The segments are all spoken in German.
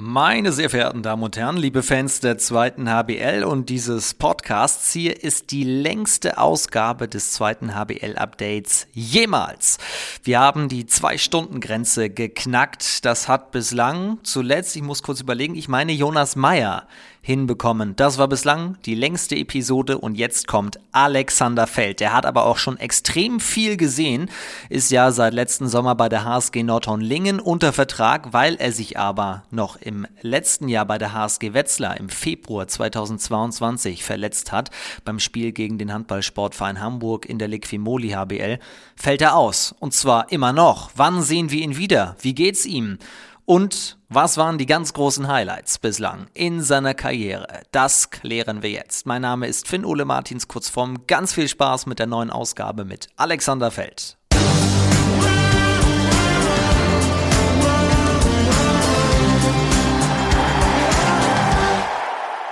Meine sehr verehrten Damen und Herren, liebe Fans der zweiten HBL und dieses Podcasts, hier ist die längste Ausgabe des zweiten HBL-Updates jemals. Wir haben die Zwei-Stunden-Grenze geknackt. Das hat bislang zuletzt, ich muss kurz überlegen, ich meine Jonas Meyer hinbekommen. Das war bislang die längste Episode und jetzt kommt Alexander Feld. Der hat aber auch schon extrem viel gesehen, ist ja seit letzten Sommer bei der HSG Nordhorn-Lingen unter Vertrag, weil er sich aber noch im letzten Jahr bei der HSG Wetzlar im Februar 2022 verletzt hat beim Spiel gegen den Handballsportverein Hamburg in der Liquimoli HBL, fällt er aus. Und zwar immer noch. Wann sehen wir ihn wieder? Wie geht's ihm? Und was waren die ganz großen Highlights bislang in seiner Karriere? Das klären wir jetzt. Mein Name ist Finn Ole Martins Kurzform. Ganz viel Spaß mit der neuen Ausgabe mit Alexander Feld.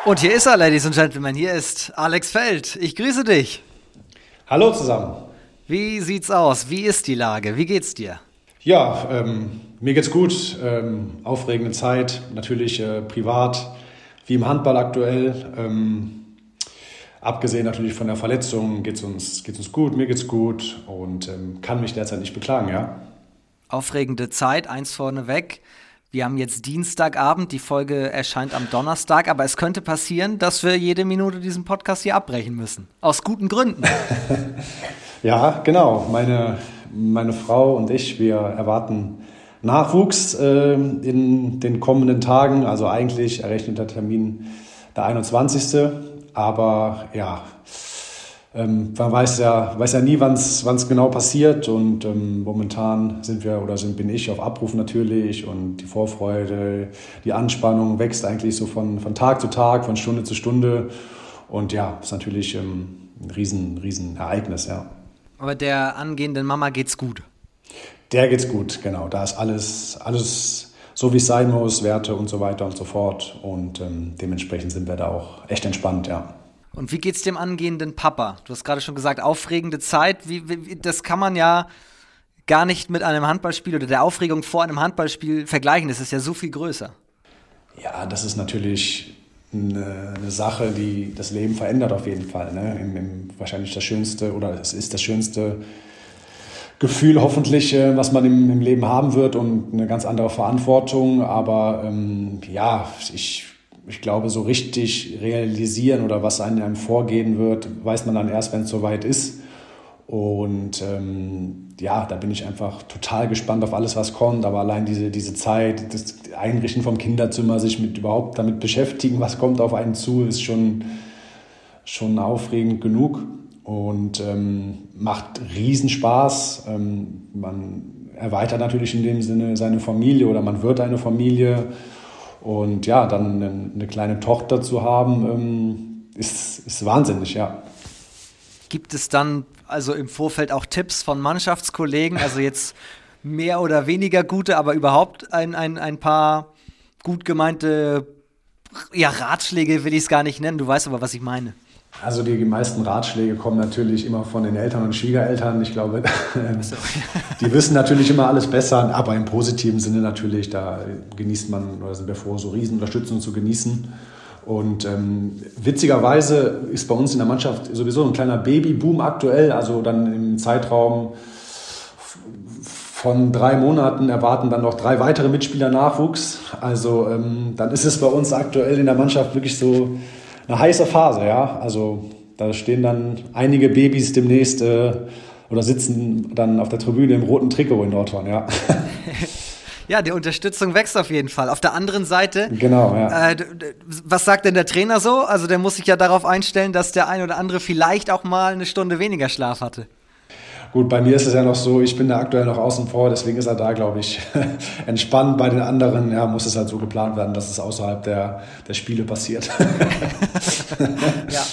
Und hier ist er, Ladies and Gentlemen. Hier ist Alex Feld. Ich grüße dich. Hallo zusammen. Wie sieht's aus? Wie ist die Lage? Wie geht's dir? Ja, ähm, mir geht's gut. Ähm, aufregende Zeit, natürlich äh, privat, wie im Handball aktuell. Ähm, abgesehen natürlich von der Verletzung geht's uns, geht's uns gut, mir geht's gut und ähm, kann mich derzeit nicht beklagen, ja. Aufregende Zeit, eins vorneweg. Wir haben jetzt Dienstagabend, die Folge erscheint am Donnerstag, aber es könnte passieren, dass wir jede Minute diesen Podcast hier abbrechen müssen. Aus guten Gründen. ja, genau. Meine meine Frau und ich, wir erwarten Nachwuchs äh, in den kommenden Tagen. Also eigentlich errechneter Termin der 21. Aber ja, ähm, man weiß ja, weiß ja nie, wann es genau passiert. Und ähm, momentan sind wir oder sind, bin ich auf Abruf natürlich. Und die Vorfreude, die Anspannung wächst eigentlich so von, von Tag zu Tag, von Stunde zu Stunde. Und ja, ist natürlich ähm, ein riesen, riesen Ereignis, ja. Aber der angehenden Mama geht's gut. Der geht's gut, genau. Da ist alles, alles so, wie es sein muss, Werte und so weiter und so fort. Und ähm, dementsprechend sind wir da auch echt entspannt, ja. Und wie geht's dem angehenden Papa? Du hast gerade schon gesagt, aufregende Zeit. Wie, wie, das kann man ja gar nicht mit einem Handballspiel oder der Aufregung vor einem Handballspiel vergleichen. Das ist ja so viel größer. Ja, das ist natürlich eine, eine, Sache, die das Leben verändert auf jeden Fall. Ne? Im, im, wahrscheinlich das schönste oder es ist das schönste Gefühl hoffentlich, äh, was man im, im, Leben haben wird und eine ganz andere Verantwortung. Aber ähm, ja, ich, ich glaube, so richtig realisieren oder was einem vorgehen wird, weiß man dann erst, wenn es soweit ist. Und ähm, ja, da bin ich einfach total gespannt auf alles, was kommt. Aber allein diese, diese Zeit, das Einrichten vom Kinderzimmer, sich mit überhaupt damit beschäftigen, was kommt auf einen zu, ist schon, schon aufregend genug und ähm, macht Riesenspaß. Ähm, man erweitert natürlich in dem Sinne seine Familie oder man wird eine Familie. Und ja, dann eine, eine kleine Tochter zu haben, ähm, ist, ist wahnsinnig, ja. Gibt es dann also im Vorfeld auch Tipps von Mannschaftskollegen, also jetzt mehr oder weniger gute, aber überhaupt ein, ein, ein paar gut gemeinte ja, Ratschläge will ich es gar nicht nennen, du weißt aber, was ich meine. Also die meisten Ratschläge kommen natürlich immer von den Eltern und Schwiegereltern. Ich glaube, die wissen natürlich immer alles besser, aber im positiven Sinne natürlich, da genießt man oder sind wir froh, so Riesenunterstützung zu genießen. Und ähm, witzigerweise ist bei uns in der Mannschaft sowieso ein kleiner Babyboom aktuell. Also dann im Zeitraum von drei Monaten erwarten dann noch drei weitere Mitspieler Nachwuchs. Also ähm, dann ist es bei uns aktuell in der Mannschaft wirklich so eine heiße Phase. Ja? Also da stehen dann einige Babys demnächst äh, oder sitzen dann auf der Tribüne im roten Trikot in Nordhorn. Ja. Ja, die Unterstützung wächst auf jeden Fall. Auf der anderen Seite, genau, ja. Äh, was sagt denn der Trainer so? Also der muss sich ja darauf einstellen, dass der ein oder andere vielleicht auch mal eine Stunde weniger Schlaf hatte. Gut, bei mir ist es ja noch so, ich bin da aktuell noch außen vor, deswegen ist er da, glaube ich, entspannt. Bei den anderen ja, muss es halt so geplant werden, dass es außerhalb der, der Spiele passiert. ja.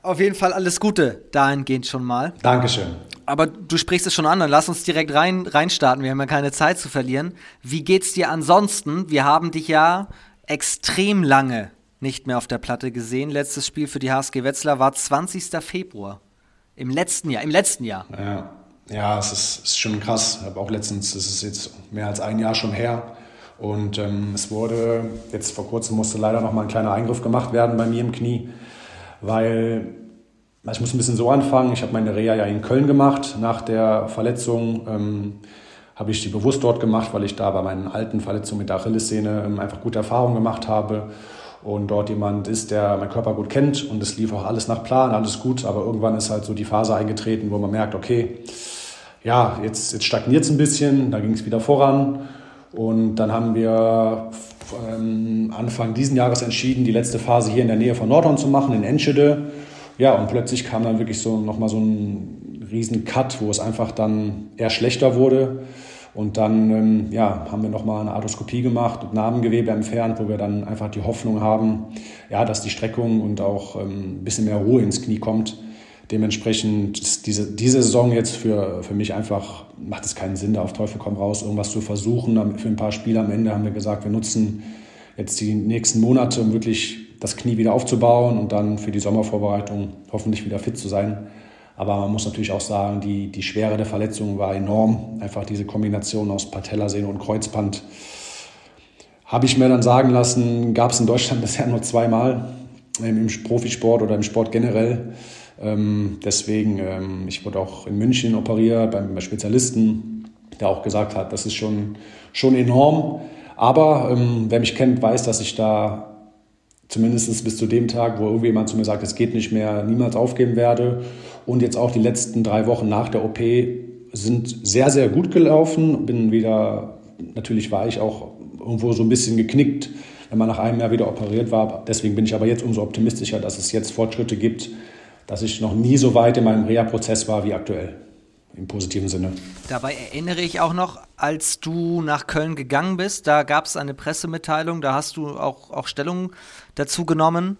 Auf jeden Fall alles Gute dahingehend schon mal. Dankeschön. Aber du sprichst es schon an, dann lass uns direkt rein, reinstarten. Wir haben ja keine Zeit zu verlieren. Wie geht's dir ansonsten? Wir haben dich ja extrem lange nicht mehr auf der Platte gesehen. Letztes Spiel für die HSG Wetzlar war 20. Februar. Im letzten Jahr. Im letzten Jahr. Ja, ja es ist, ist schon krass. Habe auch letztens, es ist jetzt mehr als ein Jahr schon her. Und ähm, es wurde, jetzt vor kurzem musste leider noch mal ein kleiner Eingriff gemacht werden bei mir im Knie, weil ich muss ein bisschen so anfangen. Ich habe meine Reha ja in Köln gemacht. Nach der Verletzung ähm, habe ich die bewusst dort gemacht, weil ich da bei meinen alten Verletzungen mit der Achillessehne ähm, einfach gute Erfahrungen gemacht habe und dort jemand ist, der meinen Körper gut kennt und es lief auch alles nach Plan, alles gut, aber irgendwann ist halt so die Phase eingetreten, wo man merkt, okay, ja, jetzt, jetzt stagniert es ein bisschen, da ging es wieder voran und dann haben wir ähm, Anfang diesen Jahres entschieden, die letzte Phase hier in der Nähe von Nordhorn zu machen, in Enschede. Ja, und plötzlich kam dann wirklich so nochmal so ein riesen Cut, wo es einfach dann eher schlechter wurde. Und dann ähm, ja, haben wir nochmal eine Arthroskopie gemacht und Narbengewebe entfernt, wo wir dann einfach die Hoffnung haben, ja, dass die Streckung und auch ähm, ein bisschen mehr Ruhe ins Knie kommt. Dementsprechend ist diese, diese Saison jetzt für, für mich einfach, macht es keinen Sinn, da auf Teufel komm raus, irgendwas zu versuchen. Für ein paar Spiele am Ende haben wir gesagt, wir nutzen jetzt die nächsten Monate, um wirklich das Knie wieder aufzubauen und dann für die Sommervorbereitung hoffentlich wieder fit zu sein. Aber man muss natürlich auch sagen, die, die Schwere der Verletzung war enorm. Einfach diese Kombination aus Patellasehne und Kreuzband. Habe ich mir dann sagen lassen, gab es in Deutschland bisher nur zweimal im Profisport oder im Sport generell. Ähm, deswegen, ähm, ich wurde auch in München operiert beim Spezialisten, der auch gesagt hat, das ist schon, schon enorm. Aber ähm, wer mich kennt, weiß, dass ich da zumindest bis zu dem Tag, wo irgendjemand zu mir sagt, es geht nicht mehr, niemals aufgeben werde. Und jetzt auch die letzten drei Wochen nach der OP sind sehr, sehr gut gelaufen. Bin wieder, natürlich war ich auch irgendwo so ein bisschen geknickt, wenn man nach einem Jahr wieder operiert war. Deswegen bin ich aber jetzt umso optimistischer, dass es jetzt Fortschritte gibt, dass ich noch nie so weit in meinem Reha-Prozess war wie aktuell. Im positiven Sinne. Dabei erinnere ich auch noch, als du nach Köln gegangen bist, da gab es eine Pressemitteilung, da hast du auch, auch Stellung dazu genommen.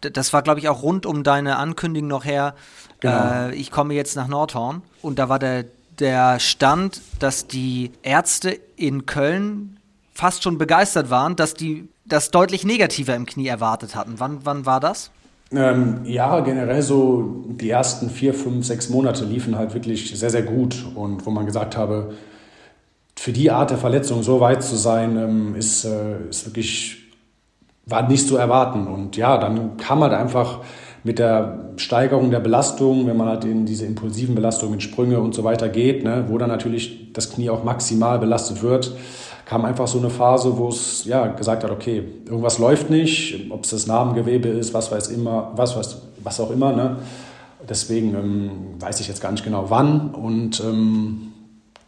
Das war, glaube ich, auch rund um deine Ankündigung noch her. Genau. Äh, ich komme jetzt nach Nordhorn. Und da war der, der Stand, dass die Ärzte in Köln fast schon begeistert waren, dass die das deutlich negativer im Knie erwartet hatten. Wann, wann war das? Ähm, ja, generell so die ersten vier, fünf, sechs Monate liefen halt wirklich sehr, sehr gut. Und wo man gesagt habe, für die Art der Verletzung so weit zu sein, ähm, ist, äh, ist wirklich, war nicht zu erwarten. Und ja, dann kam halt einfach mit der Steigerung der Belastung, wenn man halt in diese impulsiven Belastungen, Sprünge und so weiter geht, ne, wo dann natürlich das Knie auch maximal belastet wird, kam einfach so eine Phase, wo es ja gesagt hat, okay, irgendwas läuft nicht, ob es das Narbengewebe ist, was weiß immer, was weiß, was auch immer. Ne? Deswegen ähm, weiß ich jetzt gar nicht genau wann und ähm,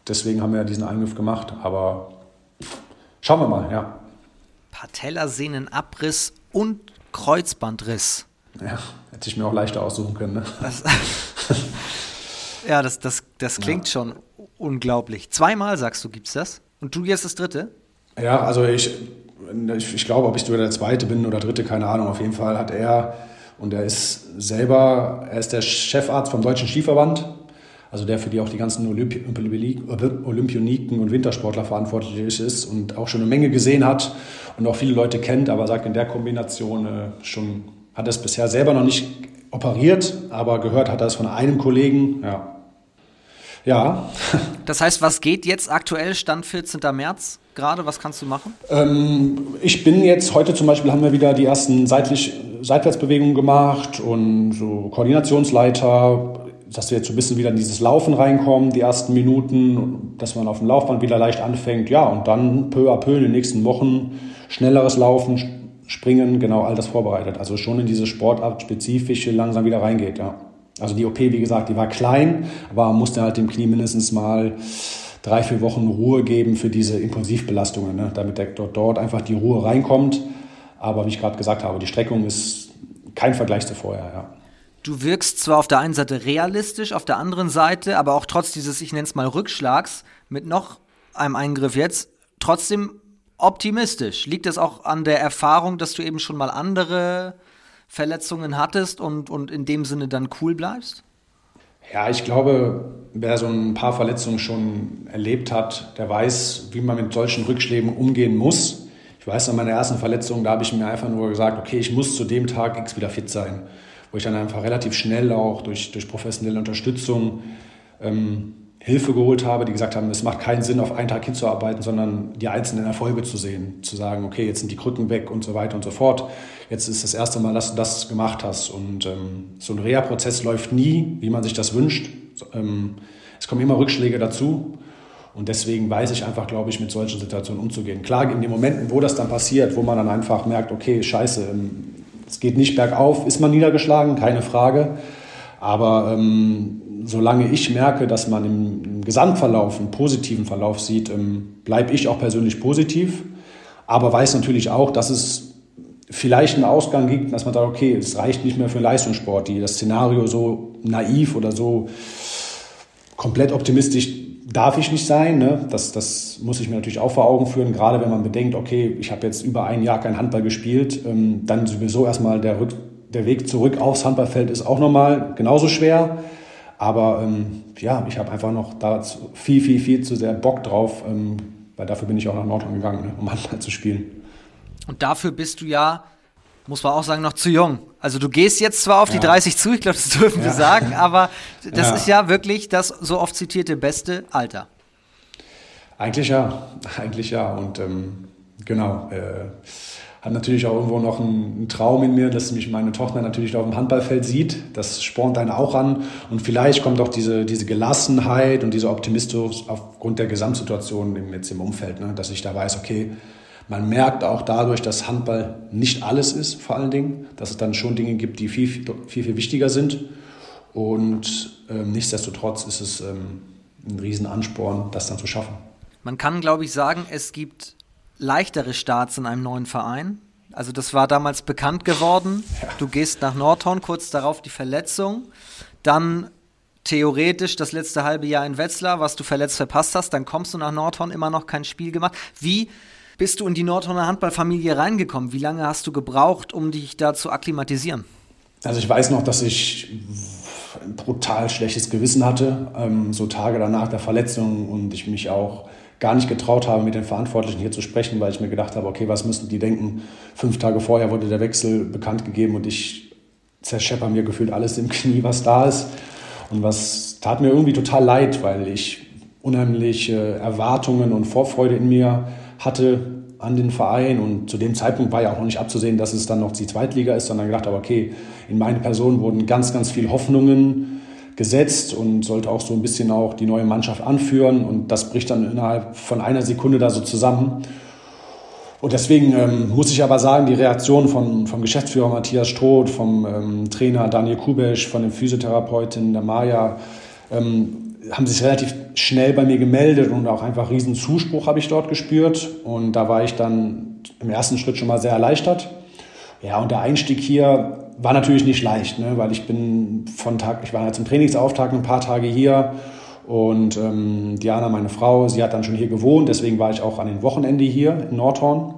deswegen haben wir diesen Eingriff gemacht. Aber schauen wir mal, ja. Patellasehnenabriss und Kreuzbandriss. Ja, hätte ich mir auch leichter aussuchen können. Ne? Das, ja, das, das, das klingt ja. schon unglaublich. Zweimal, sagst du, gibt es das? Und du jetzt das dritte? Ja, also ich, ich, ich glaube, ob ich der zweite bin oder dritte, keine Ahnung. Auf jeden Fall hat er, und er ist selber, er ist der Chefarzt vom Deutschen Skiverband, also der für die auch die ganzen Olympi Olympioniken und Wintersportler verantwortlich ist und auch schon eine Menge gesehen hat und auch viele Leute kennt, aber sagt in der Kombination äh, schon, hat er es bisher selber noch nicht operiert, aber gehört hat er es von einem Kollegen, ja, ja. Das heißt, was geht jetzt aktuell, Stand 14. März gerade? Was kannst du machen? Ähm, ich bin jetzt, heute zum Beispiel haben wir wieder die ersten seitlich, Seitwärtsbewegungen gemacht und so Koordinationsleiter, dass wir jetzt so ein bisschen wieder in dieses Laufen reinkommen, die ersten Minuten, dass man auf dem Laufband wieder leicht anfängt. Ja, und dann peu à peu in den nächsten Wochen schnelleres Laufen, Springen, genau all das vorbereitet. Also schon in diese Sportart-spezifische langsam wieder reingeht, ja. Also die OP, wie gesagt, die war klein, aber musste halt dem Knie mindestens mal drei, vier Wochen Ruhe geben für diese Impulsivbelastungen, ne? damit der, dort, dort einfach die Ruhe reinkommt. Aber wie ich gerade gesagt habe, die Streckung ist kein Vergleich zu vorher. Ja. Du wirkst zwar auf der einen Seite realistisch, auf der anderen Seite, aber auch trotz dieses, ich nenne es mal Rückschlags, mit noch einem Eingriff jetzt, trotzdem optimistisch. Liegt das auch an der Erfahrung, dass du eben schon mal andere Verletzungen hattest und, und in dem Sinne dann cool bleibst? Ja, ich glaube, wer so ein paar Verletzungen schon erlebt hat, der weiß, wie man mit solchen Rückschlägen umgehen muss. Ich weiß, an meiner ersten Verletzung, da habe ich mir einfach nur gesagt, okay, ich muss zu dem Tag X wieder fit sein. Wo ich dann einfach relativ schnell auch durch, durch professionelle Unterstützung ähm, Hilfe geholt habe, die gesagt haben, es macht keinen Sinn, auf einen Tag hinzuarbeiten, sondern die einzelnen Erfolge zu sehen, zu sagen, okay, jetzt sind die Krücken weg und so weiter und so fort. Jetzt ist das erste Mal, dass du das gemacht hast. Und ähm, so ein Reha-Prozess läuft nie, wie man sich das wünscht. Ähm, es kommen immer Rückschläge dazu. Und deswegen weiß ich einfach, glaube ich, mit solchen Situationen umzugehen. Klar, in den Momenten, wo das dann passiert, wo man dann einfach merkt, okay, scheiße, ähm, es geht nicht bergauf, ist man niedergeschlagen, keine Frage. Aber ähm, solange ich merke, dass man im, im Gesamtverlauf einen positiven Verlauf sieht, ähm, bleibe ich auch persönlich positiv. Aber weiß natürlich auch, dass es vielleicht einen Ausgang gibt, dass man sagt, okay, es reicht nicht mehr für Leistungssport, die das Szenario so naiv oder so komplett optimistisch darf ich nicht sein. Ne? Das, das muss ich mir natürlich auch vor Augen führen, gerade wenn man bedenkt, okay, ich habe jetzt über ein Jahr kein Handball gespielt, ähm, dann sowieso erstmal der, Rück, der Weg zurück aufs Handballfeld ist auch nochmal genauso schwer. Aber ähm, ja, ich habe einfach noch da viel, viel, viel zu sehr Bock drauf, ähm, weil dafür bin ich auch nach Nordhorn gegangen, ne, um Handball zu spielen. Und dafür bist du ja, muss man auch sagen, noch zu jung. Also du gehst jetzt zwar auf ja. die 30 zu, ich glaube, das dürfen wir sagen, aber das ja. ist ja wirklich das so oft zitierte beste Alter. Eigentlich ja, eigentlich ja. Und ähm, genau. Äh, habe natürlich auch irgendwo noch einen, einen, Traum in mir, dass mich meine Tochter natürlich auf dem Handballfeld sieht. Das spornt einen auch an. Und vielleicht kommt auch diese, diese Gelassenheit und dieser Optimismus aufgrund der Gesamtsituation im, jetzt im Umfeld, ne? dass ich da weiß, okay, man merkt auch dadurch, dass Handball nicht alles ist, vor allen Dingen, dass es dann schon Dinge gibt, die viel, viel, viel, wichtiger sind. Und ähm, nichtsdestotrotz ist es ähm, ein Riesenansporn, das dann zu schaffen. Man kann, glaube ich, sagen, es gibt leichtere Starts in einem neuen Verein. Also das war damals bekannt geworden. Ja. Du gehst nach Nordhorn, kurz darauf die Verletzung. Dann theoretisch das letzte halbe Jahr in Wetzlar, was du verletzt verpasst hast. Dann kommst du nach Nordhorn, immer noch kein Spiel gemacht. Wie bist du in die Nordhorner Handballfamilie reingekommen? Wie lange hast du gebraucht, um dich da zu akklimatisieren? Also ich weiß noch, dass ich ein brutal schlechtes Gewissen hatte, ähm, so Tage danach der Verletzung und ich mich auch gar nicht getraut habe, mit den Verantwortlichen hier zu sprechen, weil ich mir gedacht habe, okay, was müssten die denken? Fünf Tage vorher wurde der Wechsel bekannt gegeben und ich zerschepper mir gefühlt alles im Knie, was da ist. Und was tat mir irgendwie total leid, weil ich unheimliche Erwartungen und Vorfreude in mir hatte an den Verein und zu dem Zeitpunkt war ja auch noch nicht abzusehen, dass es dann noch die Zweitliga ist, sondern gedacht habe, okay, in meine Person wurden ganz, ganz viele Hoffnungen gesetzt und sollte auch so ein bisschen auch die neue Mannschaft anführen. Und das bricht dann innerhalb von einer Sekunde da so zusammen. Und deswegen ähm, muss ich aber sagen, die Reaktion von, vom Geschäftsführer Matthias Stroth, vom ähm, Trainer Daniel Kubesch, von der Physiotherapeutin der Maja, ähm, haben sich relativ schnell bei mir gemeldet und auch einfach riesen Zuspruch habe ich dort gespürt. Und da war ich dann im ersten Schritt schon mal sehr erleichtert. Ja, und der Einstieg hier war natürlich nicht leicht, ne? weil ich bin von Tag, ich war ja zum Trainingsauftakt ein paar Tage hier und ähm, Diana, meine Frau, sie hat dann schon hier gewohnt, deswegen war ich auch an den Wochenende hier in Nordhorn.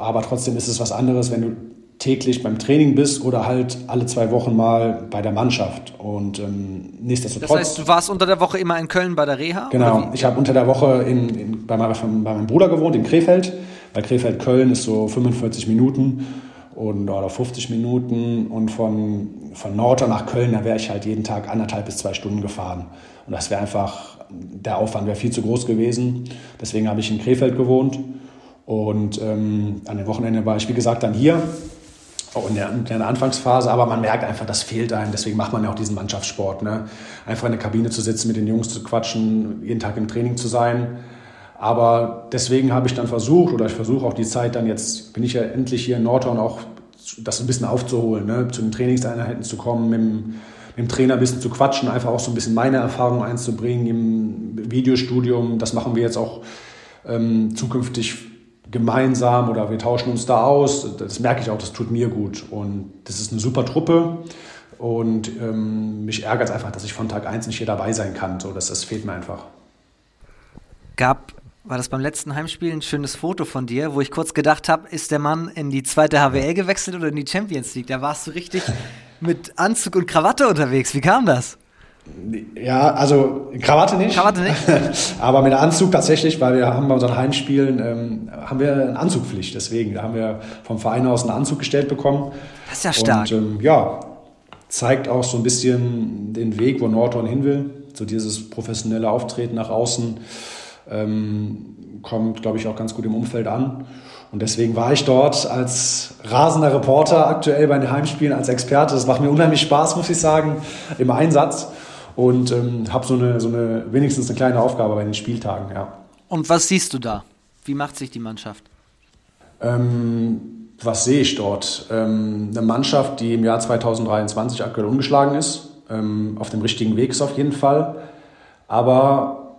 Aber trotzdem ist es was anderes, wenn du täglich beim Training bist oder halt alle zwei Wochen mal bei der Mannschaft. Und ähm, nichtsdestotrotz. Das heißt, du warst unter der Woche immer in Köln bei der Reha? Genau, ich habe unter der Woche in, in, bei, meinem, bei meinem Bruder gewohnt, in Krefeld. Bei Krefeld-Köln ist so 45 Minuten und, oder 50 Minuten. Und von, von Nordhorn nach Köln, da wäre ich halt jeden Tag anderthalb bis zwei Stunden gefahren. Und das wäre einfach, der Aufwand wäre viel zu groß gewesen. Deswegen habe ich in Krefeld gewohnt. Und ähm, an den Wochenenden war ich, wie gesagt, dann hier. Auch in der, in der, Anfangsphase, aber man merkt einfach, das fehlt einem. Deswegen macht man ja auch diesen Mannschaftssport. Ne? Einfach in der Kabine zu sitzen, mit den Jungs zu quatschen, jeden Tag im Training zu sein. Aber deswegen habe ich dann versucht, oder ich versuche auch die Zeit dann jetzt, bin ich ja endlich hier in Nordhorn auch, das ein bisschen aufzuholen, ne? zu den Trainingseinheiten zu kommen, mit dem, mit dem Trainer ein bisschen zu quatschen, einfach auch so ein bisschen meine Erfahrungen einzubringen im Videostudium. Das machen wir jetzt auch ähm, zukünftig gemeinsam oder wir tauschen uns da aus. Das merke ich auch, das tut mir gut. Und das ist eine super Truppe. Und ähm, mich ärgert es einfach, dass ich von Tag 1 nicht hier dabei sein kann. So, das, das fehlt mir einfach. Gab war das beim letzten Heimspiel ein schönes Foto von dir, wo ich kurz gedacht habe, ist der Mann in die zweite HWL gewechselt oder in die Champions League? Da warst du richtig mit Anzug und Krawatte unterwegs. Wie kam das? Ja, also Krawatte nicht. Krawatte nicht. Aber mit Anzug tatsächlich, weil wir haben bei unseren Heimspielen ähm, haben wir eine Anzugpflicht. Deswegen, da haben wir vom Verein aus einen Anzug gestellt bekommen. Das ist ja stark. Und ähm, ja, zeigt auch so ein bisschen den Weg, wo Nordhorn hin will. So dieses professionelle Auftreten nach außen ähm, kommt, glaube ich, auch ganz gut im Umfeld an. Und deswegen war ich dort als rasender Reporter aktuell bei den Heimspielen als Experte. Das macht mir unheimlich Spaß, muss ich sagen, im Einsatz. Und ähm, habe so eine, so eine, wenigstens eine kleine Aufgabe bei den Spieltagen, ja. Und was siehst du da? Wie macht sich die Mannschaft? Ähm, was sehe ich dort? Ähm, eine Mannschaft, die im Jahr 2023 aktuell ungeschlagen ist, ähm, auf dem richtigen Weg ist auf jeden Fall. Aber,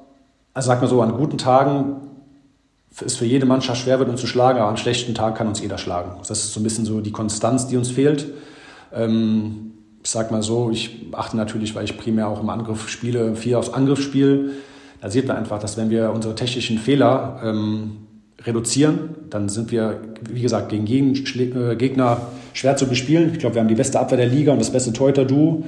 also sag mal so, an guten Tagen es für jede Mannschaft schwer wird, uns zu schlagen, aber an schlechten Tag kann uns jeder schlagen. Das ist so ein bisschen so die Konstanz, die uns fehlt. Ähm, ich sag mal so, ich achte natürlich, weil ich primär auch im Angriff spiele, viel aufs Angriffsspiel. Da sieht man einfach, dass wenn wir unsere technischen Fehler ähm, reduzieren, dann sind wir, wie gesagt, gegen jeden äh, Gegner schwer zu bespielen. Ich glaube, wir haben die beste Abwehr der Liga und das beste Torhüter-Duo.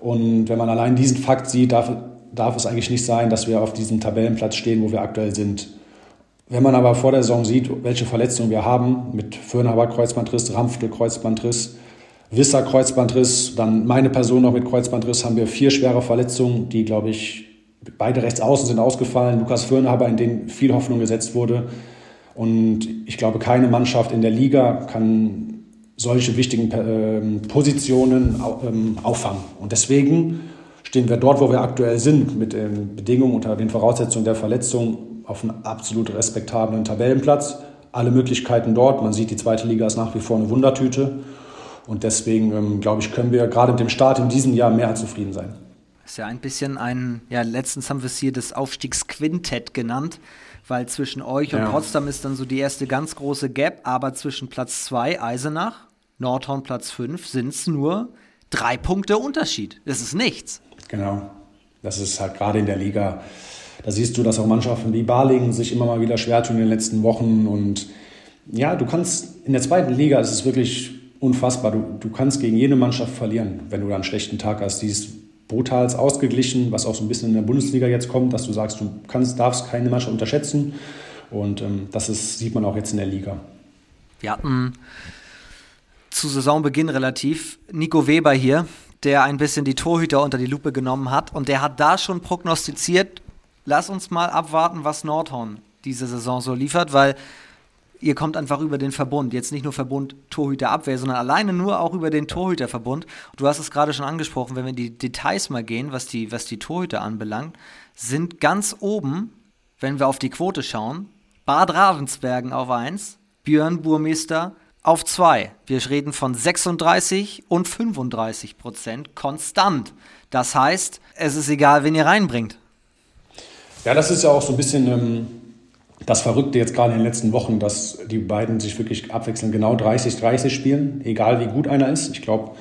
Und wenn man allein diesen Fakt sieht, darf, darf es eigentlich nicht sein, dass wir auf diesem Tabellenplatz stehen, wo wir aktuell sind. Wenn man aber vor der Saison sieht, welche Verletzungen wir haben, mit Föhnhaber Kreuzbandriss, Rampftel Kreuzbandriss, Wisser Kreuzbandriss, dann meine Person noch mit Kreuzbandriss, haben wir vier schwere Verletzungen, die, glaube ich, beide rechts außen sind ausgefallen. Lukas Föhnhaber, in den viel Hoffnung gesetzt wurde. Und ich glaube, keine Mannschaft in der Liga kann solche wichtigen äh, Positionen ähm, auffangen. Und deswegen stehen wir dort, wo wir aktuell sind, mit den Bedingungen unter den Voraussetzungen der Verletzung auf einem absolut respektablen Tabellenplatz. Alle Möglichkeiten dort. Man sieht, die zweite Liga ist nach wie vor eine Wundertüte. Und deswegen, ähm, glaube ich, können wir gerade mit dem Start in diesem Jahr mehr als zufrieden sein. Ist ja ein bisschen ein, ja, letztens haben wir es hier das Aufstiegsquintett genannt, weil zwischen euch und ja. Potsdam ist dann so die erste ganz große Gap, aber zwischen Platz 2 Eisenach, Nordhorn Platz 5 sind es nur drei Punkte Unterschied. Das ist nichts. Genau. Das ist halt gerade in der Liga da siehst du, dass auch Mannschaften wie Balingen sich immer mal wieder schwer tun in den letzten Wochen. Und ja, du kannst in der zweiten Liga, ist es wirklich unfassbar. Du, du kannst gegen jede Mannschaft verlieren, wenn du da einen schlechten Tag hast. Die ist brutal ausgeglichen, was auch so ein bisschen in der Bundesliga jetzt kommt, dass du sagst, du kannst, darfst keine Mannschaft unterschätzen. Und ähm, das ist, sieht man auch jetzt in der Liga. Wir hatten zu Saisonbeginn relativ Nico Weber hier, der ein bisschen die Torhüter unter die Lupe genommen hat. Und der hat da schon prognostiziert, lass uns mal abwarten, was Nordhorn diese Saison so liefert, weil ihr kommt einfach über den Verbund. Jetzt nicht nur Verbund Torhüterabwehr, sondern alleine nur auch über den Torhüterverbund. Du hast es gerade schon angesprochen, wenn wir in die Details mal gehen, was die, was die Torhüter anbelangt, sind ganz oben, wenn wir auf die Quote schauen, Bad Ravensbergen auf 1, Björn Burmeister auf 2. Wir reden von 36 und 35 Prozent konstant. Das heißt, es ist egal, wen ihr reinbringt. Ja, das ist ja auch so ein bisschen ähm, das Verrückte jetzt gerade in den letzten Wochen, dass die beiden sich wirklich abwechselnd genau 30-30 spielen, egal wie gut einer ist. Ich glaube,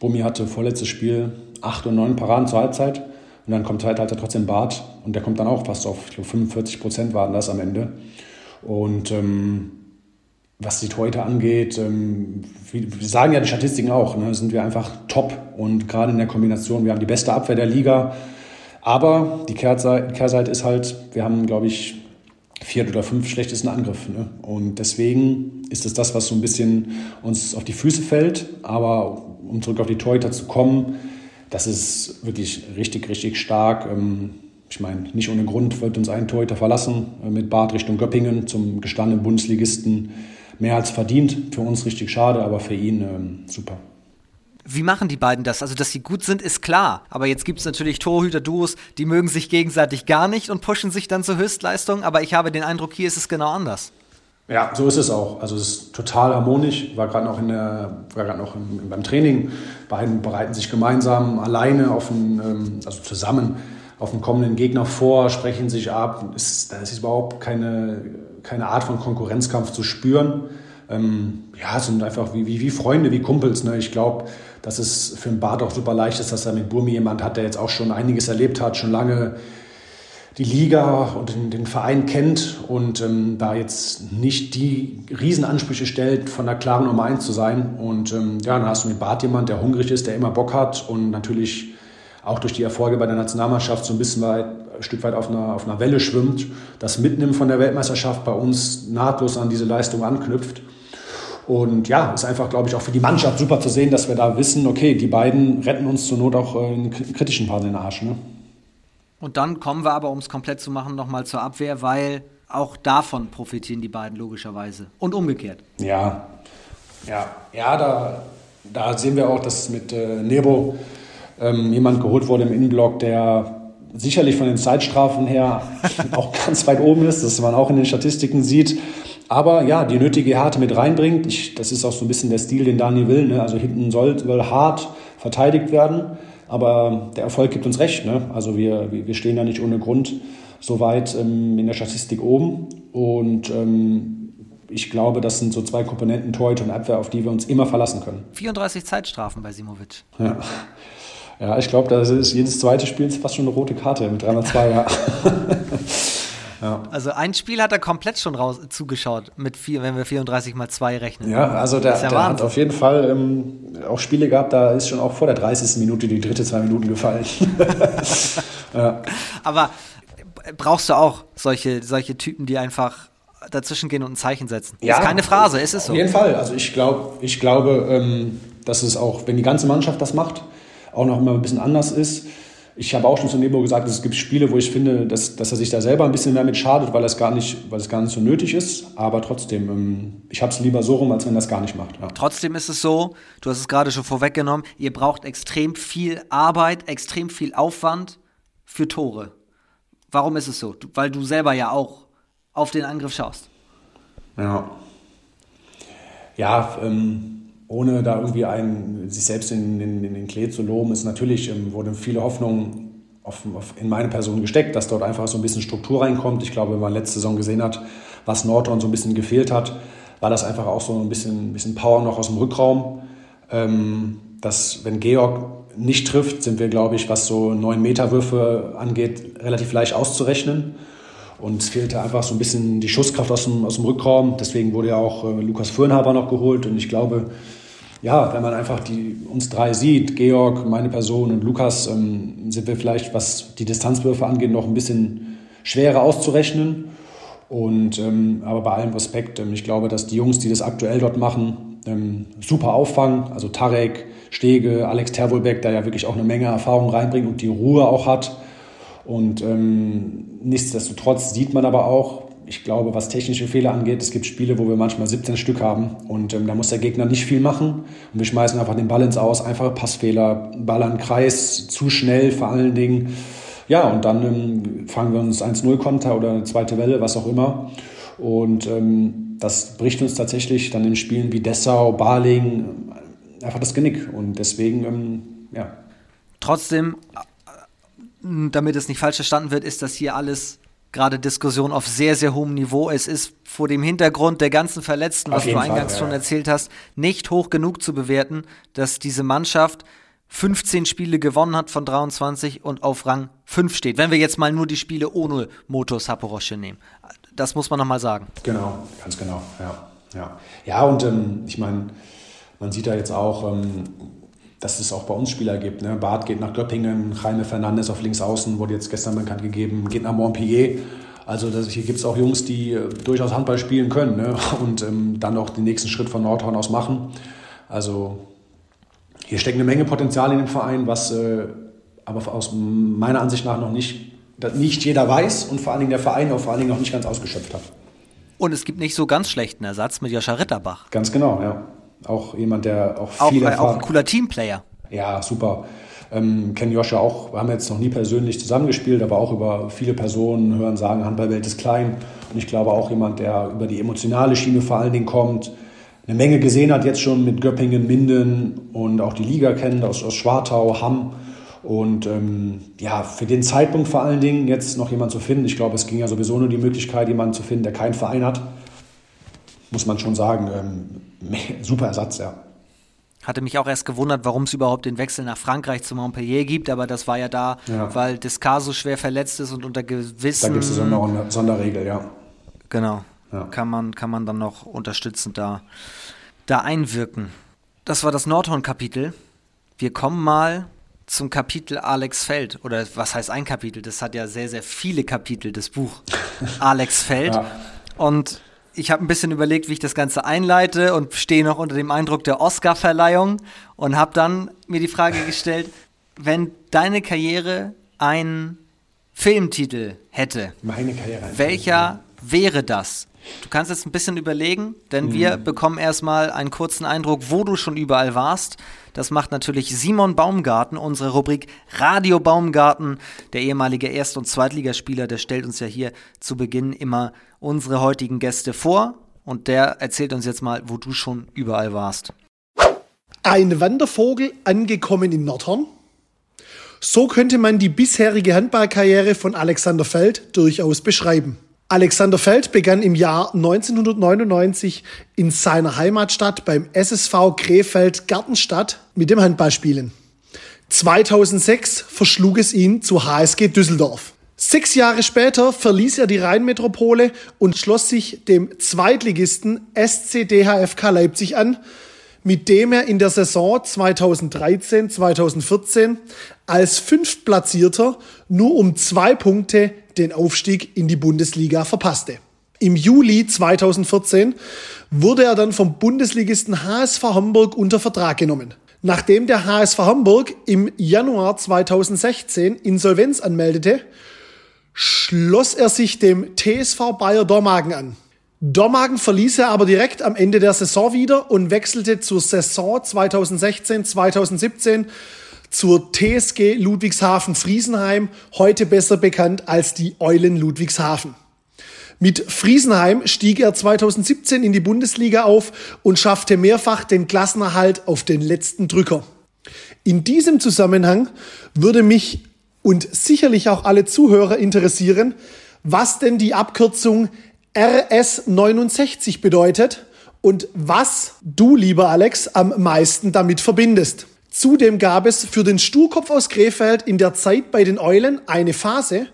Bumi hatte vorletztes Spiel 8 und 9 Paraden zur Halbzeit. Und dann kommt halt, halt trotzdem Bart und der kommt dann auch fast auf, ich glaube 45 Prozent waren das am Ende. Und ähm, was die Torhüter angeht, ähm, wie, wir sagen ja die Statistiken auch, ne, sind wir einfach top. Und gerade in der Kombination, wir haben die beste Abwehr der Liga. Aber die Kehrseite ist halt, wir haben, glaube ich, vier oder fünf schlechtesten Angriff. Ne? Und deswegen ist es das, was so ein bisschen uns auf die Füße fällt. Aber um zurück auf die Torhüter zu kommen, das ist wirklich richtig, richtig stark. Ähm, ich meine, nicht ohne Grund wird uns ein Torhüter verlassen äh, mit Bad Richtung Göppingen zum gestandenen Bundesligisten. Mehr als verdient. Für uns richtig schade, aber für ihn ähm, super. Wie machen die beiden das? Also, dass sie gut sind, ist klar. Aber jetzt gibt es natürlich Torhüter-Duos, die mögen sich gegenseitig gar nicht und pushen sich dann zur Höchstleistung. Aber ich habe den Eindruck, hier ist es genau anders. Ja, so ist es auch. Also es ist total harmonisch. War gerade noch, in der, war grad noch im, beim Training. Beiden bereiten sich gemeinsam alleine auf einen, ähm, also zusammen auf einen kommenden Gegner vor, sprechen sich ab. Ist, da ist überhaupt keine, keine Art von Konkurrenzkampf zu spüren. Ähm, ja, sind einfach wie, wie, wie Freunde, wie Kumpels. Ne? Ich glaube, dass es für einen Bart auch super leicht ist, dass er mit Burmi jemand hat, der jetzt auch schon einiges erlebt hat, schon lange die Liga und den, den Verein kennt und ähm, da jetzt nicht die Riesenansprüche stellt, von der klaren Nummer 1 zu sein. Und ähm, ja, dann hast du mit Bart jemand, der hungrig ist, der immer Bock hat und natürlich auch durch die Erfolge bei der Nationalmannschaft so ein bisschen weit, ein Stück weit auf einer, auf einer Welle schwimmt, das mitnimmt von der Weltmeisterschaft bei uns nahtlos an diese Leistung anknüpft. Und ja, ist einfach, glaube ich, auch für die Mannschaft super zu sehen, dass wir da wissen, okay, die beiden retten uns zur Not auch äh, einen kritischen Part in den Arsch. Ne? Und dann kommen wir aber, um es komplett zu machen, nochmal zur Abwehr, weil auch davon profitieren die beiden logischerweise. Und umgekehrt. Ja, ja, ja, da, da sehen wir auch, dass mit äh, Nebo ähm, jemand geholt wurde im Innenblock, der sicherlich von den Zeitstrafen her auch ganz weit oben ist, das man auch in den Statistiken sieht. Aber ja, die nötige Härte mit reinbringt. Ich, das ist auch so ein bisschen der Stil, den Dani will. Ne? Also hinten soll, soll hart verteidigt werden. Aber der Erfolg gibt uns recht. Ne? Also wir, wir stehen ja nicht ohne Grund so weit ähm, in der Statistik oben. Und ähm, ich glaube, das sind so zwei Komponenten, Torhüter und Abwehr, auf die wir uns immer verlassen können. 34 Zeitstrafen bei Simovic. Ja. Ja, ich glaube, das ist jedes zweite Spiel fast schon eine rote Karte mit 3x2, ja. ja. Also ein Spiel hat er komplett schon raus, zugeschaut, mit vier, wenn wir 34 mal 2 rechnen. Ja, also der, ja der hat auf jeden Fall ähm, auch Spiele gehabt, da ist schon auch vor der 30. Minute die dritte zwei Minuten gefallen. ja. Aber brauchst du auch solche, solche Typen, die einfach dazwischen gehen und ein Zeichen setzen. Ja, ist keine Phrase, ist es so. Auf jeden Fall. Also ich, glaub, ich glaube, ähm, dass es auch, wenn die ganze Mannschaft das macht, auch noch immer ein bisschen anders ist. Ich habe auch schon zu Nebo gesagt, es gibt Spiele, wo ich finde, dass, dass er sich da selber ein bisschen mehr mit schadet, weil, es gar nicht, weil es gar nicht so nötig ist. Aber trotzdem, ähm, ich habe es lieber so rum, als wenn er es gar nicht macht. Ja. Trotzdem ist es so, du hast es gerade schon vorweggenommen, ihr braucht extrem viel Arbeit, extrem viel Aufwand für Tore. Warum ist es so? Weil du selber ja auch auf den Angriff schaust. Ja. Ja, ähm, ohne da irgendwie einen, sich selbst in, in, in den Klee zu loben, ist natürlich, ähm, wurde viele Hoffnungen auf, auf, in meine Person gesteckt, dass dort einfach so ein bisschen Struktur reinkommt. Ich glaube, wenn man letzte Saison gesehen hat, was Nordhorn so ein bisschen gefehlt hat, war das einfach auch so ein bisschen, bisschen Power noch aus dem Rückraum. Ähm, dass, wenn Georg nicht trifft, sind wir, glaube ich, was so 9-Meter-Würfe angeht, relativ leicht auszurechnen. Und es fehlte einfach so ein bisschen die Schusskraft aus dem, aus dem Rückraum. Deswegen wurde ja auch äh, Lukas Fürnhaber noch geholt. Und ich glaube, ja, wenn man einfach die, uns drei sieht, Georg, meine Person und Lukas, ähm, sind wir vielleicht, was die Distanzwürfe angeht, noch ein bisschen schwerer auszurechnen. Und, ähm, aber bei allem Respekt, ähm, ich glaube, dass die Jungs, die das aktuell dort machen, ähm, super auffangen. Also Tarek, Stege, Alex Terwolbeck, der ja wirklich auch eine Menge Erfahrung reinbringt und die Ruhe auch hat. Und ähm, nichtsdestotrotz sieht man aber auch, ich glaube, was technische Fehler angeht, es gibt Spiele, wo wir manchmal 17 Stück haben und ähm, da muss der Gegner nicht viel machen und wir schmeißen einfach den Ball ins Aus, einfache Passfehler, Ball an Kreis, zu schnell vor allen Dingen. Ja, und dann ähm, fangen wir uns 1-0-Konter oder eine zweite Welle, was auch immer. Und ähm, das bricht uns tatsächlich dann in Spielen wie Dessau, Baling einfach das Genick. Und deswegen, ähm, ja. Trotzdem damit es nicht falsch verstanden wird, ist das hier alles gerade Diskussion auf sehr, sehr hohem Niveau. Es ist vor dem Hintergrund der ganzen Verletzten, was du eingangs Fall, ja. schon erzählt hast, nicht hoch genug zu bewerten, dass diese Mannschaft 15 Spiele gewonnen hat von 23 und auf Rang 5 steht. Wenn wir jetzt mal nur die Spiele ohne Motor Saporosche nehmen. Das muss man nochmal sagen. Genau, ganz genau, ja. Ja, ja und ähm, ich meine, man sieht da jetzt auch, ähm, dass es auch bei uns Spieler gibt. Ne? Barth geht nach Göppingen, Jaime Fernandes auf links außen, wurde jetzt gestern bekannt gegeben, geht nach Montpellier. Also das, hier gibt es auch Jungs, die äh, durchaus Handball spielen können ne? und ähm, dann auch den nächsten Schritt von Nordhorn aus machen. Also hier steckt eine Menge Potenzial in dem Verein, was äh, aber aus meiner Ansicht nach noch nicht, nicht jeder weiß und vor allen Dingen der Verein auch vor allen Dingen noch nicht ganz ausgeschöpft hat. Und es gibt nicht so ganz schlechten Ersatz mit Joscha Ritterbach. Ganz genau, ja. Auch jemand, der auch viel auch, Erfahrung... Auch ein cooler Teamplayer. Ja, super. Ähm, kennen Joscha auch, wir haben jetzt noch nie persönlich zusammengespielt, aber auch über viele Personen hören sagen, Handballwelt ist klein. Und ich glaube auch jemand, der über die emotionale Schiene vor allen Dingen kommt, eine Menge gesehen hat jetzt schon mit Göppingen, Minden und auch die Liga kennt aus, aus Schwartau, Hamm. Und ähm, ja, für den Zeitpunkt vor allen Dingen jetzt noch jemanden zu finden, ich glaube, es ging ja sowieso nur die Möglichkeit, jemanden zu finden, der keinen Verein hat, muss man schon sagen, ähm, super Ersatz, ja. Hatte mich auch erst gewundert, warum es überhaupt den Wechsel nach Frankreich zu Montpellier gibt, aber das war ja da, ja. weil Descar so schwer verletzt ist und unter gewissen. Da gibt es eine Sonder Sonderregel, ja. Genau. Ja. Kann, man, kann man dann noch unterstützend da, da einwirken. Das war das Nordhorn-Kapitel. Wir kommen mal zum Kapitel Alex Feld. Oder was heißt ein Kapitel? Das hat ja sehr, sehr viele Kapitel, das Buch Alex Feld. Ja. Und ich habe ein bisschen überlegt, wie ich das Ganze einleite und stehe noch unter dem Eindruck der Oscar-Verleihung und habe dann mir die Frage gestellt, wenn deine Karriere einen Filmtitel hätte, Meine Karriere. welcher wäre das? Du kannst jetzt ein bisschen überlegen, denn wir bekommen erstmal einen kurzen Eindruck, wo du schon überall warst. Das macht natürlich Simon Baumgarten, unsere Rubrik Radio Baumgarten, der ehemalige Erst- und Zweitligaspieler, der stellt uns ja hier zu Beginn immer unsere heutigen Gäste vor und der erzählt uns jetzt mal, wo du schon überall warst. Ein Wandervogel angekommen in Nordhorn. So könnte man die bisherige Handballkarriere von Alexander Feld durchaus beschreiben. Alexander Feld begann im Jahr 1999 in seiner Heimatstadt beim SSV Krefeld Gartenstadt mit dem Handballspielen. 2006 verschlug es ihn zu HSG Düsseldorf. Sechs Jahre später verließ er die Rheinmetropole und schloss sich dem Zweitligisten SCDHFK Leipzig an, mit dem er in der Saison 2013-2014 als Fünftplatzierter nur um zwei Punkte den Aufstieg in die Bundesliga verpasste. Im Juli 2014 wurde er dann vom Bundesligisten HSV Hamburg unter Vertrag genommen. Nachdem der HSV Hamburg im Januar 2016 Insolvenz anmeldete, schloss er sich dem TSV Bayer Dormagen an. Dormagen verließ er aber direkt am Ende der Saison wieder und wechselte zur Saison 2016-2017 zur TSG Ludwigshafen Friesenheim, heute besser bekannt als die Eulen Ludwigshafen. Mit Friesenheim stieg er 2017 in die Bundesliga auf und schaffte mehrfach den Klassenerhalt auf den letzten Drücker. In diesem Zusammenhang würde mich und sicherlich auch alle Zuhörer interessieren, was denn die Abkürzung RS69 bedeutet und was du, lieber Alex, am meisten damit verbindest. Zudem gab es für den Sturkopf aus Krefeld in der Zeit bei den Eulen eine Phase,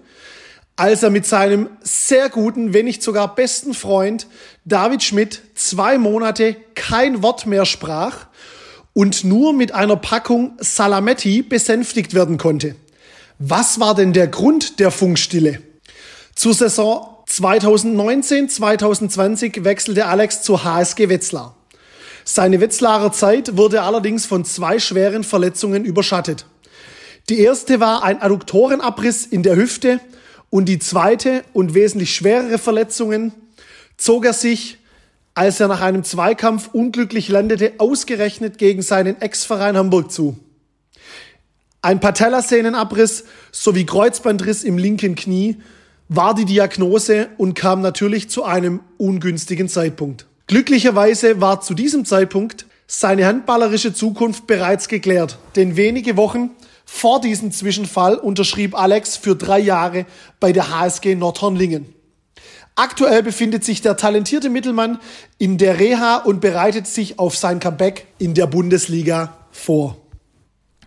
als er mit seinem sehr guten, wenn nicht sogar besten Freund David Schmidt zwei Monate kein Wort mehr sprach und nur mit einer Packung Salametti besänftigt werden konnte. Was war denn der Grund der Funkstille? Zur Saison 2019-2020 wechselte Alex zu HSG Wetzlar. Seine Wetzlarer Zeit wurde allerdings von zwei schweren Verletzungen überschattet. Die erste war ein Adduktorenabriss in der Hüfte und die zweite und wesentlich schwerere Verletzungen zog er sich, als er nach einem Zweikampf unglücklich landete, ausgerechnet gegen seinen Ex-Verein Hamburg zu. Ein Patellasehnenabriss sowie Kreuzbandriss im linken Knie war die Diagnose und kam natürlich zu einem ungünstigen Zeitpunkt. Glücklicherweise war zu diesem Zeitpunkt seine handballerische Zukunft bereits geklärt, denn wenige Wochen vor diesem Zwischenfall unterschrieb Alex für drei Jahre bei der HSG Nordhornlingen. Aktuell befindet sich der talentierte Mittelmann in der Reha und bereitet sich auf sein Comeback in der Bundesliga vor.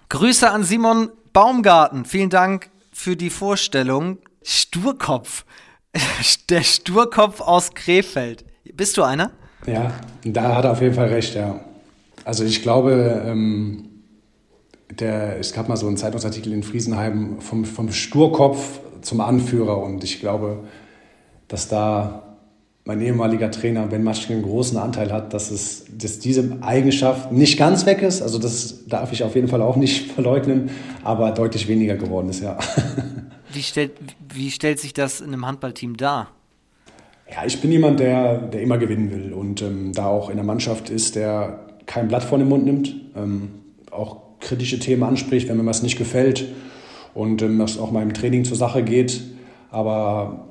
Grüße an Simon Baumgarten. Vielen Dank für die Vorstellung. Sturkopf. Der Sturkopf aus Krefeld. Bist du einer? Ja, da hat er auf jeden Fall recht, ja. Also ich glaube, ähm, der, es gab mal so einen Zeitungsartikel in Friesenheim vom, vom Sturkopf zum Anführer und ich glaube, dass da mein ehemaliger Trainer Ben Maschke einen großen Anteil hat, dass, es, dass diese Eigenschaft nicht ganz weg ist, also das darf ich auf jeden Fall auch nicht verleugnen, aber deutlich weniger geworden ist, ja. Wie stellt, wie stellt sich das in einem Handballteam dar? Ja, ich bin jemand, der, der immer gewinnen will und ähm, da auch in der Mannschaft ist, der kein Blatt vor den Mund nimmt, ähm, auch kritische Themen anspricht, wenn mir was nicht gefällt und ähm, das auch mal im Training zur Sache geht. Aber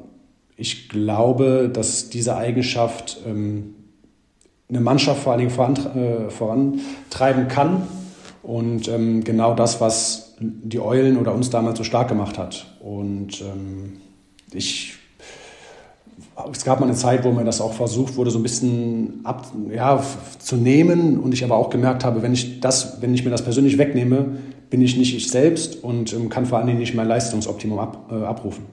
ich glaube, dass diese Eigenschaft ähm, eine Mannschaft vor allen Dingen voran, äh, vorantreiben kann und ähm, genau das, was die Eulen oder uns damals so stark gemacht hat. Und ähm, ich es gab mal eine Zeit, wo mir das auch versucht wurde, so ein bisschen ab, ja, zu nehmen. Und ich aber auch gemerkt habe, wenn ich, das, wenn ich mir das persönlich wegnehme, bin ich nicht ich selbst und ähm, kann vor allen Dingen nicht mein Leistungsoptimum ab, äh, abrufen.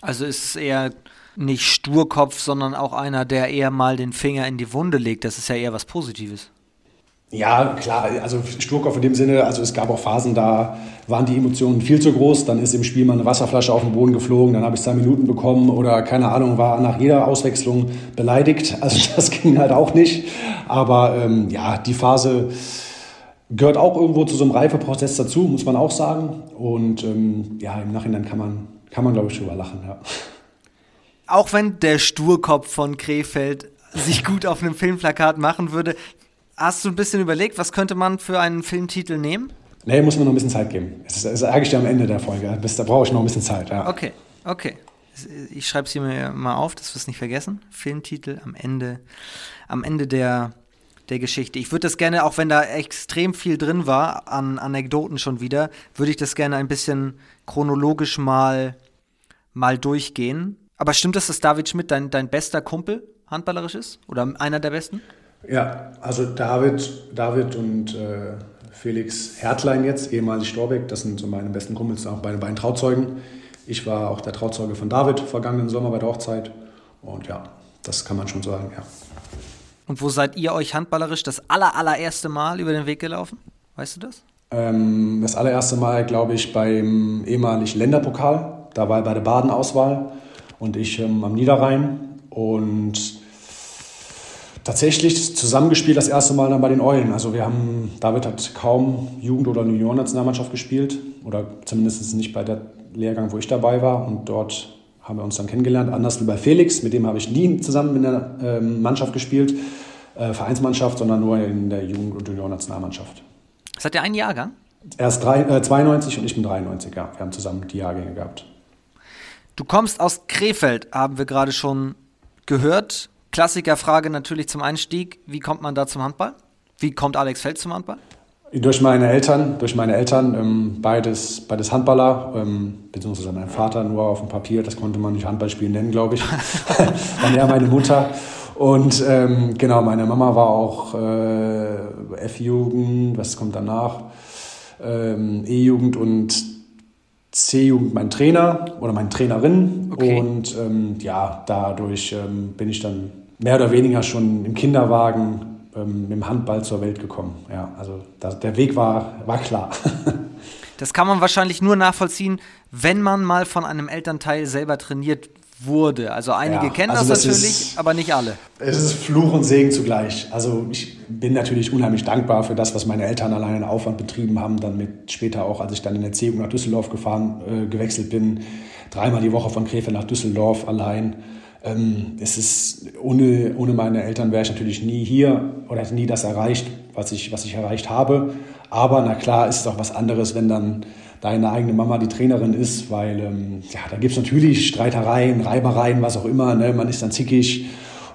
Also ist es eher nicht Sturkopf, sondern auch einer, der eher mal den Finger in die Wunde legt. Das ist ja eher was Positives. Ja, klar, also Sturkopf in dem Sinne, also es gab auch Phasen, da waren die Emotionen viel zu groß, dann ist im Spiel mal eine Wasserflasche auf den Boden geflogen, dann habe ich zwei Minuten bekommen oder keine Ahnung, war nach jeder Auswechslung beleidigt, also das ging halt auch nicht, aber ähm, ja, die Phase gehört auch irgendwo zu so einem Reifeprozess dazu, muss man auch sagen und ähm, ja, im Nachhinein kann man, kann man glaube ich drüber lachen, ja. Auch wenn der Sturkopf von Krefeld sich gut auf einem Filmplakat machen würde, Hast du ein bisschen überlegt, was könnte man für einen Filmtitel nehmen? Nee, muss man noch ein bisschen Zeit geben. Das, das sage ich dir am Ende der Folge. da brauche ich noch ein bisschen Zeit. Ja. Okay, okay. Ich schreibe es hier mal auf, dass wir es nicht vergessen. Filmtitel am Ende, am Ende der, der Geschichte. Ich würde das gerne, auch wenn da extrem viel drin war an Anekdoten schon wieder, würde ich das gerne ein bisschen chronologisch mal, mal durchgehen. Aber stimmt es, dass David Schmidt dein, dein bester Kumpel handballerisch ist? Oder einer der besten? Ja, also David, David und äh, Felix Hertlein jetzt, ehemalig Storbeck, das sind so meine besten Kumpels, auch meine beiden Trauzeugen. Ich war auch der Trauzeuge von David vergangenen Sommer bei der Hochzeit. Und ja, das kann man schon sagen, ja. Und wo seid ihr euch handballerisch das aller, allererste Mal über den Weg gelaufen? Weißt du das? Ähm, das allererste Mal, glaube ich, beim ehemaligen Länderpokal. Da war er bei der Badenauswahl und ich ähm, am Niederrhein. Und tatsächlich zusammengespielt das erste Mal dann bei den Eulen. Also wir haben, David hat kaum Jugend- oder Juniorennationalmannschaft gespielt oder zumindest nicht bei der Lehrgang, wo ich dabei war und dort haben wir uns dann kennengelernt. Anders wie bei Felix, mit dem habe ich nie zusammen in der äh, Mannschaft gespielt, äh, Vereinsmannschaft, sondern nur in der Jugend- und Juniorennationalmannschaft. Seid ihr einen Jahrgang? Er ist drei, äh, 92 und ich bin 93, ja. Wir haben zusammen die Jahrgänge gehabt. Du kommst aus Krefeld, haben wir gerade schon gehört. Klassikerfrage natürlich zum Einstieg. Wie kommt man da zum Handball? Wie kommt Alex Feld zum Handball? Durch meine Eltern, durch meine Eltern, ähm, beides, beides Handballer, ähm, beziehungsweise mein Vater nur auf dem Papier, das konnte man nicht Handballspielen nennen, glaube ich. Dann eher meine Mutter. Und ähm, genau, meine Mama war auch äh, F-Jugend, was kommt danach? Ähm, E-Jugend und C-Jugend mein Trainer oder meine Trainerin. Okay. Und ähm, ja, dadurch ähm, bin ich dann mehr oder weniger schon im Kinderwagen ähm, mit dem Handball zur Welt gekommen. Ja, also da, der Weg war, war klar. das kann man wahrscheinlich nur nachvollziehen, wenn man mal von einem Elternteil selber trainiert wurde. Also einige ja, kennen also das, das, natürlich, ist, aber nicht alle. Es ist Fluch und Segen zugleich. Also ich bin natürlich unheimlich dankbar für das, was meine Eltern allein in Aufwand betrieben haben. Dann mit später auch, als ich dann in der Erziehung nach Düsseldorf gefahren, äh, gewechselt bin, dreimal die Woche von Krefeld nach Düsseldorf allein. Ähm, es ist ohne, ohne meine Eltern wäre ich natürlich nie hier oder hätte nie das erreicht, was ich, was ich erreicht habe. Aber na klar ist es auch was anderes, wenn dann deine eigene Mama die Trainerin ist, weil ähm, ja, da gibt es natürlich Streitereien, Reibereien, was auch immer. Ne? Man ist dann zickig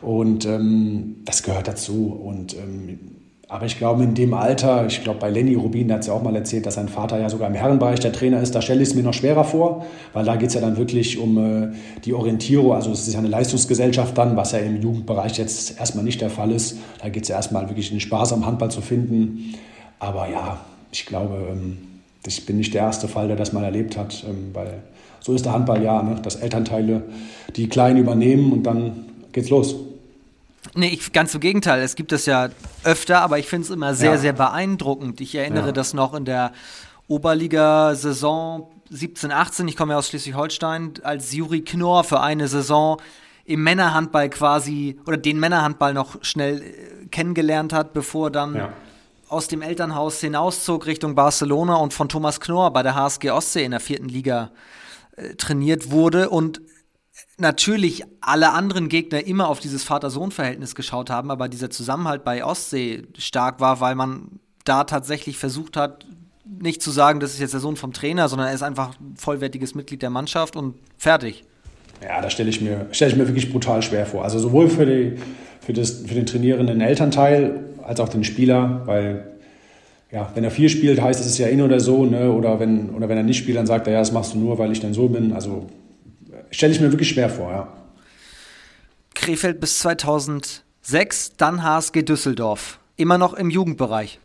und ähm, das gehört dazu. Und, ähm, aber ich glaube, in dem Alter, ich glaube, bei Lenny Rubin, hat es ja auch mal erzählt, dass sein Vater ja sogar im Herrenbereich der Trainer ist, da stelle ich es mir noch schwerer vor, weil da geht es ja dann wirklich um äh, die Orientierung. Also, es ist ja eine Leistungsgesellschaft dann, was ja im Jugendbereich jetzt erstmal nicht der Fall ist. Da geht es ja erstmal wirklich den Spaß am Handball zu finden. Aber ja, ich glaube, ähm, ich bin nicht der erste Fall, der das mal erlebt hat, ähm, weil so ist der Handball ja, ne? dass Elternteile die Kleinen übernehmen und dann geht's los. Nee, ich, ganz im Gegenteil. Es gibt das ja öfter, aber ich finde es immer sehr, ja. sehr beeindruckend. Ich erinnere ja. das noch in der Oberliga-Saison 17, 18. Ich komme ja aus Schleswig-Holstein, als Juri Knorr für eine Saison im Männerhandball quasi oder den Männerhandball noch schnell äh, kennengelernt hat, bevor dann ja aus dem Elternhaus hinauszog Richtung Barcelona und von Thomas Knorr bei der HSG Ostsee in der vierten Liga äh, trainiert wurde und natürlich alle anderen Gegner immer auf dieses Vater-Sohn-Verhältnis geschaut haben, aber dieser Zusammenhalt bei Ostsee stark war, weil man da tatsächlich versucht hat, nicht zu sagen, das ist jetzt der Sohn vom Trainer, sondern er ist einfach ein vollwertiges Mitglied der Mannschaft und fertig. Ja, da stelle ich, mir, stell ich mir wirklich brutal schwer vor. Also sowohl für, die, für, das, für den trainierenden Elternteil als auch den Spieler, weil ja, wenn er viel spielt, heißt es ja in oder so, ne? oder, wenn, oder wenn er nicht spielt, dann sagt er, ja, das machst du nur, weil ich dann so bin. Also stelle ich mir wirklich schwer vor, ja. Krefeld bis 2006, dann HSG Düsseldorf. Immer noch im Jugendbereich.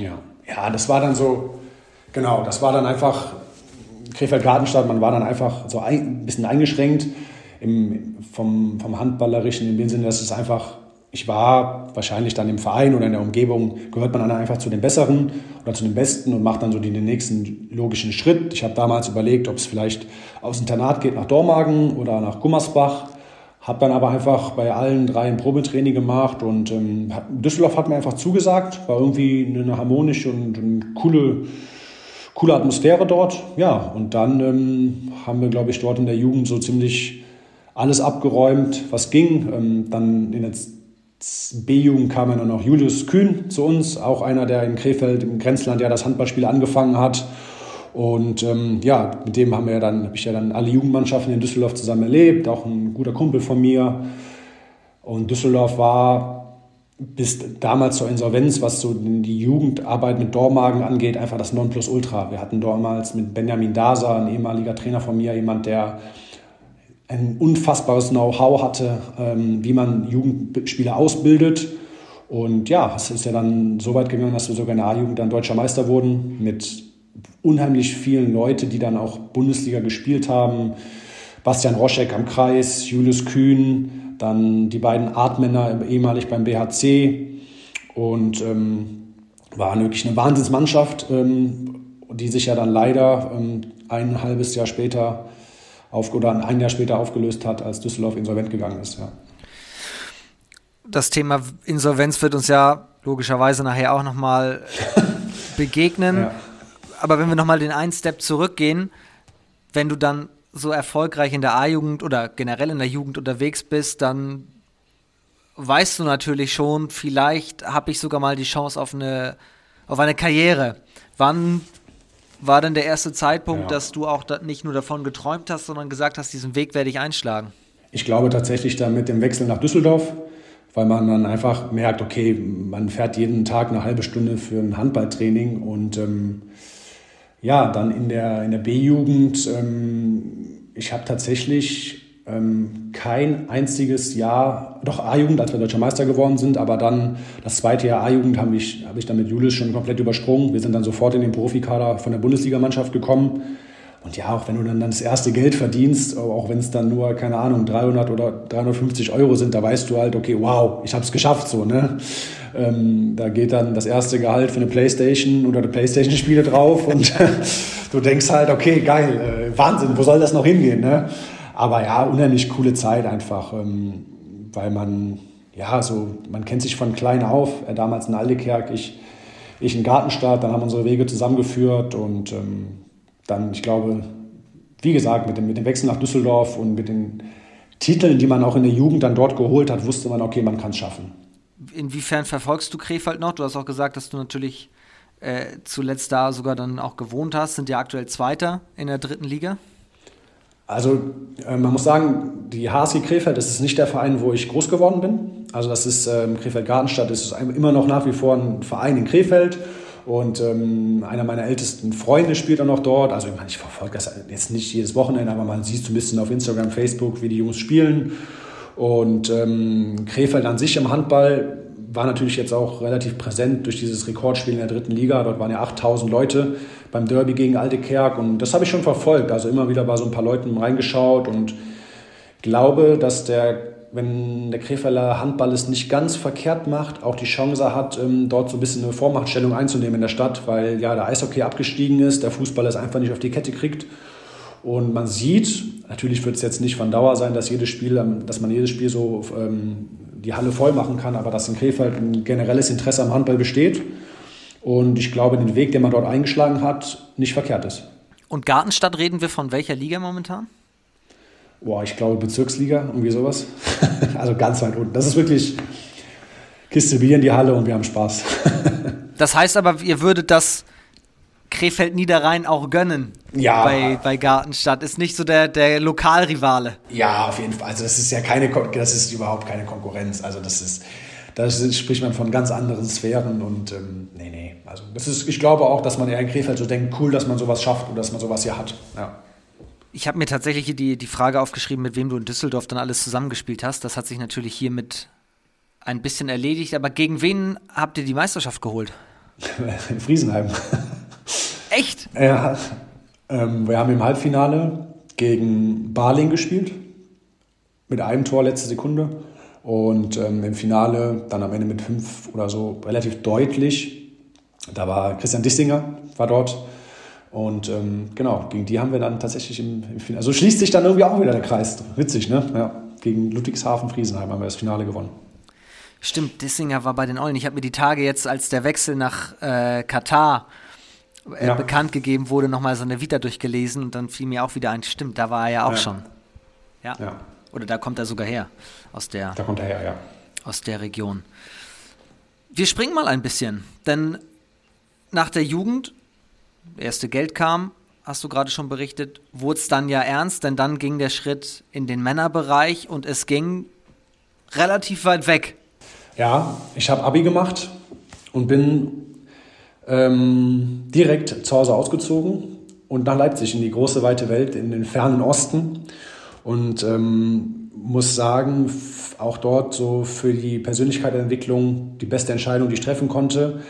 Ja, ja das war dann so, genau, das war dann einfach Krefeld-Gartenstadt, man war dann einfach so ein bisschen eingeschränkt im, vom, vom Handballerischen, in dem Sinne, dass es einfach ich war wahrscheinlich dann im Verein oder in der Umgebung, gehört man dann einfach zu den Besseren oder zu den Besten und macht dann so den, nächsten logischen Schritt. Ich habe damals überlegt, ob es vielleicht aus Internat geht nach Dormagen oder nach Gummersbach. Habe dann aber einfach bei allen drei ein Probetraining gemacht und ähm, Düsseldorf hat mir einfach zugesagt. War irgendwie eine harmonische und, und coole, coole Atmosphäre dort. Ja, und dann ähm, haben wir, glaube ich, dort in der Jugend so ziemlich alles abgeräumt, was ging. Ähm, dann in der B-Jugend kam dann noch Julius Kühn zu uns, auch einer, der in Krefeld im Grenzland ja das Handballspiel angefangen hat. Und ähm, ja, mit dem haben wir dann, habe ich ja dann alle Jugendmannschaften in Düsseldorf zusammen erlebt, auch ein guter Kumpel von mir. Und Düsseldorf war bis damals zur Insolvenz, was so die Jugendarbeit mit Dormagen angeht, einfach das Nonplusultra. Wir hatten damals mit Benjamin Dasa, ein ehemaliger Trainer von mir, jemand, der ein unfassbares Know-how hatte, ähm, wie man Jugendspieler ausbildet. Und ja, es ist ja dann so weit gegangen, dass wir sogar in der A-Jugend dann deutscher Meister wurden mit unheimlich vielen Leuten, die dann auch Bundesliga gespielt haben. Bastian Roschek am Kreis, Julius Kühn, dann die beiden Artmänner ehemalig beim BHC und ähm, war wirklich eine Wahnsinnsmannschaft, ähm, die sich ja dann leider ähm, ein halbes Jahr später auf, oder ein Jahr später aufgelöst hat, als Düsseldorf insolvent gegangen ist. Ja. Das Thema Insolvenz wird uns ja logischerweise nachher auch nochmal begegnen. Ja. Aber wenn wir nochmal den einen Step zurückgehen, wenn du dann so erfolgreich in der A-Jugend oder generell in der Jugend unterwegs bist, dann weißt du natürlich schon, vielleicht habe ich sogar mal die Chance auf eine, auf eine Karriere. Wann war denn der erste Zeitpunkt, ja. dass du auch da nicht nur davon geträumt hast, sondern gesagt hast, diesen Weg werde ich einschlagen? Ich glaube tatsächlich dann mit dem Wechsel nach Düsseldorf, weil man dann einfach merkt, okay, man fährt jeden Tag eine halbe Stunde für ein Handballtraining und ähm, ja, dann in der, in der B-Jugend, ähm, ich habe tatsächlich ähm, kein einziges Jahr, doch A-Jugend, als wir Deutscher Meister geworden sind, aber dann das zweite Jahr A-Jugend habe ich, hab ich dann mit Julius schon komplett übersprungen. Wir sind dann sofort in den Profikader von der Bundesligamannschaft gekommen. Und ja, auch wenn du dann das erste Geld verdienst, auch wenn es dann nur, keine Ahnung, 300 oder 350 Euro sind, da weißt du halt, okay, wow, ich habe es geschafft, so, ne? Ähm, da geht dann das erste Gehalt für eine Playstation oder eine Playstation-Spiele drauf und du denkst halt, okay, geil, äh, Wahnsinn, wo soll das noch hingehen, ne? Aber ja, unheimlich coole Zeit einfach, ähm, weil man, ja, so, man kennt sich von klein auf. Er damals in Aldekerk, ich, ich in Gartenstadt, dann haben unsere Wege zusammengeführt und ähm, dann, ich glaube, wie gesagt, mit dem, mit dem Wechsel nach Düsseldorf und mit den Titeln, die man auch in der Jugend dann dort geholt hat, wusste man, okay, man kann es schaffen. Inwiefern verfolgst du Krefeld noch? Du hast auch gesagt, dass du natürlich äh, zuletzt da sogar dann auch gewohnt hast, sind ja aktuell Zweiter in der dritten Liga. Also äh, man muss sagen, die HSG Krefeld, das ist nicht der Verein, wo ich groß geworden bin. Also das ist ähm, Krefeld Gartenstadt, das ist immer noch nach wie vor ein Verein in Krefeld. Und ähm, einer meiner ältesten Freunde spielt auch noch dort. Also ich, meine, ich verfolge das jetzt nicht jedes Wochenende, aber man sieht so ein bisschen auf Instagram, Facebook, wie die Jungs spielen. Und ähm, Krefeld an sich im Handball war natürlich jetzt auch relativ präsent durch dieses Rekordspiel in der dritten Liga. Dort waren ja 8000 Leute beim Derby gegen Alte Kerk und das habe ich schon verfolgt. Also immer wieder bei so ein paar Leuten reingeschaut und glaube, dass der, wenn der Krefelder Handball es nicht ganz verkehrt macht, auch die Chance hat, ähm, dort so ein bisschen eine Vormachtstellung einzunehmen in der Stadt, weil ja der Eishockey abgestiegen ist, der Fußball es einfach nicht auf die Kette kriegt. Und man sieht, natürlich wird es jetzt nicht von Dauer sein, dass jedes Spiel, dass man jedes Spiel so ähm, die Halle voll machen kann, aber dass in Krefeld ein generelles Interesse am Handball besteht. Und ich glaube, den Weg, den man dort eingeschlagen hat, nicht verkehrt ist. Und Gartenstadt reden wir von welcher Liga momentan? Boah, ich glaube Bezirksliga, irgendwie sowas. also ganz weit unten. Das ist wirklich Kiste Bier in die Halle und wir haben Spaß. das heißt aber, ihr würdet das Krefeld Niederrhein auch gönnen. Ja. Bei, bei Gartenstadt. Ist nicht so der, der Lokalrivale. Ja, auf jeden Fall. Also das ist ja keine, das ist überhaupt keine Konkurrenz. Also das ist, da spricht man von ganz anderen Sphären und ähm, nee, nee. Also das ist, ich glaube auch, dass man eher in Krefeld so denkt, cool, dass man sowas schafft und dass man sowas hier hat. Ja. Ich habe mir tatsächlich die, die Frage aufgeschrieben, mit wem du in Düsseldorf dann alles zusammengespielt hast. Das hat sich natürlich hiermit ein bisschen erledigt. Aber gegen wen habt ihr die Meisterschaft geholt? In Friesenheim. Echt? Ja. Ähm, wir haben im Halbfinale gegen Barling gespielt. Mit einem Tor letzte Sekunde. Und ähm, im Finale dann am Ende mit fünf oder so relativ deutlich. Da war Christian Dissinger, war dort. Und ähm, genau, gegen die haben wir dann tatsächlich im, im Finale. Also schließt sich dann irgendwie auch wieder der Kreis. Witzig, ne? Ja. Gegen Ludwigshafen-Friesenheim haben wir das Finale gewonnen. Stimmt, Dissinger war bei den Eulen. Ich habe mir die Tage jetzt, als der Wechsel nach äh, Katar äh, ja. bekannt gegeben wurde, nochmal so eine Vita durchgelesen und dann fiel mir auch wieder ein, stimmt, da war er ja auch ja. schon. Ja. ja. Oder da kommt er sogar her. Aus der, da kommt er her, ja. Aus der Region. Wir springen mal ein bisschen, denn nach der Jugend, erste Geld kam, hast du gerade schon berichtet, wurde es dann ja ernst, denn dann ging der Schritt in den Männerbereich und es ging relativ weit weg. Ja, ich habe Abi gemacht und bin ähm, direkt zu Hause ausgezogen und nach Leipzig in die große weite Welt, in den fernen Osten. Und ähm, muss sagen, auch dort so für die Persönlichkeitsentwicklung die beste Entscheidung, die ich treffen konnte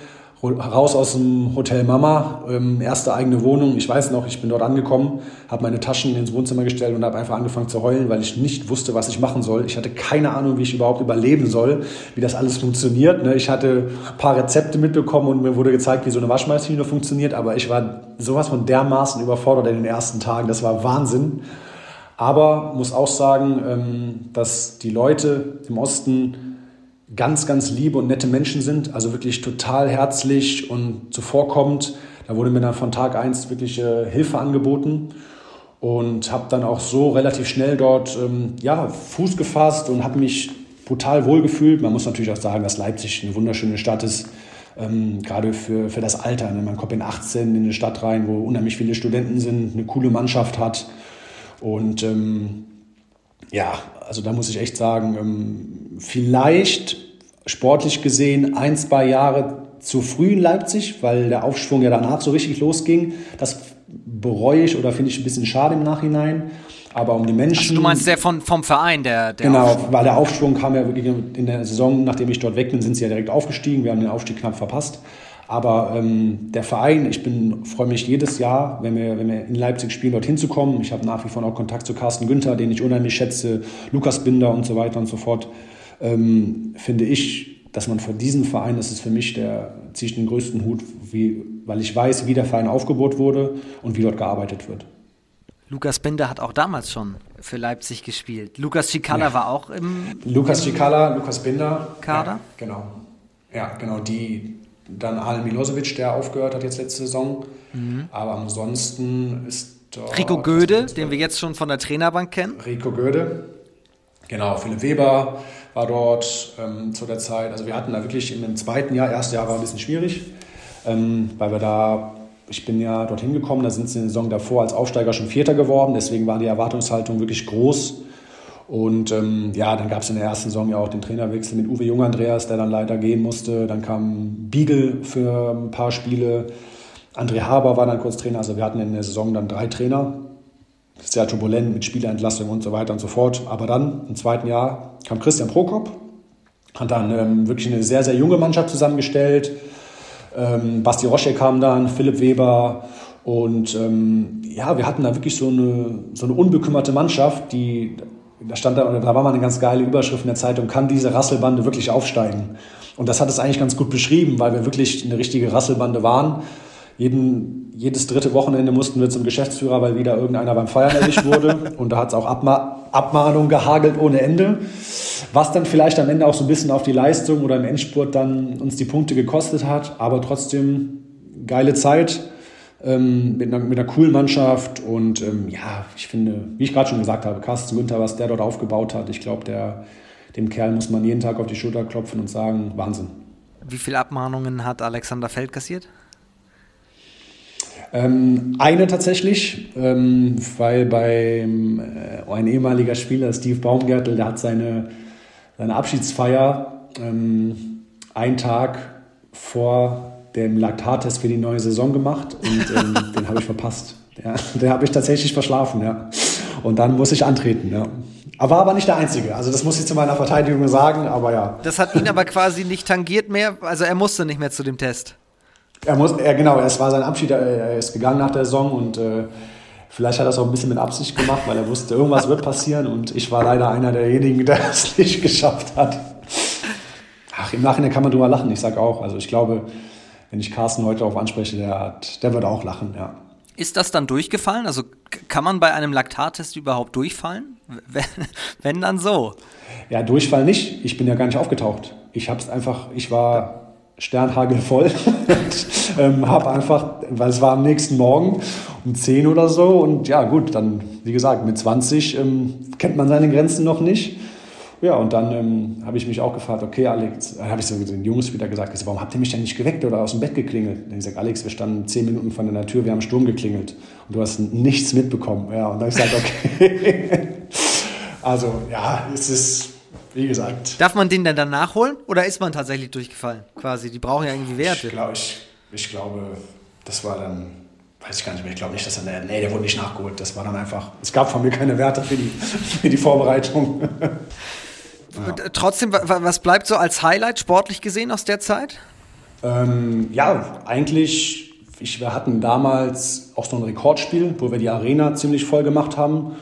raus aus dem Hotel Mama, ähm, erste eigene Wohnung. Ich weiß noch, ich bin dort angekommen, habe meine Taschen ins Wohnzimmer gestellt und habe einfach angefangen zu heulen, weil ich nicht wusste, was ich machen soll. Ich hatte keine Ahnung, wie ich überhaupt überleben soll, wie das alles funktioniert. Ne? Ich hatte ein paar Rezepte mitbekommen und mir wurde gezeigt, wie so eine Waschmaschine funktioniert, aber ich war sowas von dermaßen überfordert in den ersten Tagen. Das war Wahnsinn. Aber muss auch sagen, ähm, dass die Leute im Osten ganz, ganz liebe und nette Menschen sind, also wirklich total herzlich und zuvorkommend. Da wurde mir dann von Tag 1 wirklich äh, Hilfe angeboten und habe dann auch so relativ schnell dort ähm, ja, Fuß gefasst und habe mich brutal wohlgefühlt. Man muss natürlich auch sagen, dass Leipzig eine wunderschöne Stadt ist, ähm, gerade für, für das Alter. Ne? Man kommt in 18 in eine Stadt rein, wo unheimlich viele Studenten sind, eine coole Mannschaft hat und ähm, ja, also da muss ich echt sagen, ähm, vielleicht sportlich gesehen ein, zwei Jahre zu früh in Leipzig, weil der Aufschwung ja danach so richtig losging. Das bereue ich oder finde ich ein bisschen schade im Nachhinein. Aber um die Menschen. Also du meinst der von, vom Verein, der, der Genau, Aufschwung. weil der Aufschwung kam ja wirklich in der Saison, nachdem ich dort weg bin, sind sie ja direkt aufgestiegen. Wir haben den Aufstieg knapp verpasst. Aber ähm, der Verein, ich bin, freue mich jedes Jahr, wenn wir, wenn wir in Leipzig spielen, dorthin zu kommen. Ich habe nach wie vor auch Kontakt zu Carsten Günther, den ich unheimlich schätze, Lukas Binder und so weiter und so fort. Ähm, finde ich, dass man vor diesem Verein, das ist für mich der, ziehe ich den größten Hut, wie, weil ich weiß, wie der Verein aufgebaut wurde und wie dort gearbeitet wird. Lukas Binder hat auch damals schon für Leipzig gespielt. Lukas Cicala ja. war auch im. Lukas Cicala, Lukas Binder. Kader? Ja, genau. Ja, genau. Die, dann Alen Milosevic, der aufgehört hat jetzt letzte Saison. Mhm. Aber ansonsten ist dort, Rico Göde, den wir jetzt schon von der Trainerbank kennen. Rico Göde, genau. Philipp Weber war dort ähm, zu der Zeit. Also wir hatten da wirklich in dem zweiten Jahr, erstes Jahr war ein bisschen schwierig, ähm, weil wir da ich bin ja dorthin gekommen, da sind sie in der Saison davor als Aufsteiger schon Vierter geworden, deswegen war die Erwartungshaltung wirklich groß. Und ähm, ja, dann gab es in der ersten Saison ja auch den Trainerwechsel mit Uwe Jung Andreas, der dann leider gehen musste. Dann kam Biegel für ein paar Spiele. André Haber war dann kurz Trainer. Also wir hatten in der Saison dann drei Trainer. Sehr turbulent mit Spielerentlassung und so weiter und so fort. Aber dann im zweiten Jahr kam Christian Prokop, hat dann ähm, wirklich eine sehr, sehr junge Mannschaft zusammengestellt. Ähm, Basti Rosche kam dann, Philipp Weber. Und ähm, ja, wir hatten da wirklich so eine, so eine unbekümmerte Mannschaft, die da stand da, da war mal eine ganz geile Überschrift in der Zeitung, kann diese Rasselbande wirklich aufsteigen? Und das hat es eigentlich ganz gut beschrieben, weil wir wirklich eine richtige Rasselbande waren. Jeden, jedes dritte Wochenende mussten wir zum Geschäftsführer, weil wieder irgendeiner beim Feiern erwischt wurde. Und da hat es auch Abma Abmahnungen gehagelt ohne Ende. Was dann vielleicht am Ende auch so ein bisschen auf die Leistung oder im Endspurt dann uns die Punkte gekostet hat. Aber trotzdem geile Zeit ähm, mit, einer, mit, einer, coolen Mannschaft und ähm, ja, ich finde, wie ich gerade schon gesagt habe, Carsten Günther, was der dort aufgebaut hat, ich glaube, dem Kerl muss man jeden Tag auf die Schulter klopfen und sagen, Wahnsinn. Wie viele Abmahnungen hat Alexander Feld kassiert? Ähm, eine tatsächlich, ähm, weil beim äh, ein ehemaliger Spieler, Steve Baumgärtel, der hat seine, seine Abschiedsfeier ähm, einen Tag vor den Laktattest für die neue Saison gemacht und ähm, den habe ich verpasst. Ja, den habe ich tatsächlich verschlafen, ja. Und dann muss ich antreten, ja. Aber war aber nicht der Einzige. Also das muss ich zu meiner Verteidigung sagen, aber ja. Das hat ihn aber quasi nicht tangiert mehr. Also er musste nicht mehr zu dem Test. Er muss, er, genau, es war sein Abschied, er ist gegangen nach der Saison und äh, Vielleicht hat er es auch ein bisschen mit Absicht gemacht, weil er wusste, irgendwas wird passieren und ich war leider einer derjenigen, der es nicht geschafft hat. Ach, im Nachhinein kann man drüber lachen. Ich sage auch, also ich glaube, wenn ich Carsten heute darauf anspreche, der, hat, der wird auch lachen, ja. Ist das dann durchgefallen? Also kann man bei einem Laktattest überhaupt durchfallen? Wenn, wenn dann so. Ja, Durchfall nicht. Ich bin ja gar nicht aufgetaucht. Ich habe es einfach, ich war sternhagelvoll und ähm, habe einfach, weil es war am nächsten Morgen um 10 oder so und ja gut, dann wie gesagt mit 20 ähm, kennt man seine Grenzen noch nicht ja, und dann ähm, habe ich mich auch gefragt, okay, Alex, dann habe ich so den Jungs wieder gesagt, warum habt ihr mich denn nicht geweckt oder aus dem Bett geklingelt? Dann habe ich gesagt, Alex, wir standen zehn Minuten von der Tür, wir haben Sturm geklingelt und du hast nichts mitbekommen. Ja, und dann habe ich gesagt, okay. also, ja, es ist, wie gesagt. Darf man den denn dann nachholen oder ist man tatsächlich durchgefallen? Quasi, die brauchen ja irgendwie Werte. Ich, glaub, ich, ich glaube, das war dann weiß ich gar nicht mehr, ich glaube nicht, dass er, nee, der wurde nicht nachgeholt. Das war dann einfach, es gab von mir keine Werte für die, für die Vorbereitung. Ja. Trotzdem, was bleibt so als Highlight sportlich gesehen aus der Zeit? Ähm, ja, eigentlich, ich, wir hatten damals auch so ein Rekordspiel, wo wir die Arena ziemlich voll gemacht haben.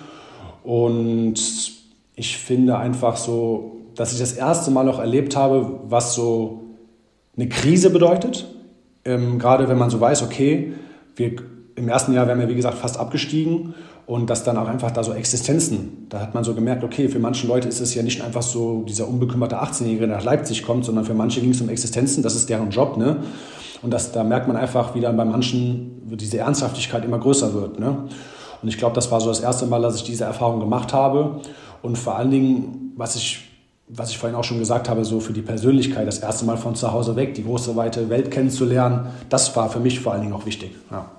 Und ich finde einfach so, dass ich das erste Mal noch erlebt habe, was so eine Krise bedeutet. Ähm, gerade wenn man so weiß, okay, wir, im ersten Jahr wären wir, wie gesagt, fast abgestiegen und dass dann auch einfach da so Existenzen, da hat man so gemerkt, okay, für manche Leute ist es ja nicht einfach so dieser unbekümmerte 18-Jährige, der nach Leipzig kommt, sondern für manche ging es um Existenzen, das ist deren Job, ne? Und das, da merkt man einfach, wie dann bei manchen diese Ernsthaftigkeit immer größer wird, ne? Und ich glaube, das war so das erste Mal, dass ich diese Erfahrung gemacht habe. Und vor allen Dingen, was ich, was ich vorhin auch schon gesagt habe, so für die Persönlichkeit, das erste Mal von zu Hause weg, die große, weite Welt kennenzulernen, das war für mich vor allen Dingen auch wichtig. Ja.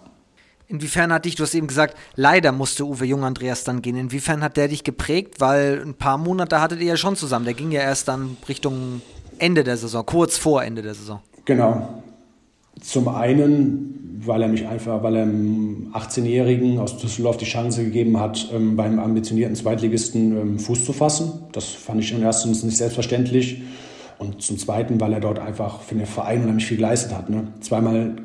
Inwiefern hat dich, du hast eben gesagt, leider musste Uwe Jung Andreas dann gehen. Inwiefern hat der dich geprägt? Weil ein paar Monate hattet ihr ja schon zusammen. Der ging ja erst dann Richtung Ende der Saison, kurz vor Ende der Saison. Genau. Zum einen, weil er mich einfach, weil er einem 18-Jährigen aus Düsseldorf die Chance gegeben hat, ähm, beim ambitionierten Zweitligisten ähm, Fuß zu fassen. Das fand ich erstens nicht selbstverständlich. Und zum Zweiten, weil er dort einfach für den Verein unheimlich viel geleistet hat. Ne? Zweimal,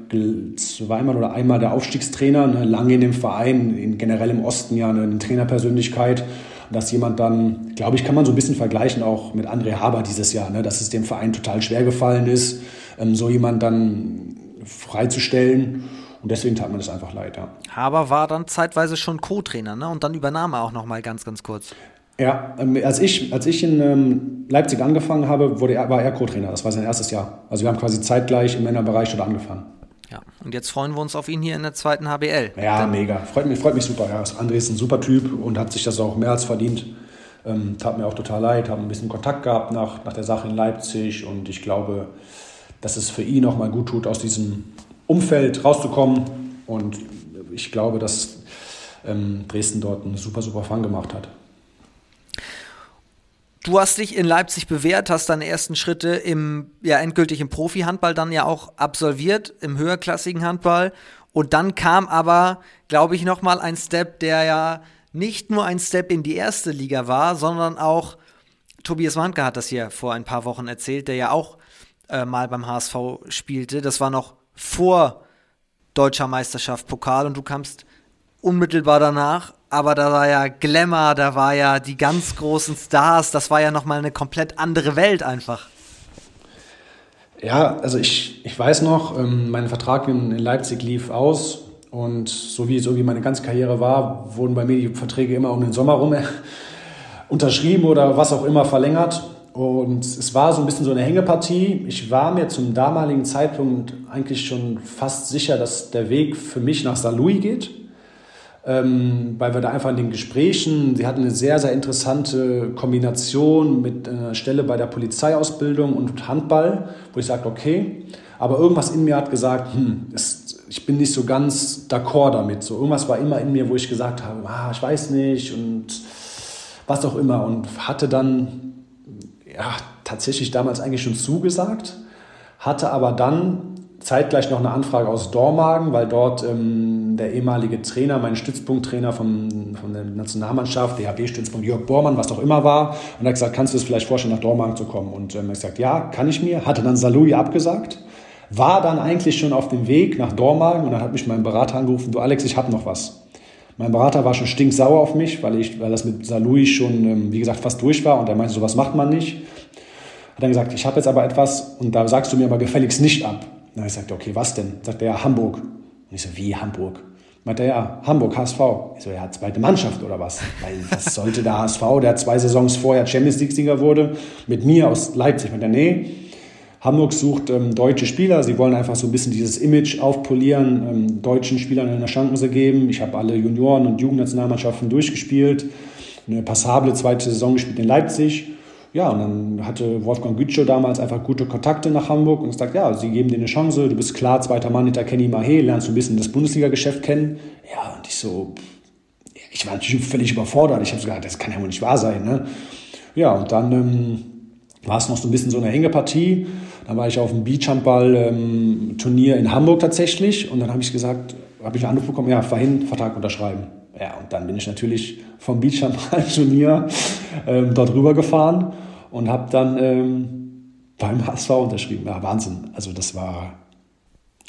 zweimal oder einmal der Aufstiegstrainer, ne? lange in dem Verein, in, generell im Osten ja eine, Trainerpersönlichkeit. Und dass jemand dann, glaube ich, kann man so ein bisschen vergleichen auch mit André Haber dieses Jahr, ne? dass es dem Verein total schwer gefallen ist, ähm, so jemand dann freizustellen. Und deswegen tat mir das einfach leid. Ja. Haber war dann zeitweise schon Co-Trainer ne? und dann übernahm er auch noch mal ganz, ganz kurz. Ja, ähm, als ich, als ich in ähm, Leipzig angefangen habe, wurde er, war er Co-Trainer. Das war sein erstes Jahr. Also wir haben quasi zeitgleich im Männerbereich dort angefangen. Ja, und jetzt freuen wir uns auf ihn hier in der zweiten HBL. Ja, Dann mega. Freut mich, freut mich super. Ja, André ist ein super Typ und hat sich das auch mehr als verdient. Ähm, tat mir auch total leid, haben ein bisschen Kontakt gehabt nach, nach der Sache in Leipzig und ich glaube, dass es für ihn auch mal gut tut, aus diesem Umfeld rauszukommen. Und ich glaube, dass ähm, Dresden dort einen super, super Fang gemacht hat. Du hast dich in Leipzig bewährt, hast deine ersten Schritte im, ja, endgültig im Profi-Handball dann ja auch absolviert, im höherklassigen Handball. Und dann kam aber, glaube ich, nochmal ein Step, der ja nicht nur ein Step in die erste Liga war, sondern auch, Tobias Wandke hat das hier vor ein paar Wochen erzählt, der ja auch äh, mal beim HSV spielte. Das war noch vor deutscher Meisterschaft Pokal und du kamst unmittelbar danach aber da war ja Glamour, da war ja die ganz großen Stars, das war ja nochmal eine komplett andere Welt einfach. Ja, also ich, ich weiß noch, ähm, mein Vertrag in, Leipzig lief aus und so wie, so wie meine ganze Karriere war, wurden bei mir die Verträge immer um den Sommer rum unterschrieben oder was auch immer verlängert. Und es war so ein bisschen so eine Hängepartie. Ich war mir zum damaligen Zeitpunkt eigentlich schon fast sicher, dass der Weg für mich nach St. Louis geht ähm, weil wir da einfach in den Gesprächen, sie hatten eine sehr, sehr interessante Kombination mit einer Stelle bei der Polizeiausbildung und Handball, wo ich sagte, okay, aber irgendwas in mir hat gesagt, hm, es, ich bin nicht so ganz d'accord damit. So irgendwas war immer in mir, wo ich gesagt habe, ah, ich weiß nicht und was auch immer und hatte dann ja tatsächlich damals eigentlich schon zugesagt, hatte aber dann zeitgleich noch eine Anfrage aus Dormagen, weil dort ähm, der ehemalige Trainer, mein Stützpunkttrainer vom, von der Nationalmannschaft, DHB-Stützpunkt Jörg Bormann, was auch immer war, und er hat gesagt, kannst du es vielleicht vorstellen, nach Dormagen zu kommen? Und ähm, er hat gesagt, ja, kann ich mir. Hatte dann Saluja abgesagt, war dann eigentlich schon auf dem Weg nach Dormagen und dann hat mich mein Berater angerufen, du Alex, ich habe noch was. Mein Berater war schon stinksauer auf mich, weil, ich, weil das mit Salui schon, ähm, wie gesagt, fast durch war und er meinte, sowas macht man nicht. Hat dann gesagt, ich habe jetzt aber etwas und da sagst du mir aber gefälligst nicht ab. Habe ich gesagt, okay, was denn? Sagt er, ja, Hamburg. Und ich so, wie Hamburg? Meint er, ja, Hamburg, HSV. Ich so, ja, zweite Mannschaft oder was? Weil was sollte der HSV, der zwei Saisons vorher Champions League-Sieger wurde, mit mir aus Leipzig? Meint er, nee, Hamburg sucht ähm, deutsche Spieler. Sie wollen einfach so ein bisschen dieses Image aufpolieren, ähm, deutschen Spielern eine Chance geben. Ich habe alle Junioren- und Jugendnationalmannschaften durchgespielt. Eine passable zweite Saison gespielt in Leipzig. Ja, und dann hatte Wolfgang Gütschow damals einfach gute Kontakte nach Hamburg und gesagt, ja, sie geben dir eine Chance, du bist klar zweiter Mann hinter Kenny Mahé, lernst du ein bisschen das Bundesliga-Geschäft kennen. Ja, und ich so, ich war natürlich völlig überfordert. Ich habe so gedacht, das kann ja wohl nicht wahr sein. Ne? Ja, und dann ähm, war es noch so ein bisschen so eine enge Partie. Dann war ich auf dem Beachhandball-Turnier ähm, in Hamburg tatsächlich und dann habe ich gesagt, habe ich einen Anruf bekommen, ja, fahr hin, Vertrag unterschreiben. Ja, und dann bin ich natürlich vom Beachhandball-Turnier ähm, dort rübergefahren und habe dann ähm, beim HSV unterschrieben. Ja, Wahnsinn. Also das war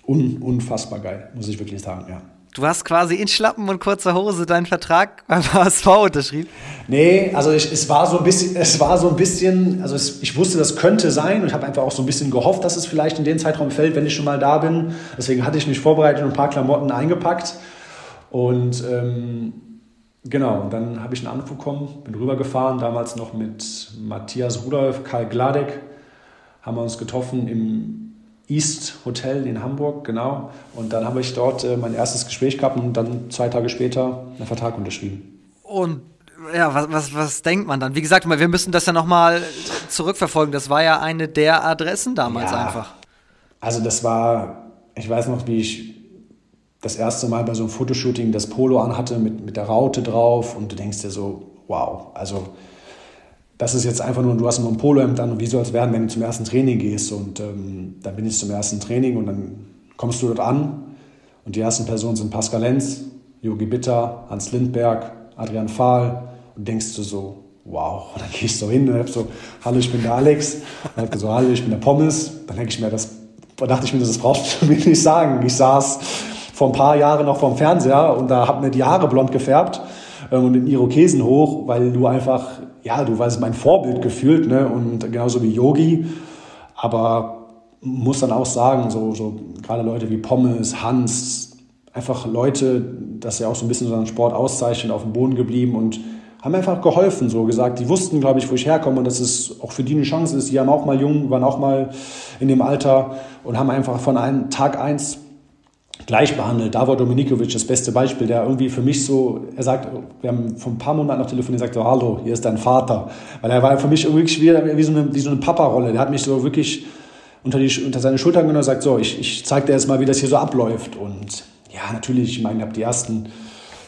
un unfassbar geil, muss ich wirklich sagen, ja. Du hast quasi in Schlappen und kurzer Hose deinen Vertrag beim HSV unterschrieben? Nee, also ich, es war so ein bisschen, es war so ein bisschen, also es, ich wusste, das könnte sein und ich habe einfach auch so ein bisschen gehofft, dass es vielleicht in den Zeitraum fällt, wenn ich schon mal da bin. Deswegen hatte ich mich vorbereitet und ein paar Klamotten eingepackt. Und ähm, genau, und dann habe ich einen Anruf bekommen, bin rübergefahren, damals noch mit Matthias Rudolf, Karl Gladek, haben wir uns getroffen im East Hotel in Hamburg, genau. Und dann habe ich dort äh, mein erstes Gespräch gehabt und dann zwei Tage später einen Vertrag unterschrieben. Und ja, was, was, was denkt man dann? Wie gesagt, wir müssen das ja nochmal zurückverfolgen. Das war ja eine der Adressen damals ja, einfach. Also das war, ich weiß noch, wie ich das erste Mal bei so einem Fotoshooting das Polo anhatte mit, mit der Raute drauf und du denkst dir so, wow, also das ist jetzt einfach nur, du hast nur ein Polohemd an und wie soll es werden, wenn du zum ersten Training gehst? Und ähm, dann bin ich zum ersten Training und dann kommst du dort an und die ersten Personen sind Pascal Lenz, Jogi Bitter, Hans Lindberg, Adrian Fahl und denkst du so, wow, und dann gehst du hin und hab so, hallo, ich bin der Alex, und hab so, hallo, ich bin der Pommes, dann denke ich mir, das dachte ich mir, das brauchst du mir nicht sagen. Ich saß vor ein paar Jahren noch vorm Fernseher und da hab mir die Haare blond gefärbt ähm, und den Irokesen hoch, weil du einfach ja, du warst mein Vorbild gefühlt, ne? Und genauso wie Yogi. Aber muss dann auch sagen, so, so gerade Leute wie Pommes, Hans, einfach Leute, dass ja auch so ein bisschen so einen Sport auszeichnen, auf dem Boden geblieben und haben einfach geholfen, so gesagt. Die wussten, glaube ich, wo ich herkomme und dass es auch für die eine Chance ist. Die haben auch mal jung, waren auch mal in dem Alter und haben einfach von einem Tag eins gleich behandelt. Davor Dominikovic, das beste Beispiel, der irgendwie für mich so, er sagt, wir haben vor ein paar Monaten noch telefoniert, er sagt, oh, hallo, hier ist dein Vater. Weil er war für mich wirklich wie, wie so eine, so eine Papa-Rolle. Der hat mich so wirklich unter, die, unter seine Schultern genommen und sagt, so, ich, ich zeig dir jetzt mal, wie das hier so abläuft. Und ja, natürlich, ich meine, ich habe die ersten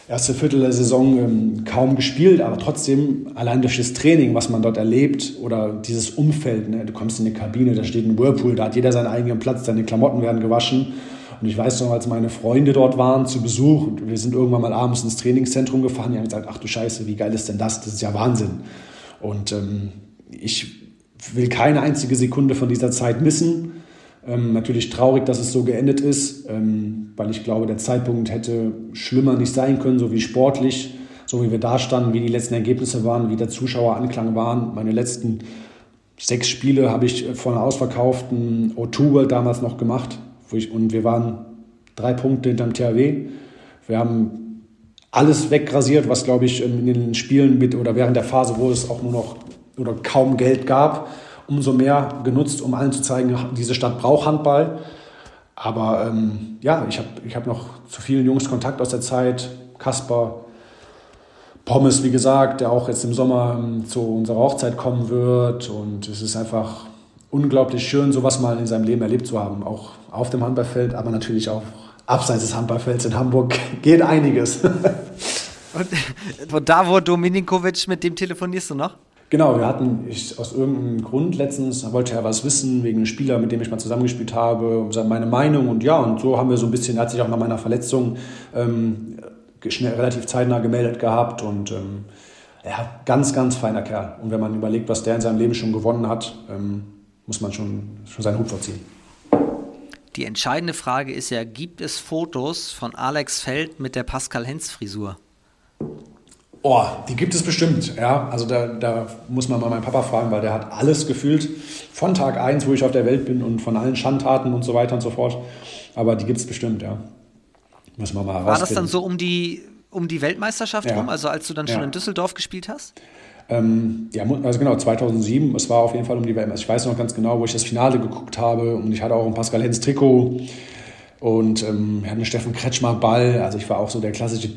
erste Viertel der Saison ähm, kaum gespielt, aber trotzdem allein durch das Training, was man dort erlebt oder dieses Umfeld, ne? du kommst in die Kabine, da steht ein Whirlpool, da hat jeder seinen eigenen Platz, deine Klamotten werden gewaschen und ich weiß noch, als meine Freunde dort waren zu Besuch und wir sind irgendwann mal abends ins Trainingszentrum gefahren, die haben gesagt, ach du Scheiße, wie geil ist denn das? Das ist ja Wahnsinn. Und ähm, ich will keine einzige Sekunde von dieser Zeit missen. Ähm, natürlich traurig, dass es so geendet ist, ähm, weil ich glaube, der Zeitpunkt hätte schlimmer nicht sein können, so wie sportlich, so wie wir da standen, wie die letzten Ergebnisse waren, wie der Zuschaueranklang waren. Meine letzten sechs Spiele habe ich vor einer ausverkauften O2 World damals noch gemacht ich, und wir waren drei Punkte hinterm THW. Wir haben alles wegrasiert, was, glaube ich, in den Spielen mit oder während der Phase, wo es auch nur noch oder kaum Geld gab, umso mehr genutzt, um allen zu zeigen, diese Stadt braucht Handball. Aber ähm, ja, ich habe ich hab noch zu vielen Jungs Kontakt aus der Zeit. Kasper, Pommes, wie gesagt, der auch jetzt im Sommer ähm, zu unserer Hochzeit kommen wird. Und es ist einfach unglaublich schön, sowas mal in seinem Leben erlebt zu haben. Auch auf dem Handballfeld, aber natürlich auch abseits des Handballfelds in Hamburg geht einiges. Und von da, wo Dominikovic, mit dem telefonierst du noch? Genau, wir hatten ich, aus irgendeinem Grund letztens, wollte er was wissen, wegen einem Spieler, mit dem ich mal zusammengespielt habe, meine Meinung und ja, und so haben wir so ein bisschen, er hat sich auch nach meiner Verletzung ähm, schnell, relativ zeitnah gemeldet gehabt und ähm, ja, ganz, ganz feiner Kerl. Und wenn man überlegt, was der in seinem Leben schon gewonnen hat, ähm, muss man schon, schon seinen Hut vorziehen. Die entscheidende Frage ist ja, gibt es Fotos von Alex Feld mit der Pascal Hens Frisur? Oh, die gibt es bestimmt, ja. Also da, da muss man mal meinen Papa fragen, weil der hat alles gefühlt von Tag 1, wo ich auf der Welt bin und von allen Schandtaten und so weiter und so fort. Aber die gibt es bestimmt, ja. Muss man mal War das dann so um die, um die Weltmeisterschaft ja. rum, also als du dann schon ja. in Düsseldorf gespielt hast? Ähm, ja, also genau, 2007, es war auf jeden Fall um die Weltmeisterschaft. Ich weiß noch ganz genau, wo ich das Finale geguckt habe und ich hatte auch ein Pascal Hens Trikot und ähm, wir hatten Steffen Kretschmer Ball, also ich war auch so der klassische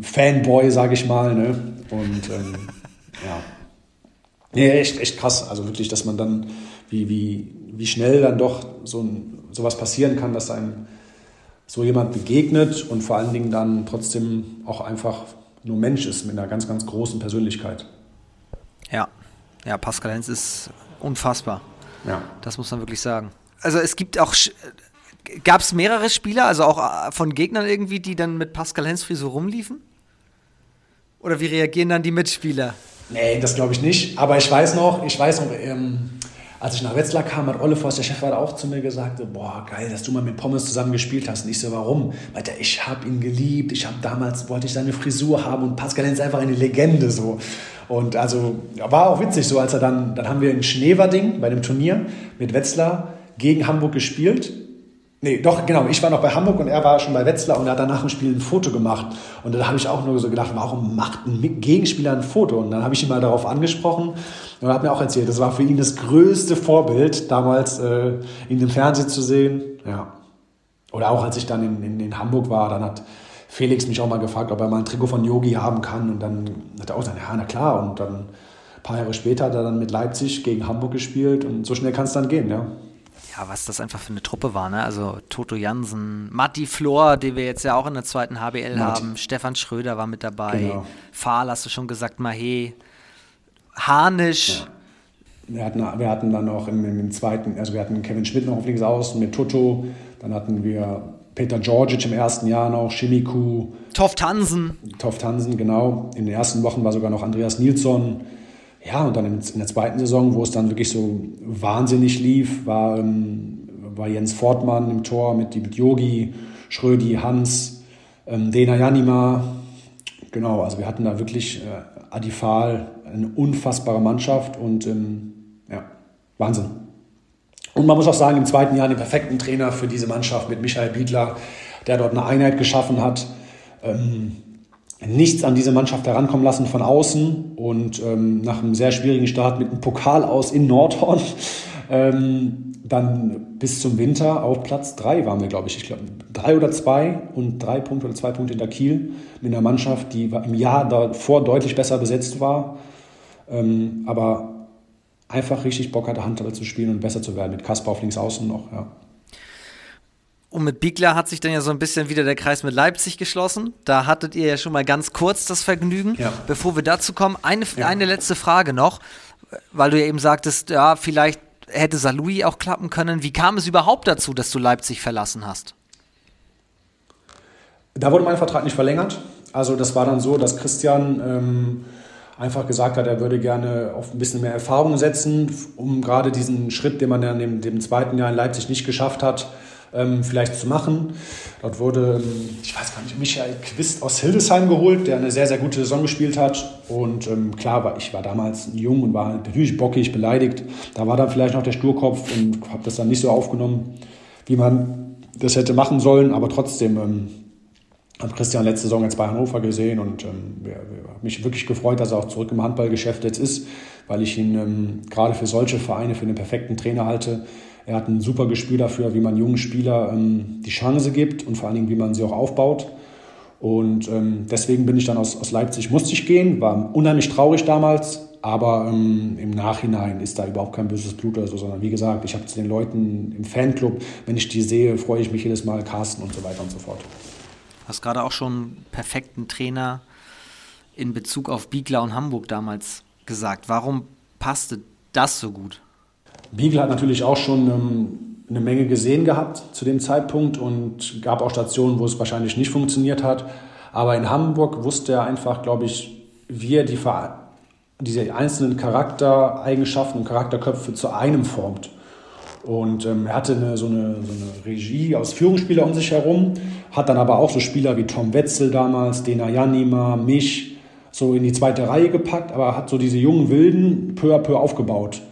Fanboy, sage ich mal. Ne? Und ähm, ja. Nee, echt, echt krass. Also wirklich, dass man dann, wie, wie, wie schnell dann doch so ein, sowas passieren kann, dass einem so jemand begegnet und vor allen Dingen dann trotzdem auch einfach nur Mensch ist mit einer ganz, ganz großen Persönlichkeit. Ja, ja, Pascal Hens ist unfassbar. Ja. Das muss man wirklich sagen. Also es gibt auch Gab es mehrere Spieler, also auch äh, von Gegnern irgendwie, die dann mit Pascal Hens so rumliefen? Oder wie reagieren dann die Mitspieler? Nee, das glaube ich nicht. Aber ich weiß noch, ich weiß noch, ähm, als ich nach Wetzlar kam, hat Olle Voss, der Chef, auch zu mir gesagt, boah, geil, dass du mal mit Pommes zusammen gespielt hast. Und ich so, warum? Weil der, ich habe ihn geliebt. Ich habe damals, wollte ich seine Frisur haben. Und Pascal Hens ist einfach eine Legende so. Und also, war auch witzig so, als er dann, dann haben wir in Schneverding bei dem Turnier mit Wetzlar gegen Hamburg gespielt Nee, doch, genau. Ich war noch bei Hamburg und er war schon bei Wetzlar und er hat danach im Spiel ein Foto gemacht. Und dann habe ich auch nur so gedacht, warum macht ein Gegenspieler ein Foto? Und dann habe ich ihn mal darauf angesprochen und hat mir auch erzählt, das war für ihn das größte Vorbild, damals äh, ihn im Fernsehen zu sehen. Ja. Oder auch als ich dann in, in, in Hamburg war, dann hat Felix mich auch mal gefragt, ob er mal ein Trikot von Yogi haben kann. Und dann hat er auch gesagt, ja, na klar. Und dann ein paar Jahre später hat er dann mit Leipzig gegen Hamburg gespielt und so schnell kann es dann gehen, ja ja, was das einfach für eine Truppe war, ne? Also Toto Jansen, Matti Flor, den wir jetzt ja auch in der zweiten HBL Matti. haben, Stefan Schröder war mit dabei, genau. Fahl hast du schon gesagt, Mahe, Harnisch. Ja. Wir hatten, wir hatten dann auch im, im, zweiten, also wir hatten Kevin Schmidt noch auf links außen mit Toto, dann hatten wir Peter Georgic im ersten Jahr noch, Chimiku. Toft Hansen. Toft Hansen, genau. In den ersten Wochen war sogar noch Andreas Nilsson. Ja, und dann in, der zweiten Saison, wo es dann wirklich so wahnsinnig lief, war, ähm, war Jens Fortmann im Tor mit, mit Yogi, Schrödi, Hans, ähm, Dena Janima. Genau, also wir hatten da wirklich äh, Adifal, eine unfassbare Mannschaft und ähm, ja, Wahnsinn. Und man muss auch sagen, im zweiten Jahr den perfekten Trainer für diese Mannschaft mit Michael Biedler, der dort eine Einheit geschaffen hat. Ähm, nichts an diese Mannschaft herankommen lassen von außen und ähm, nach einem sehr schwierigen Start mit einem Pokal aus in Nordhorn ähm, dann bis zum Winter auf Platz drei waren wir, glaube ich. Ich glaube, drei oder zwei und drei Punkte oder zwei Punkte in der Kiel mit einer Mannschaft, die im Jahr davor deutlich besser besetzt war, ähm, aber einfach richtig Bock hatte, Handball zu spielen und besser zu werden. Mit Kasper auf links außen noch, ja. Und mit Biegler hat sich dann ja so ein bisschen wieder der Kreis mit Leipzig geschlossen. Da hattet ihr ja schon mal ganz kurz das Vergnügen. Ja. Bevor wir dazu kommen, eine, ja. eine letzte Frage noch, weil du ja eben sagtest, ja, vielleicht hätte Salui auch klappen können. Wie kam es überhaupt dazu, dass du Leipzig verlassen hast? Da wurde mein Vertrag nicht verlängert. Also das war dann so, dass Christian ähm, einfach gesagt hat, er würde gerne auf ein bisschen mehr Erfahrung setzen, um gerade diesen Schritt, den man dann in dem zweiten Jahr in Leipzig nicht geschafft hat, ähm, vielleicht zu machen. Dort wurde, ähm, ich weiß gar nicht, Michael Quist aus Hildesheim geholt, der eine sehr, sehr gute Saison gespielt hat. Und ähm, klar, ich war damals jung und war natürlich bockig, beleidigt. Da war dann vielleicht noch der Sturkopf und habe das dann nicht so aufgenommen, wie man das hätte machen sollen. Aber trotzdem habe Christian letzte Saison jetzt bei Hannover gesehen und ähm, wir, mich wirklich gefreut, dass er auch zurück im Handballgeschäft jetzt ist, weil ich ihn ähm, gerade für solche Vereine für den perfekten Trainer halte. Er hat ein super Gespür dafür, wie man jungen Spieler ähm, die Chance gibt und vor allen Dingen, wie man sie auch aufbaut. Und ähm, deswegen bin ich dann aus, aus Leipzig, musste ich gehen, war unheimlich traurig damals, aber ähm, im Nachhinein ist da überhaupt kein böses Blut oder so, sondern wie gesagt, ich habe zu den Leuten im Fanclub, wenn ich die sehe, freue ich mich jedes Mal, Carsten und so weiter und so fort. Du hast gerade auch schon perfekten Trainer in Bezug auf Biegler und Hamburg damals gesagt. Warum passte das so gut? Beagle hat natürlich auch schon ähm, eine Menge gesehen gehabt zu dem Zeitpunkt und gab auch Stationen, wo es wahrscheinlich nicht funktioniert hat. Aber in Hamburg wusste er einfach, glaube ich, wie er die, diese einzelnen Charaktereigenschaften und Charakterköpfe zu einem formt. Und ähm, er hatte eine, so, eine, so eine Regie aus Führungsspielern um sich herum, hat dann aber auch so Spieler wie Tom Wetzel damals, Dena Janima, mich, so in die zweite Reihe gepackt, aber hat so diese jungen Wilden peu à peu aufgebaut.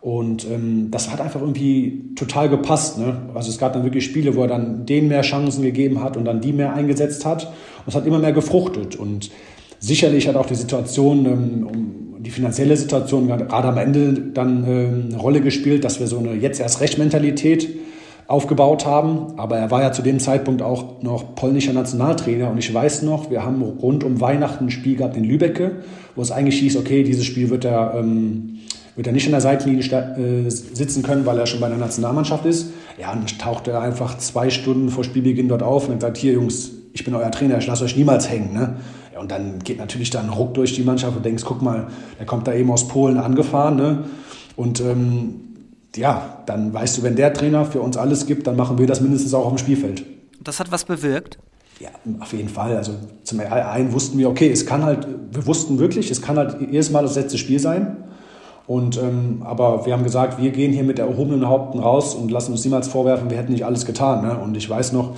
Und ähm, das hat einfach irgendwie total gepasst. Ne? Also es gab dann wirklich Spiele, wo er dann denen mehr Chancen gegeben hat und dann die mehr eingesetzt hat. Und es hat immer mehr gefruchtet. Und sicherlich hat auch die Situation, ähm, die finanzielle Situation gerade am Ende dann ähm, eine Rolle gespielt, dass wir so eine jetzt erst Recht Mentalität aufgebaut haben. Aber er war ja zu dem Zeitpunkt auch noch polnischer Nationaltrainer. Und ich weiß noch, wir haben rund um Weihnachten ein Spiel gehabt in Lübecke, wo es eigentlich hieß, okay, dieses Spiel wird er, ähm, wird er nicht in der Seitenlinie äh, sitzen können, weil er schon bei der Nationalmannschaft ist. Ja, und dann tauchte er einfach zwei Stunden vor Spielbeginn dort auf und hat hier Jungs, ich bin euer Trainer, ich lasse euch niemals hängen. Ne? Und dann geht natürlich da ein Ruck durch die Mannschaft und denkst, guck mal, der kommt da eben aus Polen angefahren. Ne? Und ähm, ja, dann weißt du, wenn der Trainer für uns alles gibt, dann machen wir das mindestens auch auf dem Spielfeld. Das hat was bewirkt? Ja, auf jeden Fall. Also zum einen wussten wir, okay, es kann halt, wir wussten wirklich, es kann halt jedes Mal das letzte Spiel sein. Und, ähm, aber wir haben gesagt, wir gehen hier mit der erhobenen Haupten raus und lassen uns niemals vorwerfen, wir hätten nicht alles getan. Ne? Und ich weiß noch,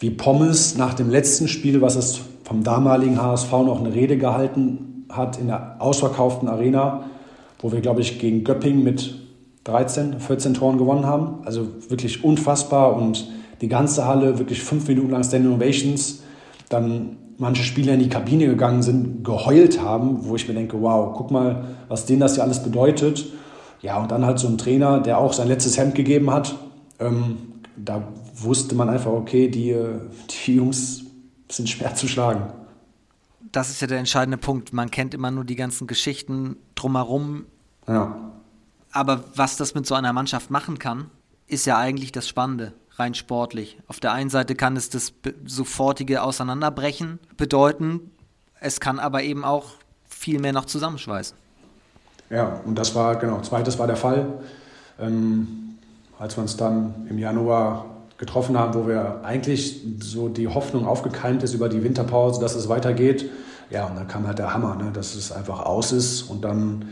wie Pommes nach dem letzten Spiel, was es vom damaligen HSV noch eine Rede gehalten hat in der ausverkauften Arena, wo wir, glaube ich, gegen Göpping mit 13, 14 Toren gewonnen haben. Also wirklich unfassbar und die ganze Halle wirklich fünf Minuten lang Standing Ovations. Dann manche Spieler in die Kabine gegangen sind, geheult haben, wo ich mir denke, wow, guck mal, was denen das hier alles bedeutet. Ja, und dann halt so ein Trainer, der auch sein letztes Hemd gegeben hat. Ähm, da wusste man einfach, okay, die, die Jungs sind schwer zu schlagen. Das ist ja der entscheidende Punkt. Man kennt immer nur die ganzen Geschichten drumherum. Ja. Aber was das mit so einer Mannschaft machen kann, ist ja eigentlich das Spannende, rein sportlich. Auf der einen Seite kann es das sofortige Auseinanderbrechen bedeuten, es kann aber eben auch viel mehr noch zusammenschweißen. Ja, und das war, genau, zweites war der Fall. Ähm, als wir uns dann im Januar getroffen haben, wo wir eigentlich so die Hoffnung aufgekeimt ist über die Winterpause, dass es weitergeht. Ja, und dann kam halt der Hammer, ne, dass es einfach aus ist und dann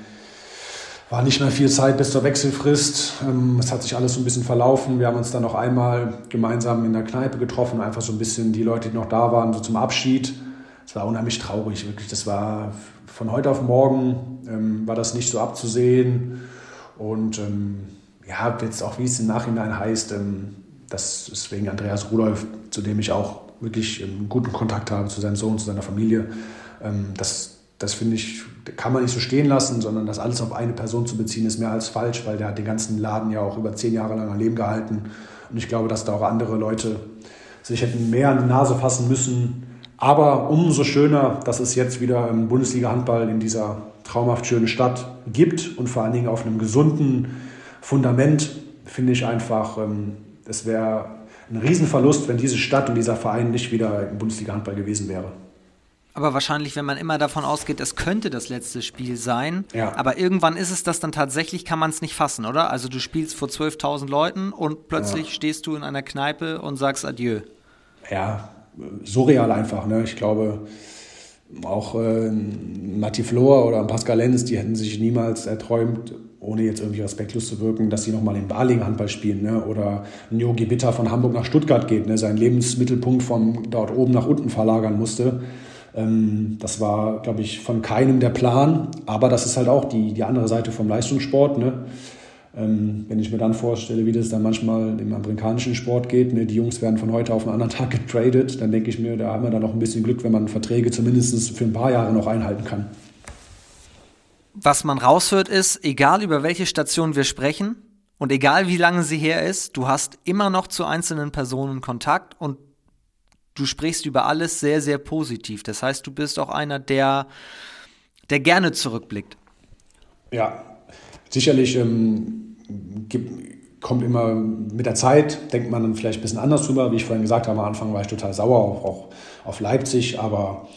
war nicht mehr viel Zeit bis zur Wechselfrist. Ähm, es hat sich alles so ein bisschen verlaufen. Wir haben uns dann noch einmal gemeinsam in der Kneipe getroffen, einfach so ein bisschen die Leute, die noch da waren, so zum Abschied. Es war unheimlich traurig, wirklich. Das war von heute auf morgen ähm, war das nicht so abzusehen. Und ähm, ja, jetzt auch wie es im Nachhinein heißt, ähm, das ist wegen Andreas Rudolf, zu dem ich auch wirklich einen guten Kontakt habe, zu seinem Sohn, zu seiner Familie. Ähm, das das finde ich, kann man nicht so stehen lassen, sondern das alles auf eine Person zu beziehen, ist mehr als falsch, weil der hat den ganzen Laden ja auch über zehn Jahre lang am Leben gehalten. Und ich glaube, dass da auch andere Leute sich hätten mehr an die Nase fassen müssen. Aber umso schöner, dass es jetzt wieder im Bundesliga-Handball in dieser traumhaft schönen Stadt gibt und vor allen Dingen auf einem gesunden Fundament, finde ich einfach, ähm, es wäre ein Riesenverlust, wenn diese Stadt und dieser Verein nicht wieder im Bundesliga-Handball gewesen wäre. Aber wahrscheinlich, wenn man immer davon ausgeht, es könnte das letzte Spiel sein. Ja. Aber irgendwann ist es das dann tatsächlich, kann man es nicht fassen, oder? Also du spielst vor 12.000 Leuten und plötzlich ja. stehst du in einer Kneipe und sagst Adieu. Ja, surreal einfach. Ne? Ich glaube, auch äh, Matti Flor oder Pascal Lenz, die hätten sich niemals erträumt, ohne jetzt irgendwie respektlos zu wirken, dass sie nochmal in Balingen Handball spielen. Ne? Oder ein Yogi Bitter von Hamburg nach Stuttgart geht, ne? seinen Lebensmittelpunkt von dort oben nach unten verlagern musste. Ähm, das war, glaube ich, von keinem der Plan. Aber das ist halt auch die, die andere Seite vom Leistungssport. Ne? Ähm, wenn ich mir dann vorstelle, wie das dann manchmal im amerikanischen Sport geht, ne? die Jungs werden von heute auf einen anderen Tag getradet, dann denke ich mir, da haben wir dann noch ein bisschen Glück, wenn man Verträge zumindest für ein paar Jahre noch einhalten kann. Was man raushört ist, egal über welche Station wir sprechen und egal wie lange sie her ist, du hast immer noch zu einzelnen Personen Kontakt und du sprichst über alles sehr, sehr positiv. Das heißt, du bist auch einer, der, der gerne zurückblickt. Ja, sicherlich ähm, gibt, kommt immer mit der Zeit, denkt man dann vielleicht ein bisschen anders drüber. Wie ich vorhin gesagt habe, am Anfang war ich total sauer, auch, auch auf Leipzig, aber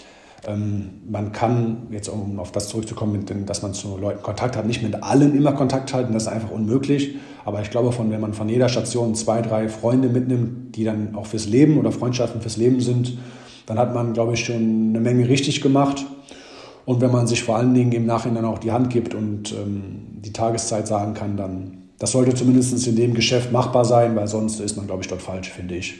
man kann, jetzt um auf das zurückzukommen, dass man zu Leuten Kontakt hat, nicht mit allen immer Kontakt halten, das ist einfach unmöglich. Aber ich glaube, von, wenn man von jeder Station zwei, drei Freunde mitnimmt, die dann auch fürs Leben oder Freundschaften fürs Leben sind, dann hat man, glaube ich, schon eine Menge richtig gemacht. Und wenn man sich vor allen Dingen im Nachhinein auch die Hand gibt und ähm, die Tageszeit sagen kann, dann das sollte zumindest in dem Geschäft machbar sein, weil sonst ist man, glaube ich, dort falsch, finde ich.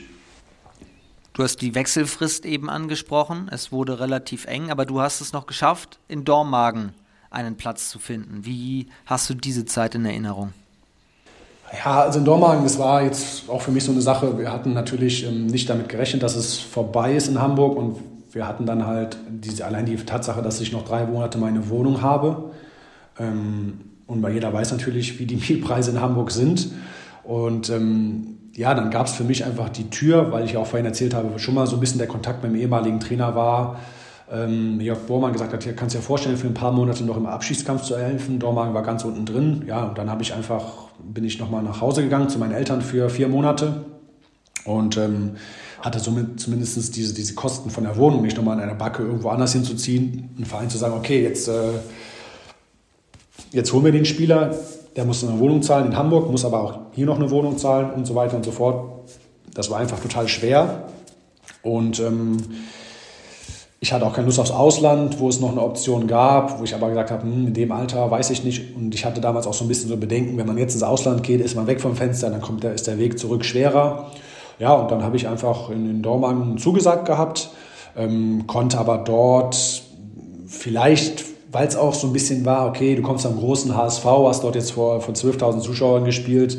Du hast die Wechselfrist eben angesprochen. Es wurde relativ eng, aber du hast es noch geschafft, in Dormagen einen Platz zu finden. Wie hast du diese Zeit in Erinnerung? Ja, also in Dormagen, das war jetzt auch für mich so eine Sache. Wir hatten natürlich ähm, nicht damit gerechnet, dass es vorbei ist in Hamburg und wir hatten dann halt diese, allein die Tatsache, dass ich noch drei Monate meine Wohnung habe. Ähm, und weil jeder weiß natürlich, wie die Mietpreise in Hamburg sind. Und ähm, ja, dann gab es für mich einfach die Tür, weil ich auch vorhin erzählt habe, schon mal so ein bisschen der Kontakt mit dem ehemaligen Trainer war. Ähm, Jörg Bormann gesagt hat, hier kannst du dir vorstellen, für ein paar Monate noch im Abschießkampf zu helfen. Dormagen war ganz unten drin. Ja, und dann habe ich einfach, bin ich nochmal nach Hause gegangen zu meinen Eltern für vier Monate und ähm, hatte somit zumindest diese, diese Kosten von der Wohnung, nicht nochmal in einer Backe irgendwo anders hinzuziehen, einen Verein zu sagen, okay, jetzt, äh, jetzt holen wir den Spieler, der muss eine Wohnung zahlen in Hamburg, muss aber auch hier noch eine Wohnung zahlen und so weiter und so fort. Das war einfach total schwer. Und ähm, ich hatte auch keine Lust aufs Ausland, wo es noch eine Option gab, wo ich aber gesagt habe, hm, in dem Alter weiß ich nicht. Und ich hatte damals auch so ein bisschen so Bedenken, wenn man jetzt ins Ausland geht, ist man weg vom Fenster, dann kommt der, ist der Weg zurück schwerer. Ja, und dann habe ich einfach in den Dormagen zugesagt gehabt, ähm, konnte aber dort vielleicht weil es auch so ein bisschen war, okay, du kommst am großen HSV, hast dort jetzt vor, vor 12.000 Zuschauern gespielt,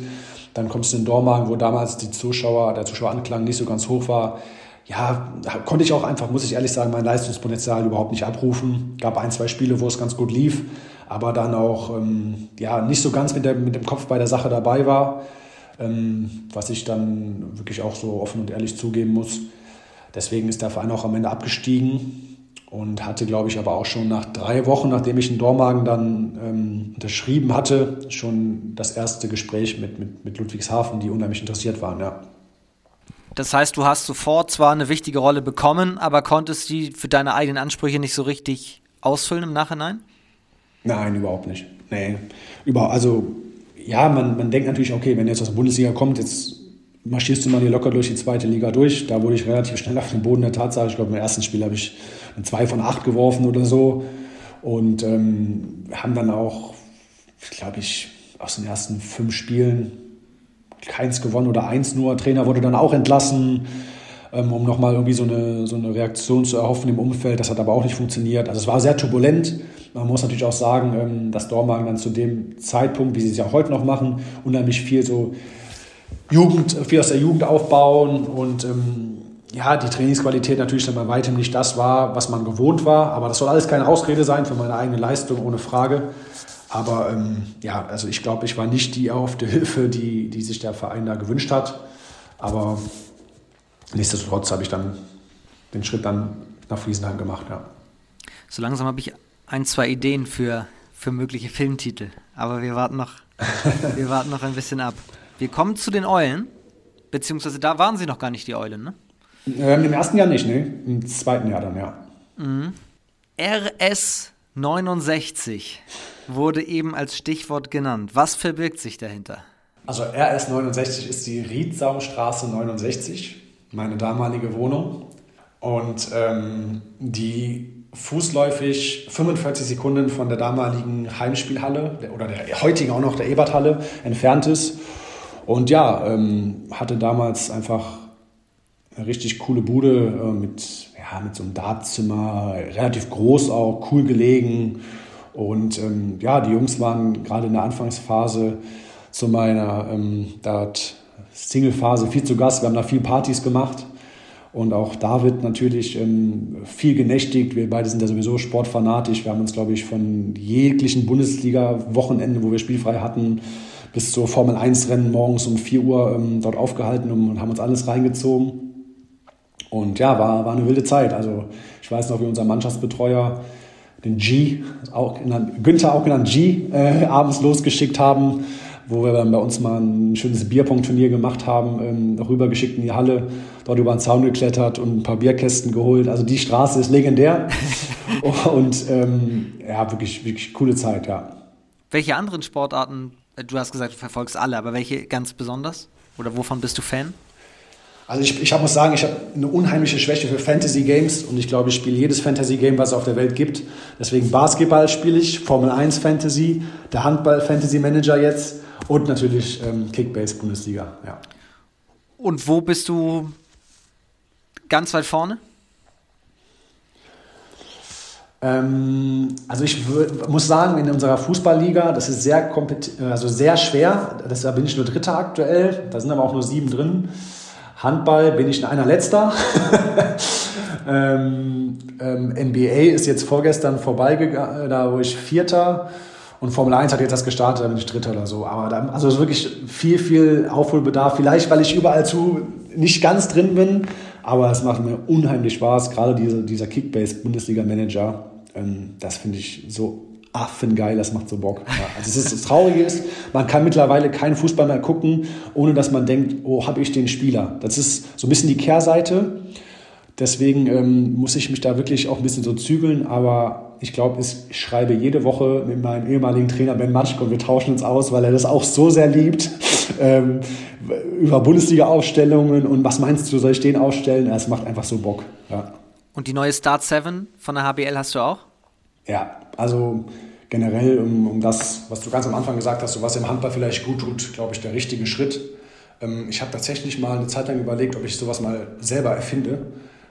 dann kommst du in Dormagen, wo damals die Zuschauer, der Zuschaueranklang nicht so ganz hoch war. Ja, konnte ich auch einfach, muss ich ehrlich sagen, mein Leistungspotenzial überhaupt nicht abrufen. Gab ein, zwei Spiele, wo es ganz gut lief, aber dann auch ähm, ja, nicht so ganz mit, der, mit dem Kopf bei der Sache dabei war, ähm, was ich dann wirklich auch so offen und ehrlich zugeben muss. Deswegen ist der Verein auch am Ende abgestiegen und hatte, glaube ich, aber auch schon nach drei Wochen, nachdem ich in Dormagen dann ähm, unterschrieben hatte, schon das erste Gespräch mit, mit, mit Ludwigshafen, die unheimlich interessiert waren, ja. Das heißt, du hast sofort zwar eine wichtige Rolle bekommen, aber konntest die für deine eigenen Ansprüche nicht so richtig ausfüllen im Nachhinein? Nein, überhaupt nicht. Nee. Über, also, ja, man, man denkt natürlich, okay, wenn jetzt aus der Bundesliga kommt, jetzt marschierst du mal hier locker durch die zweite Liga durch. Da wurde ich relativ schnell auf den Boden der Tatsache. Ich glaube, im ersten Spiel habe ich zwei von acht geworfen oder so. Und ähm, haben dann auch, glaube ich, aus den ersten fünf Spielen keins gewonnen oder eins nur. Trainer wurde dann auch entlassen, ähm, um nochmal irgendwie so eine, so eine Reaktion zu erhoffen im Umfeld. Das hat aber auch nicht funktioniert. Also es war sehr turbulent. Man muss natürlich auch sagen, ähm, dass Dormagen dann zu dem Zeitpunkt, wie sie es ja heute noch machen, unheimlich viel so Jugend, viel aus der Jugend aufbauen und ähm, ja, die Trainingsqualität natürlich dann bei weitem nicht das war, was man gewohnt war. Aber das soll alles keine Ausrede sein für meine eigene Leistung, ohne Frage. Aber ähm, ja, also ich glaube, ich war nicht die erhoffte Hilfe, die, die sich der Verein da gewünscht hat. Aber nichtsdestotrotz habe ich dann den Schritt dann nach Friesenheim gemacht, ja. So langsam habe ich ein, zwei Ideen für, für mögliche Filmtitel. Aber wir warten noch, wir warten noch ein bisschen ab. Wir kommen zu den Eulen, beziehungsweise da waren sie noch gar nicht die Eulen, ne? Ähm, Im ersten Jahr nicht, ne? Im zweiten Jahr dann, ja. Mhm. RS 69 wurde eben als Stichwort genannt. Was verbirgt sich dahinter? Also RS 69 ist die Riedsaumstraße 69, meine damalige Wohnung. Und ähm, die fußläufig 45 Sekunden von der damaligen Heimspielhalle oder der heutigen auch noch der Eberthalle entfernt ist. Und ja, ähm, hatte damals einfach eine richtig coole Bude äh, mit, ja, mit so einem Dartzimmer, relativ groß auch, cool gelegen. Und ähm, ja, die Jungs waren gerade in der Anfangsphase zu meiner ähm, Single-Phase viel zu Gast. Wir haben da viel Partys gemacht. Und auch David natürlich ähm, viel genächtigt. Wir beide sind ja sowieso sportfanatisch. Wir haben uns, glaube ich, von jeglichen Bundesliga-Wochenenden, wo wir spielfrei hatten, bis zur Formel 1-Rennen morgens um 4 Uhr ähm, dort aufgehalten und haben uns alles reingezogen. Und ja, war, war eine wilde Zeit. Also ich weiß noch, wie unser Mannschaftsbetreuer den G, auch genannt, Günther auch genannt G, äh, abends losgeschickt haben, wo wir dann bei uns mal ein schönes Bierpong-Turnier gemacht haben, ähm, rübergeschickt in die Halle, dort über den Zaun geklettert und ein paar Bierkästen geholt. Also die Straße ist legendär und ähm, ja, wirklich, wirklich coole Zeit, ja. Welche anderen Sportarten Du hast gesagt, du verfolgst alle, aber welche ganz besonders? Oder wovon bist du Fan? Also ich, ich muss sagen, ich habe eine unheimliche Schwäche für Fantasy Games und ich glaube, ich spiele jedes Fantasy Game, was es auf der Welt gibt. Deswegen Basketball spiele ich, Formel 1 Fantasy, der Handball Fantasy Manager jetzt und natürlich ähm, Kickbase Bundesliga. Ja. Und wo bist du ganz weit vorne? Ähm, also ich muss sagen, in unserer Fußballliga, das ist sehr, also sehr schwer. Da bin ich nur Dritter aktuell. Da sind aber auch nur sieben drin. Handball bin ich in einer Letzter. ähm, ähm, NBA ist jetzt vorgestern vorbeigegangen, da wo ich Vierter. Und Formel 1 hat jetzt das gestartet, da bin ich Dritter oder so. Aber da, also wirklich viel, viel Aufholbedarf. Vielleicht, weil ich überall zu nicht ganz drin bin. Aber es macht mir unheimlich Spaß. Gerade diese, dieser Kickbase-Bundesliga-Manager. Ähm, das finde ich so affengeil, das macht so Bock. Ja, also es ist, das Traurige ist, man kann mittlerweile keinen Fußball mehr gucken, ohne dass man denkt, oh, habe ich den Spieler. Das ist so ein bisschen die Kehrseite. Deswegen ähm, muss ich mich da wirklich auch ein bisschen so zügeln, aber ich glaube, ich schreibe jede Woche mit meinem ehemaligen Trainer Ben Matschko und wir tauschen uns aus, weil er das auch so sehr liebt, ähm, über Bundesliga-Aufstellungen und was meinst du, soll ich den aufstellen? Es macht einfach so Bock. Ja. Und die neue Start 7 von der HBL hast du auch? Ja, also generell um, um das, was du ganz am Anfang gesagt hast, so was im Handball vielleicht gut tut, glaube ich, der richtige Schritt. Ähm, ich habe tatsächlich mal eine Zeit lang überlegt, ob ich sowas mal selber erfinde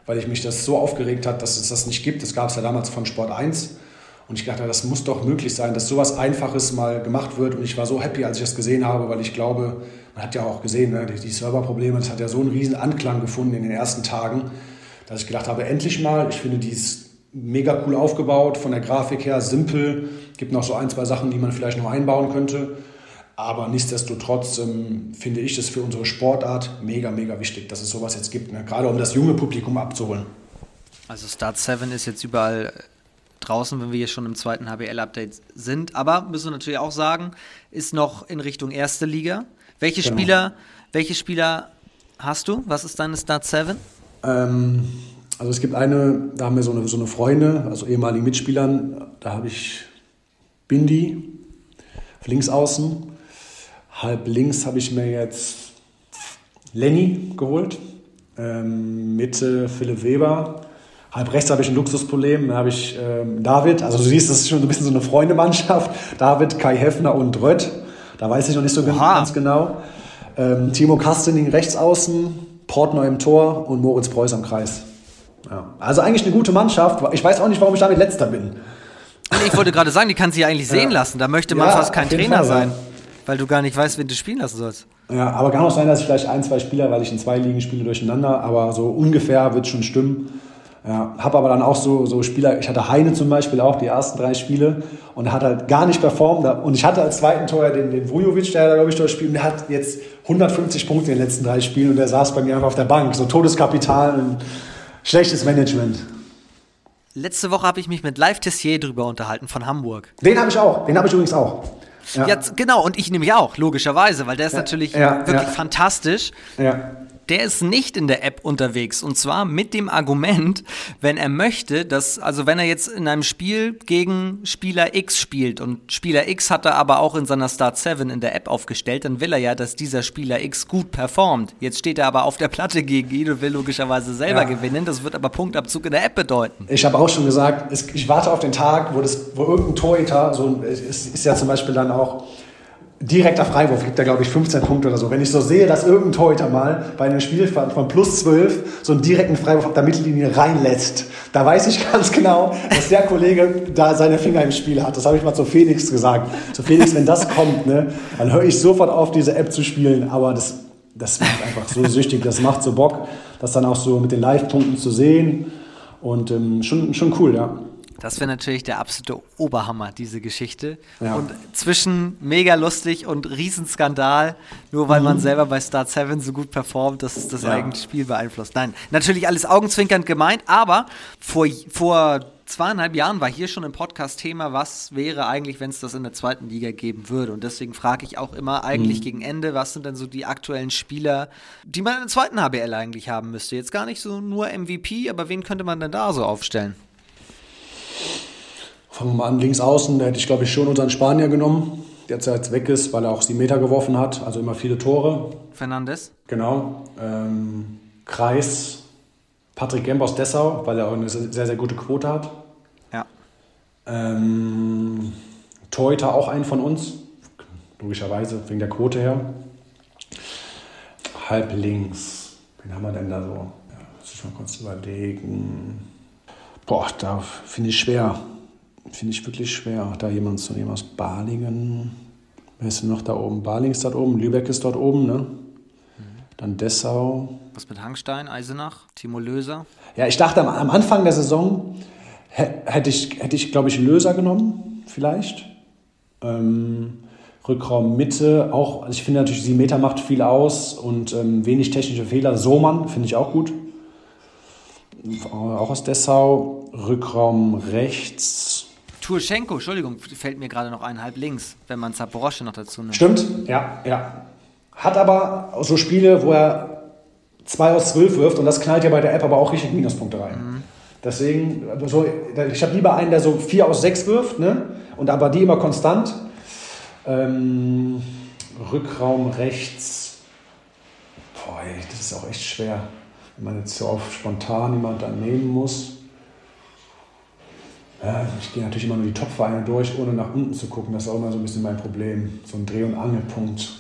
weil ich mich das so aufgeregt hat, dass es das nicht gibt. Das gab es ja damals von Sport 1. Und ich dachte, das muss doch möglich sein, dass sowas Einfaches mal gemacht wird. Und ich war so happy, als ich das gesehen habe, weil ich glaube, man hat ja auch gesehen, ne, die, Serverprobleme, das hat ja so einen riesen Anklang gefunden in den ersten Tagen, dass ich gedacht habe, endlich mal, ich finde, die ist mega cool aufgebaut, von der Grafik her simpel, gibt noch so ein, zwei Sachen, die man vielleicht noch einbauen könnte. Aber nichtsdestotrotz ähm, finde ich es für unsere Sportart mega, mega wichtig, dass es sowas jetzt gibt. Ne? Gerade um das junge Publikum abzuholen. Also Start 7 ist jetzt überall draußen, wenn wir hier schon im zweiten HBL-Update sind. Aber müssen wir natürlich auch sagen, ist noch in Richtung erste Liga. Welche genau. Spieler, welche Spieler hast du? Was ist deine Start 7? Ähm, also es gibt eine, da haben wir so eine, so eine Freunde, also ehemalige Mitspielern, da habe ich Bindi, links außen, Halb links habe ich mir jetzt Lenny geholt. Ähm, Mitte Philipp Weber. Halb rechts habe ich ein Luxusproblem. Da habe ich ähm, David. Also du siehst, das ist schon ein bisschen so eine Freundemannschaft. David, Kai Heffner und Drött. Da weiß ich noch nicht so Oha. ganz genau. Ähm, Timo Kastening rechts außen, Portner im Tor und Moritz Preuß am Kreis. Ja. Also eigentlich eine gute Mannschaft. Ich weiß auch nicht, warum ich damit letzter bin. Ich wollte gerade sagen, die kann sich ja eigentlich sehen ja. lassen. Da möchte man ja, fast kein Trainer Fall, sein weil du gar nicht weißt, wen du spielen lassen sollst. Ja, aber kann auch sein, dass ich vielleicht ein, zwei Spieler, weil ich in zwei Ligen spiele, durcheinander, aber so ungefähr wird schon stimmen. Ja, habe aber dann auch so, so Spieler, ich hatte Heine zum Beispiel auch, die ersten drei Spiele, und er hat halt gar nicht performt. Und ich hatte als zweiten Tor den, den Vujovic, der da, glaube ich, durchspielt, und der hat jetzt 150 Punkte in den letzten drei Spielen und der saß bei mir einfach auf der Bank. So Todeskapital und schlechtes Management. Letzte Woche habe ich mich mit Live Tessier drüber unterhalten von Hamburg. Den habe ich auch, den habe ich übrigens auch. Ja. ja. genau, und ich nehme ja auch, logischerweise, weil der ist ja, natürlich ja, wirklich fantastisch. Ja der ist nicht in der App unterwegs. Und zwar mit dem Argument, wenn er möchte, dass, also wenn er jetzt in einem Spiel gegen Spieler X spielt und Spieler X hat er aber auch in seiner Start 7 in der App aufgestellt, dann will er ja, dass dieser Spieler X gut performt. Jetzt steht er aber auf der Platte gegen ihn und will logischerweise selber ja. gewinnen. Das wird aber Punktabzug in der App bedeuten. Ich habe auch schon gesagt, ich warte auf den Tag, wo, das, wo irgendein Torhüter, so ist, ist ja zum Beispiel dann auch direkter Freiwurf gibt er, glaube ich, 15 Punkte oder so. Wenn ich so sehe, dass irgendein Torhüter mal bei einem Spiel von plus 12 so einen direkten Freiwurf auf der Mittellinie reinlässt, da weiß ich ganz genau, dass der Kollege da seine Finger im Spiel hat. Das habe ich mal zu Felix gesagt. Zu Felix, wenn das kommt, ne, dann höre ich sofort auf, diese App zu spielen. Aber das, das macht einfach so süchtig, das macht so Bock, das dann auch so mit den Live-Punkten zu sehen. Und ähm, schon, schon cool, ja. Das wäre natürlich der absolute Oberhammer, diese Geschichte. Ja. Und zwischen mega lustig und Riesenskandal, nur weil mhm. man selber bei Star 7 so gut performt, dass es das ja. eigene Spiel beeinflusst. Nein, natürlich alles augenzwinkernd gemeint, aber vor, vor zweieinhalb Jahren war hier schon im Podcast Thema, was wäre eigentlich, wenn es das in der zweiten Liga geben würde. Und deswegen frage ich auch immer eigentlich mhm. gegen Ende, was sind denn so die aktuellen Spieler, die man in der zweiten HBL eigentlich haben müsste? Jetzt gar nicht so nur MVP, aber wen könnte man denn da so aufstellen? Fangen wir mal an, links außen, da hätte ich glaube ich schon unseren Spanier genommen, der jetzt weg ist, weil er auch sieben Meter geworfen hat, also immer viele Tore. Fernandes? Genau. Ähm, Kreis, Patrick Gemp aus Dessau, weil er auch eine sehr, sehr gute Quote hat. Ja. Ähm, Torhüter auch einen von uns, logischerweise, wegen der Quote her. Halb links, wen haben wir denn da so? muss ich mal kurz überlegen. Boah, da finde ich schwer. Finde ich wirklich schwer, da jemanden zu nehmen aus Balingen. Wer ist denn noch da oben? Baling ist dort oben, Lübeck ist dort oben, ne? Dann Dessau. Was mit Hangstein, Eisenach, Timo Löser? Ja, ich dachte am, am Anfang der Saison hätte ich, hätte ich glaube ich, Löser genommen, vielleicht. Ähm, Rückraum Mitte auch, also ich finde natürlich, die Meter macht viel aus und ähm, wenig technische Fehler. Soman finde ich auch gut. Auch aus Dessau. Rückraum rechts. Turschenko, Entschuldigung, fällt mir gerade noch ein, halb links, wenn man Zaporosche noch dazu nimmt. Stimmt, ja, ja. Hat aber so Spiele, wo er 2 aus 12 wirft und das knallt ja bei der App aber auch richtig Minuspunkte rein. Mhm. Deswegen, so, ich habe lieber einen, der so 4 aus 6 wirft, ne? Und aber die immer konstant. Ähm, Rückraum rechts. Boah, ey, das ist auch echt schwer, wenn man jetzt so auf spontan jemand dann nehmen muss. Ja, ich gehe natürlich immer nur die Top-Vereine durch, ohne nach unten zu gucken. Das ist auch immer so ein bisschen mein Problem. So ein Dreh- und Angelpunkt.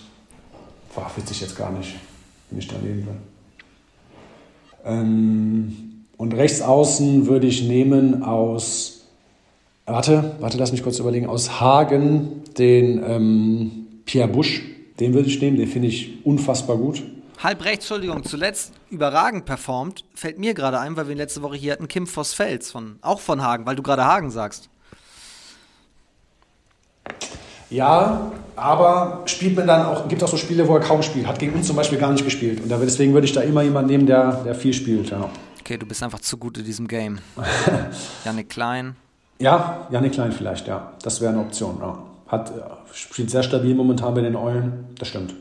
Boah, ich jetzt gar nicht, wenn ich daneben bin. Ähm, und rechts außen würde ich nehmen aus, warte, warte, lass mich kurz überlegen, aus Hagen den ähm, Pierre Busch. Den würde ich nehmen, den finde ich unfassbar gut. Halb rechts, Entschuldigung, zuletzt überragend performt, fällt mir gerade ein, weil wir letzte Woche hier hatten Kim Voss-Fels, von, auch von Hagen, weil du gerade Hagen sagst. Ja, aber spielt man dann auch, gibt auch so Spiele, wo er kaum spielt. Hat gegen uns zum Beispiel gar nicht gespielt. Und deswegen würde ich da immer jemanden nehmen, der, der viel spielt. Ja. Okay, du bist einfach zu gut in diesem Game. Janik Klein. Ja, Janik Klein vielleicht, ja. Das wäre eine Option. Ja. Hat, äh, spielt sehr stabil momentan bei den Eulen. Das stimmt.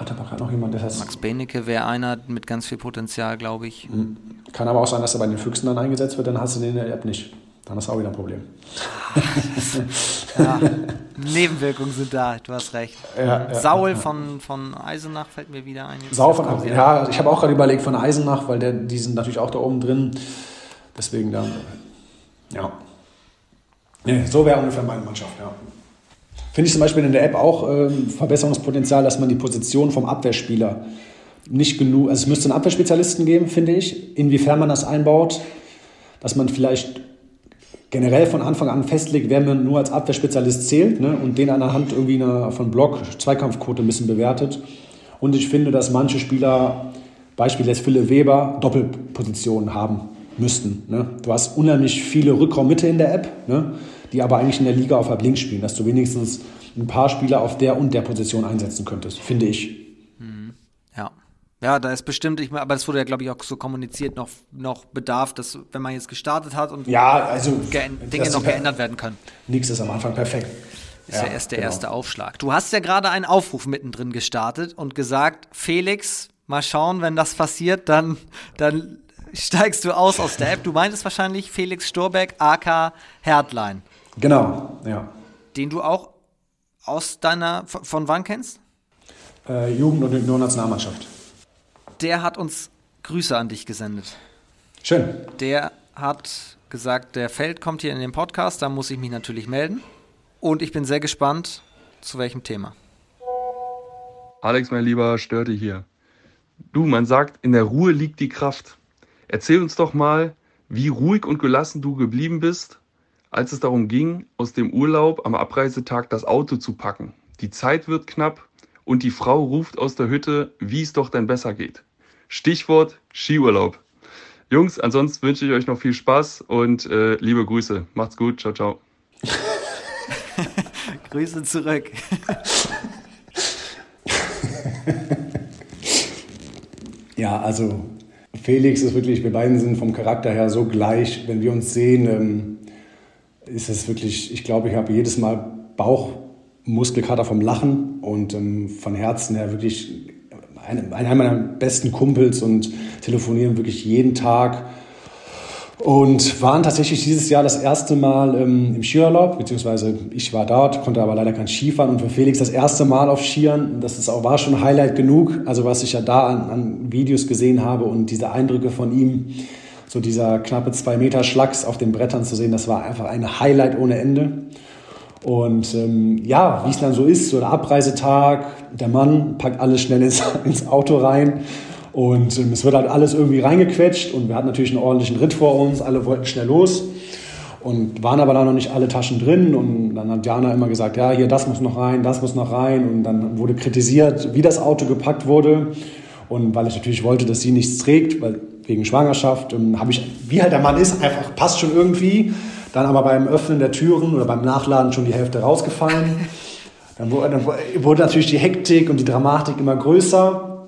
Hat aber gerade noch jemand, der heißt. Max Benecke wäre einer mit ganz viel Potenzial, glaube ich. Hm. Kann aber auch sein, dass er bei den Füchsen dann eingesetzt wird, dann hast du den in der App nicht. Dann hast du auch wieder ein Problem. ja, Nebenwirkungen sind da, du hast recht. Ja, ja, Saul Von, von Eisenach fällt mir wieder ein. Saul von Eisenach, ja, ich habe auch gerade überlegt von Eisenach, weil der, die sind natürlich auch da oben drin. Deswegen dann, ja. Nee, so wäre ungefähr meine Mannschaft, ja. Finde ich zum Beispiel in der App auch ähm, Verbesserungspotenzial, dass man die Position vom Abwehrspieler nicht genug, also es müsste einen Abwehrspezialisten geben, finde ich, inwiefern man das einbaut, dass man vielleicht generell von Anfang an festlegt, wer man nur als Abwehrspezialist zählt ne, und den an der Hand irgendwie eine, von Block, Zweikampfquote ein bisschen bewertet. Und ich finde, dass manche Spieler, Beispiel jetzt Philipp Weber, Doppelpositionen haben müssten. Ne. Du hast unheimlich viele Rückraummitte in der App, ne, die aber eigentlich in der Liga auf der Blink spielen, dass du wenigstens ein paar Spieler auf der und der Position einsetzen könntest, finde ich. Ja, da ist bestimmt, ich, aber das wurde ja, glaube ich, auch so kommuniziert, noch, noch Bedarf, dass, wenn man jetzt gestartet hat und ja, also, Dinge noch geändert werden können. Nichts ist am Anfang perfekt. Ist ja, ja erst der genau. erste Aufschlag. Du hast ja gerade einen Aufruf mittendrin gestartet und gesagt, Felix, mal schauen, wenn das passiert, dann, dann steigst du aus aus der App. Du meintest wahrscheinlich Felix Storbeck, AK Herdlein. Genau, ja. Den du auch aus deiner, von wann kennst? Äh, Jugend- und Nationalmannschaft der hat uns Grüße an dich gesendet. Schön. Der hat gesagt, der Feld kommt hier in den Podcast, da muss ich mich natürlich melden. Und ich bin sehr gespannt, zu welchem Thema. Alex, mein Lieber, störte hier. Du, man sagt, in der Ruhe liegt die Kraft. Erzähl uns doch mal, wie ruhig und gelassen du geblieben bist, als es darum ging, aus dem Urlaub am Abreisetag das Auto zu packen. Die Zeit wird knapp und die Frau ruft aus der Hütte, wie es doch denn besser geht. Stichwort Skiurlaub. Jungs, ansonsten wünsche ich euch noch viel Spaß und äh, liebe Grüße. Macht's gut. Ciao, ciao. Grüße zurück. ja, also Felix ist wirklich, wir beiden sind vom Charakter her so gleich. Wenn wir uns sehen, ähm, ist es wirklich, ich glaube, ich habe jedes Mal Bauchmuskelkater vom Lachen und ähm, von Herzen her wirklich einer meiner besten Kumpels und telefonieren wirklich jeden Tag. Und waren tatsächlich dieses Jahr das erste Mal ähm, im Skiurlaub, beziehungsweise ich war dort, konnte aber leider kein Skifahren und für Felix das erste Mal auf Skiern. Das ist auch, war schon Highlight genug, also was ich ja da an, an Videos gesehen habe und diese Eindrücke von ihm, so dieser knappe zwei Meter Schlags auf den Brettern zu sehen, das war einfach ein Highlight ohne Ende. Und ähm, ja, wie es dann so ist, so der Abreisetag, der Mann packt alles schnell ins, ins Auto rein Und ähm, es wird halt alles irgendwie reingequetscht und wir hatten natürlich einen ordentlichen Ritt vor uns, alle wollten schnell los und waren aber da noch nicht alle Taschen drin und dann hat Jana immer gesagt, ja, hier, das muss noch rein, das muss noch rein und dann wurde kritisiert, wie das Auto gepackt wurde und weil ich natürlich wollte, dass sie nichts trägt, weil wegen Schwangerschaft, ähm, habe ich, wie halt der Mann ist, einfach passt schon irgendwie, dann aber beim Öffnen der Türen oder beim Nachladen schon die Hälfte rausgefallen. Dann wurde, dann wurde natürlich die Hektik und die Dramatik immer größer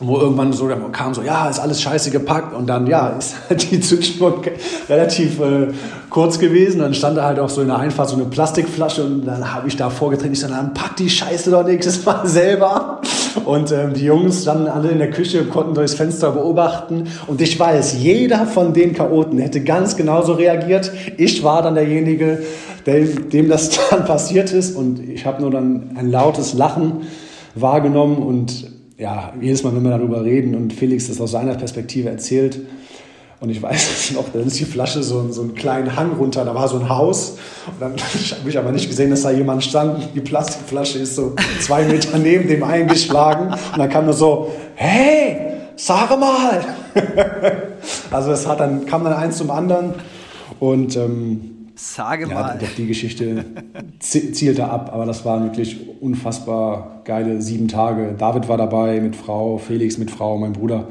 wo irgendwann so kam so, ja, ist alles scheiße gepackt und dann, ja, ist halt die Zündschnur relativ äh, kurz gewesen. Dann stand da halt auch so in der Einfahrt so eine Plastikflasche und dann habe ich da vorgetreten, ich so, dann pack die Scheiße doch nächstes Mal selber. Und ähm, die Jungs standen alle in der Küche, konnten durchs Fenster beobachten und ich weiß, jeder von den Chaoten hätte ganz genauso reagiert. Ich war dann derjenige, dem, dem das dann passiert ist und ich habe nur dann ein lautes Lachen wahrgenommen und ja, jedes Mal, wenn wir darüber reden und Felix das aus seiner Perspektive erzählt, und ich weiß noch, dann ist die Flasche so, so einen kleinen Hang runter, da war so ein Haus. Und dann habe ich aber nicht gesehen, dass da jemand stand. Die Plastikflasche ist so zwei Meter neben dem eingeschlagen. Und dann kam nur so, hey, sag mal. also es hat dann, kam dann eins zum anderen. Und ähm, Sage ja, mal. Die Geschichte zielte ab, aber das waren wirklich unfassbar geile sieben Tage. David war dabei mit Frau, Felix mit Frau, mein Bruder.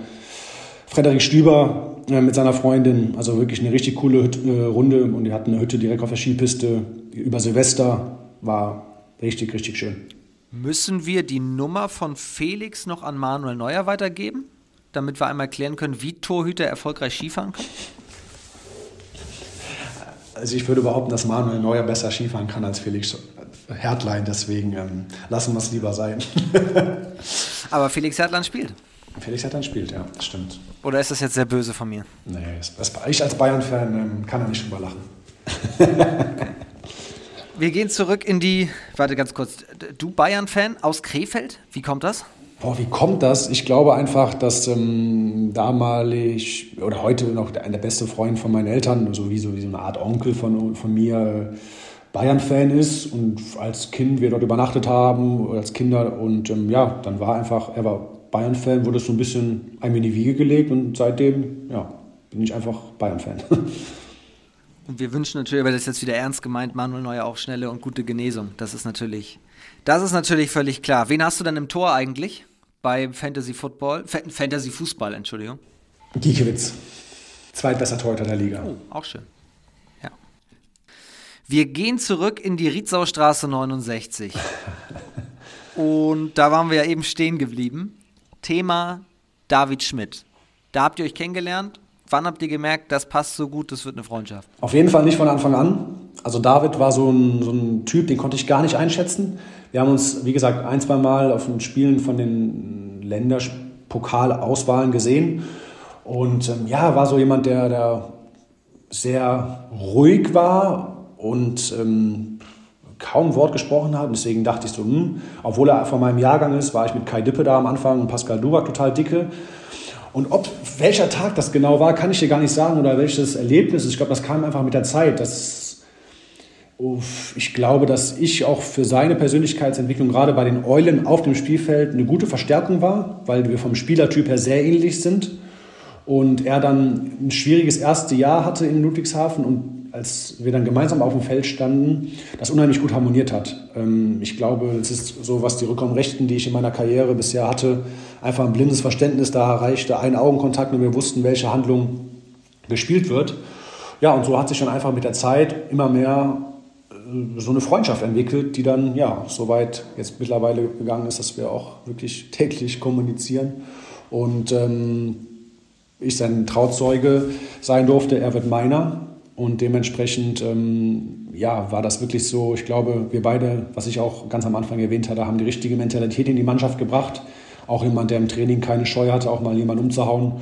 Frederik Stüber äh, mit seiner Freundin, also wirklich eine richtig coole Hütte, äh, Runde und die hatten eine Hütte direkt auf der Skipiste über Silvester, war richtig, richtig schön. Müssen wir die Nummer von Felix noch an Manuel Neuer weitergeben, damit wir einmal klären können, wie Torhüter erfolgreich Skifahren können? Also ich würde behaupten, dass Manuel Neuer besser Skifahren kann als Felix Hertlein, deswegen ähm, lassen wir es lieber sein. Aber Felix Hertlein spielt. Felix Hertlein spielt, ja, stimmt. Oder ist das jetzt sehr böse von mir? Nee, ich als Bayern-Fan ähm, kann er nicht drüber lachen. Wir gehen zurück in die, warte ganz kurz, du Bayern-Fan aus Krefeld, wie kommt das? Boah, wie kommt das? Ich glaube einfach, dass ähm, damalig oder heute noch der, der beste Freund von meinen Eltern, so wie so, wie so eine Art Onkel von, von mir, Bayern-Fan ist und als Kind wir dort übernachtet haben, als Kinder und ähm, ja, dann war einfach, er war Bayern-Fan, wurde so ein bisschen einem in die Wiege gelegt und seitdem, ja, bin ich einfach Bayern-Fan. Und wir wünschen natürlich, aber das jetzt wieder ernst gemeint, Manuel Neuer auch schnelle und gute Genesung. Das ist natürlich, das ist natürlich völlig klar. Wen hast du denn im Tor eigentlich? beim Fantasy Football, Fantasy Fußball, Entschuldigung. Giekewitz. Zweitbester Torhüter der Liga. Oh, auch schön. Ja. Wir gehen zurück in die Rietzaustraße 69. Und da waren wir ja eben stehen geblieben. Thema David Schmidt. Da habt ihr euch kennengelernt. Wann habt ihr gemerkt, das passt so gut, das wird eine Freundschaft? Auf jeden Fall nicht von Anfang an. Also David war so ein, so ein Typ, den konnte ich gar nicht einschätzen. Wir haben uns, wie gesagt, ein, zwei Mal auf den Spielen von den Länderpokalauswahlen gesehen. Und ähm, ja, war so jemand, der, der sehr ruhig war und ähm, kaum Wort gesprochen hat. Deswegen dachte ich so, hm, obwohl er von meinem Jahrgang ist, war ich mit Kai Dippe da am Anfang und Pascal Dubac total dicke. Und ob welcher Tag das genau war, kann ich dir gar nicht sagen oder welches Erlebnis. Ich glaube, das kam einfach mit der Zeit. Das ich glaube, dass ich auch für seine Persönlichkeitsentwicklung gerade bei den Eulen auf dem Spielfeld eine gute Verstärkung war, weil wir vom Spielertyp her sehr ähnlich sind. Und er dann ein schwieriges erste Jahr hatte in Ludwigshafen und als wir dann gemeinsam auf dem Feld standen, das unheimlich gut harmoniert hat. Ähm, ich glaube, es ist so, was die Rückraumrechten, die ich in meiner Karriere bisher hatte, einfach ein blindes Verständnis. Da reichte ein Augenkontakt und wir wussten, welche Handlung gespielt wird. Ja, und so hat sich dann einfach mit der Zeit immer mehr so eine Freundschaft entwickelt, die dann ja so weit jetzt mittlerweile gegangen ist, dass wir auch wirklich täglich kommunizieren. Und ähm, ich sein Trauzeuge sein durfte, er wird meiner. Und dementsprechend ähm, ja, war das wirklich so, ich glaube, wir beide, was ich auch ganz am Anfang erwähnt hatte, haben die richtige Mentalität in die Mannschaft gebracht. Auch jemand, der im Training keine Scheu hatte, auch mal jemanden umzuhauen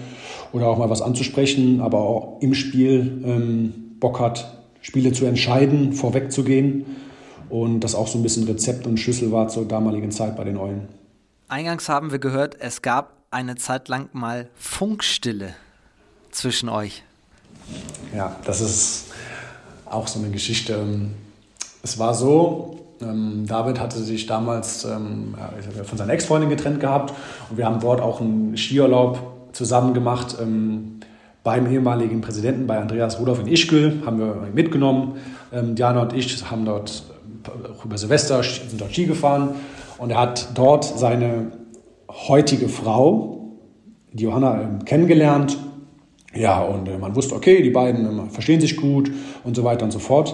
oder auch mal was anzusprechen, aber auch im Spiel ähm, Bock hat, Spiele zu entscheiden, vorwegzugehen. Und das auch so ein bisschen Rezept und Schlüssel war zur damaligen Zeit bei den Eulen. Eingangs haben wir gehört, es gab eine Zeit lang mal Funkstille zwischen euch. Ja, das ist auch so eine Geschichte. Es war so, Ähm, David hatte sich damals ähm, von seiner Ex-Freundin getrennt gehabt und wir haben dort auch einen Skiurlaub zusammen gemacht. Ähm, beim ehemaligen Präsidenten, bei Andreas Rudolph in Ischgl, haben wir mitgenommen. Ähm, Diana und ich haben dort äh, über Silvester sind dort Ski gefahren und er hat dort seine heutige Frau, die Johanna, ähm, kennengelernt. Ja, und äh, man wusste, okay, die beiden ähm, verstehen sich gut und so weiter und so fort.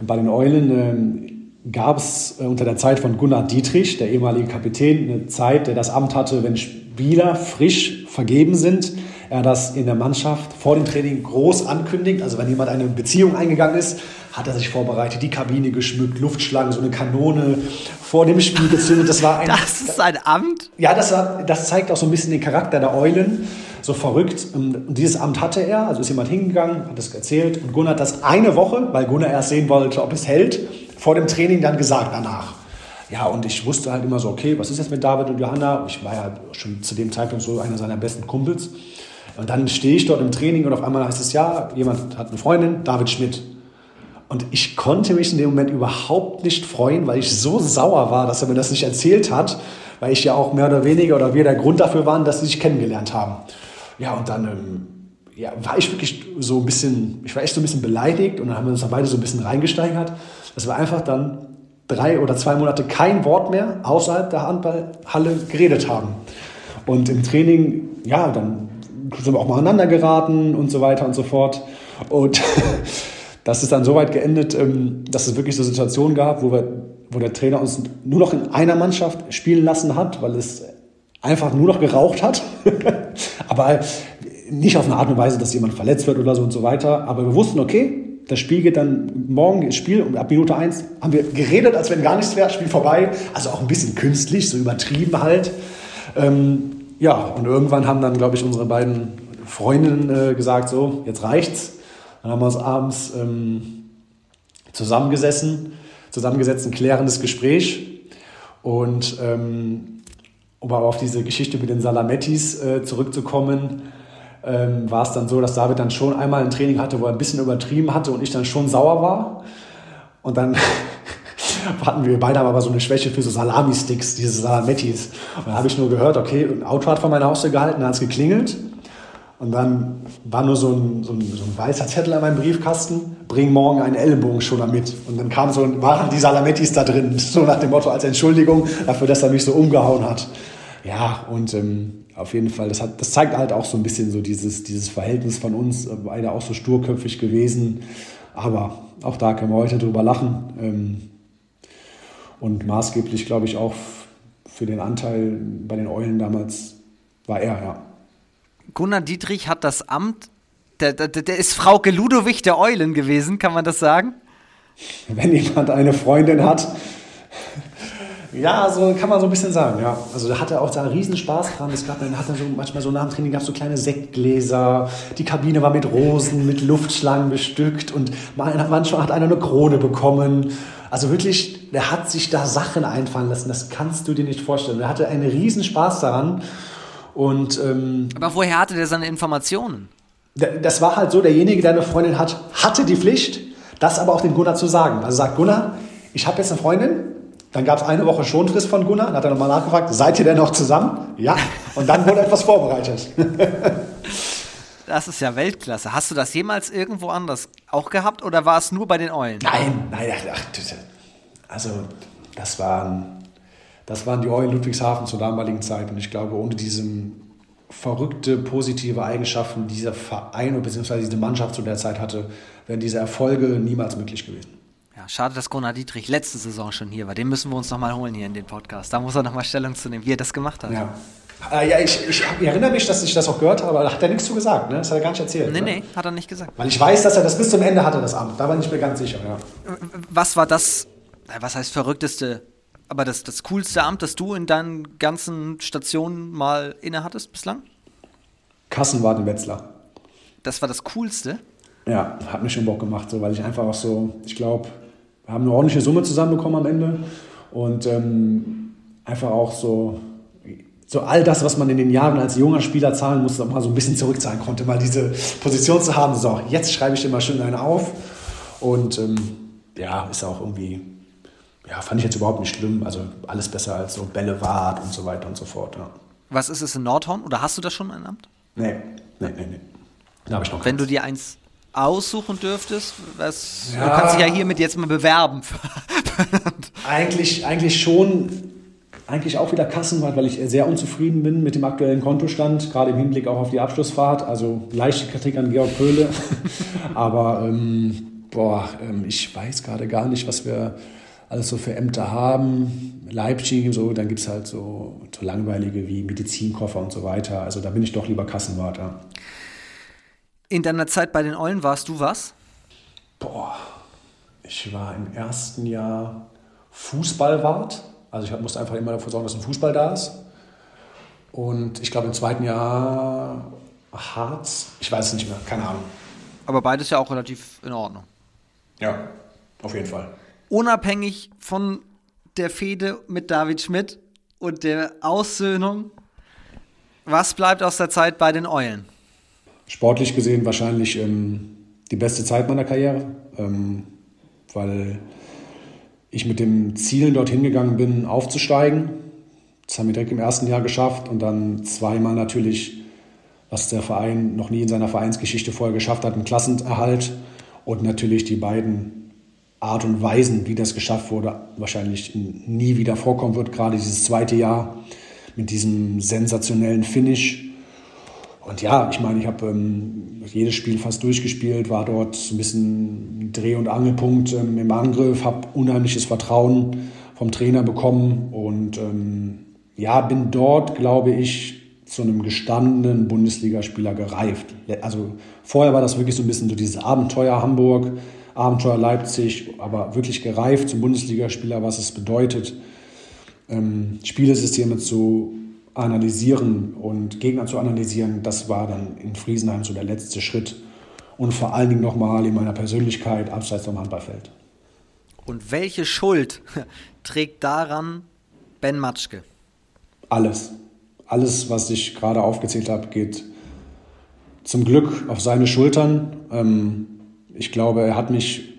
Und bei den Eulen ähm, gab es äh, unter der Zeit von Gunnar Dietrich, der ehemalige Kapitän, eine Zeit, der das Amt hatte, wenn Spieler frisch vergeben sind, er das in der Mannschaft vor dem Training groß ankündigt. Also wenn jemand eine Beziehung eingegangen ist, hat er sich vorbereitet, die Kabine geschmückt, Luftschlangen, so eine Kanone vor dem Spiel gezündet. Das war ein. Das ist ein Amt? Ja, das, war, das zeigt auch so ein bisschen den Charakter der Eulen. So verrückt. Und dieses Amt hatte er, also ist jemand hingegangen, hat das erzählt. Und Gunnar hat das eine Woche, weil Gunnar erst sehen wollte, ob es hält, vor dem Training dann gesagt danach. Ja, und ich wusste halt immer so, okay, was ist jetzt mit David und Johanna? Ich war ja schon zu dem Zeitpunkt so einer seiner besten Kumpels. Und dann stehe ich dort im Training und auf einmal heißt es, ja, jemand hat eine Freundin, David Schmidt. Und ich konnte mich in dem Moment überhaupt nicht freuen, weil ich so sauer war, dass er mir das nicht erzählt hat, weil ich ja auch mehr oder weniger oder wir der Grund dafür waren, dass sie sich kennengelernt haben. Ja, und dann ähm, ja, war ich wirklich so ein bisschen, ich war echt so ein bisschen beleidigt und dann haben wir uns da beide so ein bisschen reingesteigert, dass wir einfach dann drei oder zwei Monate kein Wort mehr außerhalb der Handballhalle geredet haben. Und im Training, ja, dann sind wir auch mal aneinander geraten und so weiter und so fort. Und das ist dann so weit geendet, ähm, dass es wirklich so Situationen gab, wo, wir, wo der Trainer uns nur noch in einer Mannschaft spielen lassen hat, weil es einfach nur noch geraucht hat. Aber nicht auf eine Art und Weise, dass jemand verletzt wird oder so und so weiter. Aber wir wussten, okay, das Spiel geht dann morgen ins Spiel und ab Minute 1 haben wir geredet, als wenn gar nichts wäre, Spiel vorbei. Also auch ein bisschen künstlich, so übertrieben halt. Ähm, ja, und irgendwann haben dann, glaube ich, unsere beiden Freundinnen äh, gesagt, so, jetzt reicht's. Dann haben wir uns abends ähm, zusammengesessen, zusammengesetzt, ein klärendes Gespräch. Und ähm, um aber auf diese Geschichte mit den Salamettis äh, zurückzukommen, ähm, war es dann so, dass David dann schon einmal ein Training hatte, wo er ein bisschen übertrieben hatte und ich dann schon sauer war. Und dann hatten wir beide aber so eine Schwäche für so Salami-Sticks, diese Salamettis. Und dann habe ich nur gehört, okay, ein Auto hat vor meiner Haustür gehalten, dann hat es geklingelt. Und dann war nur so ein, so, ein, so ein, weißer Zettel an meinem Briefkasten, bring morgen einen Ellenbogenschoner mit. Und dann kam so, waren die Salamettis da drin, so nach dem Motto als Entschuldigung dafür, dass er mich so umgehauen hat. Ja, und ähm, auf jeden Fall, das, hat, das zeigt halt auch so ein bisschen so dieses, dieses Verhältnis von uns, äh, beide auch so sturköpfig gewesen. Aber auch da können wir heute drüber lachen. Ähm, und maßgeblich, glaube ich, auch für den Anteil bei den Eulen damals war er, ja. Gunnar Dietrich hat das Amt, der, der, der ist Frauke Ludowig der Eulen gewesen, kann man das sagen? Wenn jemand eine Freundin hat, ja, so kann man so ein bisschen sagen, ja. Also da hat er auch da riesen Spaß dran. Es gab dann hat er so manchmal so nach dem Training gab es so kleine Sektgläser. Die Kabine war mit Rosen, mit Luftschlangen bestückt und manchmal hat einer eine Krone bekommen. Also wirklich, der hat sich da Sachen einfallen lassen. Das kannst du dir nicht vorstellen. Er hatte einen riesen Spaß daran. Und, ähm, Aber woher hatte der seine Informationen? Das war halt so, derjenige, der eine Freundin hat, hatte die Pflicht, das aber auch dem Gunnar zu sagen. Also sagt Gunnar, ich habe jetzt eine Freundin, dann gab es eine Woche Schonfrist von Gunnar, dann hat er nochmal nachgefragt, seid ihr denn noch zusammen? Ja. Und dann wurde etwas vorbereitet. Das ist ja Weltklasse. Hast du das jemals irgendwo anders auch gehabt oder war es nur bei den Eulen? Nein, nein, ach, also das waren, das waren die Eulen Ludwigshafen zur damaligen Zeit und ich glaube, ohne diese verrückte positive Eigenschaften, die dieser Verein bzw. diese Mannschaft zu der Zeit hatte, wären diese Erfolge niemals möglich gewesen. Ja, schade, dass Gunnar Dietrich letzte Saison schon hier war. Den müssen wir uns nochmal holen hier in den Podcast. Da muss er nochmal Stellung zu nehmen, wie er das gemacht hat. Ja. Äh, ja, ich, ich, ich, erinnere mich, dass ich das auch gehört habe, aber da hat er nichts zu gesagt, ne? Das hat er gar nicht erzählt. Nee, ne? nee, hat er nicht gesagt. Weil ich weiß, dass er das bis zum Ende hatte, das Amt. Da war ich mir ganz sicher, ja. Was war das, was heißt verrückteste, aber das, das coolste Amt, das du in deinen ganzen Stationen mal innehattest bislang? Kassenwart in Wetzlar. Das war das Coolste? Ja, hat mir schon Bock gemacht, so, weil ich einfach auch so, ich glaube, wir haben eine ordentliche Summe zusammenbekommen am Ende und ähm, einfach auch so, so all das, was man in den Jahren als junger Spieler zahlen musste, auch mal so ein bisschen zurückzahlen konnte, mal diese Position zu haben, so, jetzt schreibe ich dir mal schön eine auf und ähm, ja, ist auch irgendwie, ja, fand ich jetzt überhaupt nicht schlimm. Also alles besser als so Bällewart und so weiter und so fort. Ja. Was ist es in Nordhorn? Oder hast du da schon ein Amt? Nee, nee, nee, nee. Da habe ich noch Wenn keins. du dir eins aussuchen dürftest, was, Ja. du kannst dich ja hiermit jetzt mal bewerben. Eigentlich, eigentlich schon, eigentlich auch wieder Kassenwart, weil ich sehr unzufrieden bin mit dem aktuellen Kontostand, gerade im Hinblick auch auf die Abschlussfahrt. Also leichte Kritik an Georg Pöhle. Aber ähm, boah, ähm, ich weiß gerade gar nicht, was wir alles so für Ämter haben. Leipzig, so, dann gibt es halt so, so langweilige wie Medizinkoffer und so weiter. Also da bin ich doch lieber Kassenwart. Ja. In deiner Zeit bei den Eulen warst du was? Boah, ich war im ersten Jahr Fußballwart. Also ich musste einfach immer dafür sorgen, dass ein Fußball da ist. Und ich glaube im zweiten Jahr Harz. Ich weiß es nicht mehr, keine Ahnung. Aber beides ja auch relativ in Ordnung. Ja, auf jeden Fall. Unabhängig von der Fehde mit David Schmidt und der Aussöhnung, was bleibt aus der Zeit bei den Eulen? Sportlich gesehen wahrscheinlich ähm, die beste Zeit meiner Karriere, ähm, weil ich mit dem Ziel dorthin gegangen bin, aufzusteigen. Das haben wir direkt im ersten Jahr geschafft und dann zweimal natürlich, was der Verein noch nie in seiner Vereinsgeschichte vorher geschafft hat, einen Klassenerhalt und natürlich die beiden Art und Weisen, wie das geschafft wurde, wahrscheinlich nie wieder vorkommen wird. Gerade dieses zweite Jahr mit diesem sensationellen Finish. Und ja, ich meine, ich habe ähm, jedes Spiel fast durchgespielt, war dort ein bisschen Dreh- und Angelpunkt ähm, im Angriff, habe unheimliches Vertrauen vom Trainer bekommen und ähm, ja, bin dort, glaube ich, zu einem gestandenen Bundesligaspieler gereift. Also vorher war das wirklich so ein bisschen so dieses Abenteuer Hamburg, Abenteuer Leipzig, aber wirklich gereift zum Bundesligaspieler, was es bedeutet, ähm, Spielesysteme zu analysieren und Gegner zu analysieren, das war dann in Friesenheim so der letzte Schritt. Und vor allen Dingen nochmal in meiner Persönlichkeit abseits vom Handballfeld. Und welche Schuld trägt daran Ben Matschke? Alles. Alles, was ich gerade aufgezählt habe, geht zum Glück auf seine Schultern. Ähm, ich glaube, er hat mich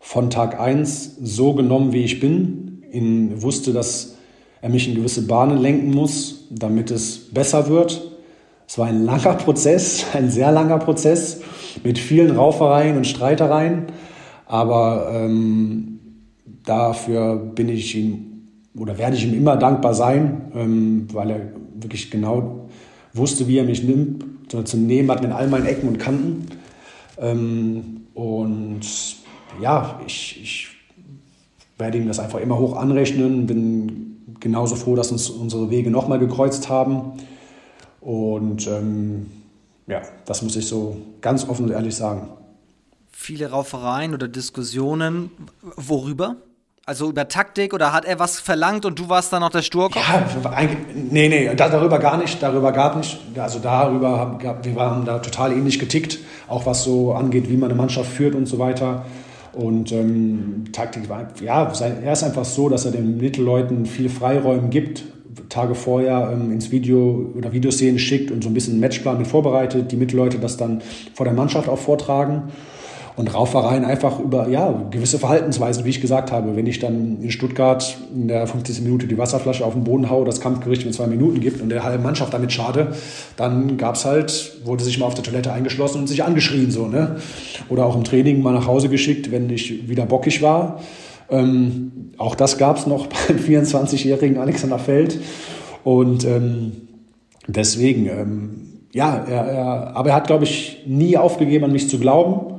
von Tag 1 so genommen, wie ich bin. Ihn wusste, dass er mich in gewisse Bahnen lenken muss, damit es besser wird. Es war ein langer Prozess, ein sehr langer Prozess mit vielen Raufereien und Streitereien. Aber ähm, dafür bin ich ihm oder werde ich ihm immer dankbar sein, ähm, weil er wirklich genau wusste, wie er mich nimmt, zu nehmen hat mit all meinen Ecken und Kanten. Ähm, und ja, ich, ich werde ihm das einfach immer hoch anrechnen, bin genauso froh, dass uns unsere Wege nochmal gekreuzt haben. Und ähm, ja, das muss ich so ganz offen und ehrlich sagen. Viele Raufereien oder Diskussionen. Worüber? Also über Taktik oder hat er was verlangt und du warst dann noch der Sturkopf? Ja, nee, nee, da, darüber gar nicht, darüber gar nicht. Also darüber, haben, gab- wir waren da total ähnlich getickt, auch was so angeht, wie man eine Mannschaft führt und so weiter. Und ähm, Taktik war, ja, er ist einfach so, dass er den Mittelleuten viel Freiräume gibt, Tage vorher ähm, ins Video oder Videoszenen schickt und so ein bisschen einen Matchplan mit vorbereitet, die Mittelleute das dann vor der Mannschaft auch vortragen. Und Raufereien einfach über ja, gewisse Verhaltensweisen, wie ich gesagt habe. Wenn ich dann in Stuttgart in der 50. Minute die Wasserflasche auf den Boden haue, das Kampfgericht mit zwei Minuten gibt und der halben Mannschaft damit schade, dann gab's halt, wurde sich mal auf der Toilette eingeschlossen und sich angeschrien. so ne? Oder auch im Training mal nach Hause geschickt, wenn ich wieder bockig war. Ähm, auch das gab's noch beim 24-jährigen Alexander Feld. Und ähm, deswegen, ähm, ja, er, er, aber er hat, glaube ich, nie aufgegeben, an mich zu glauben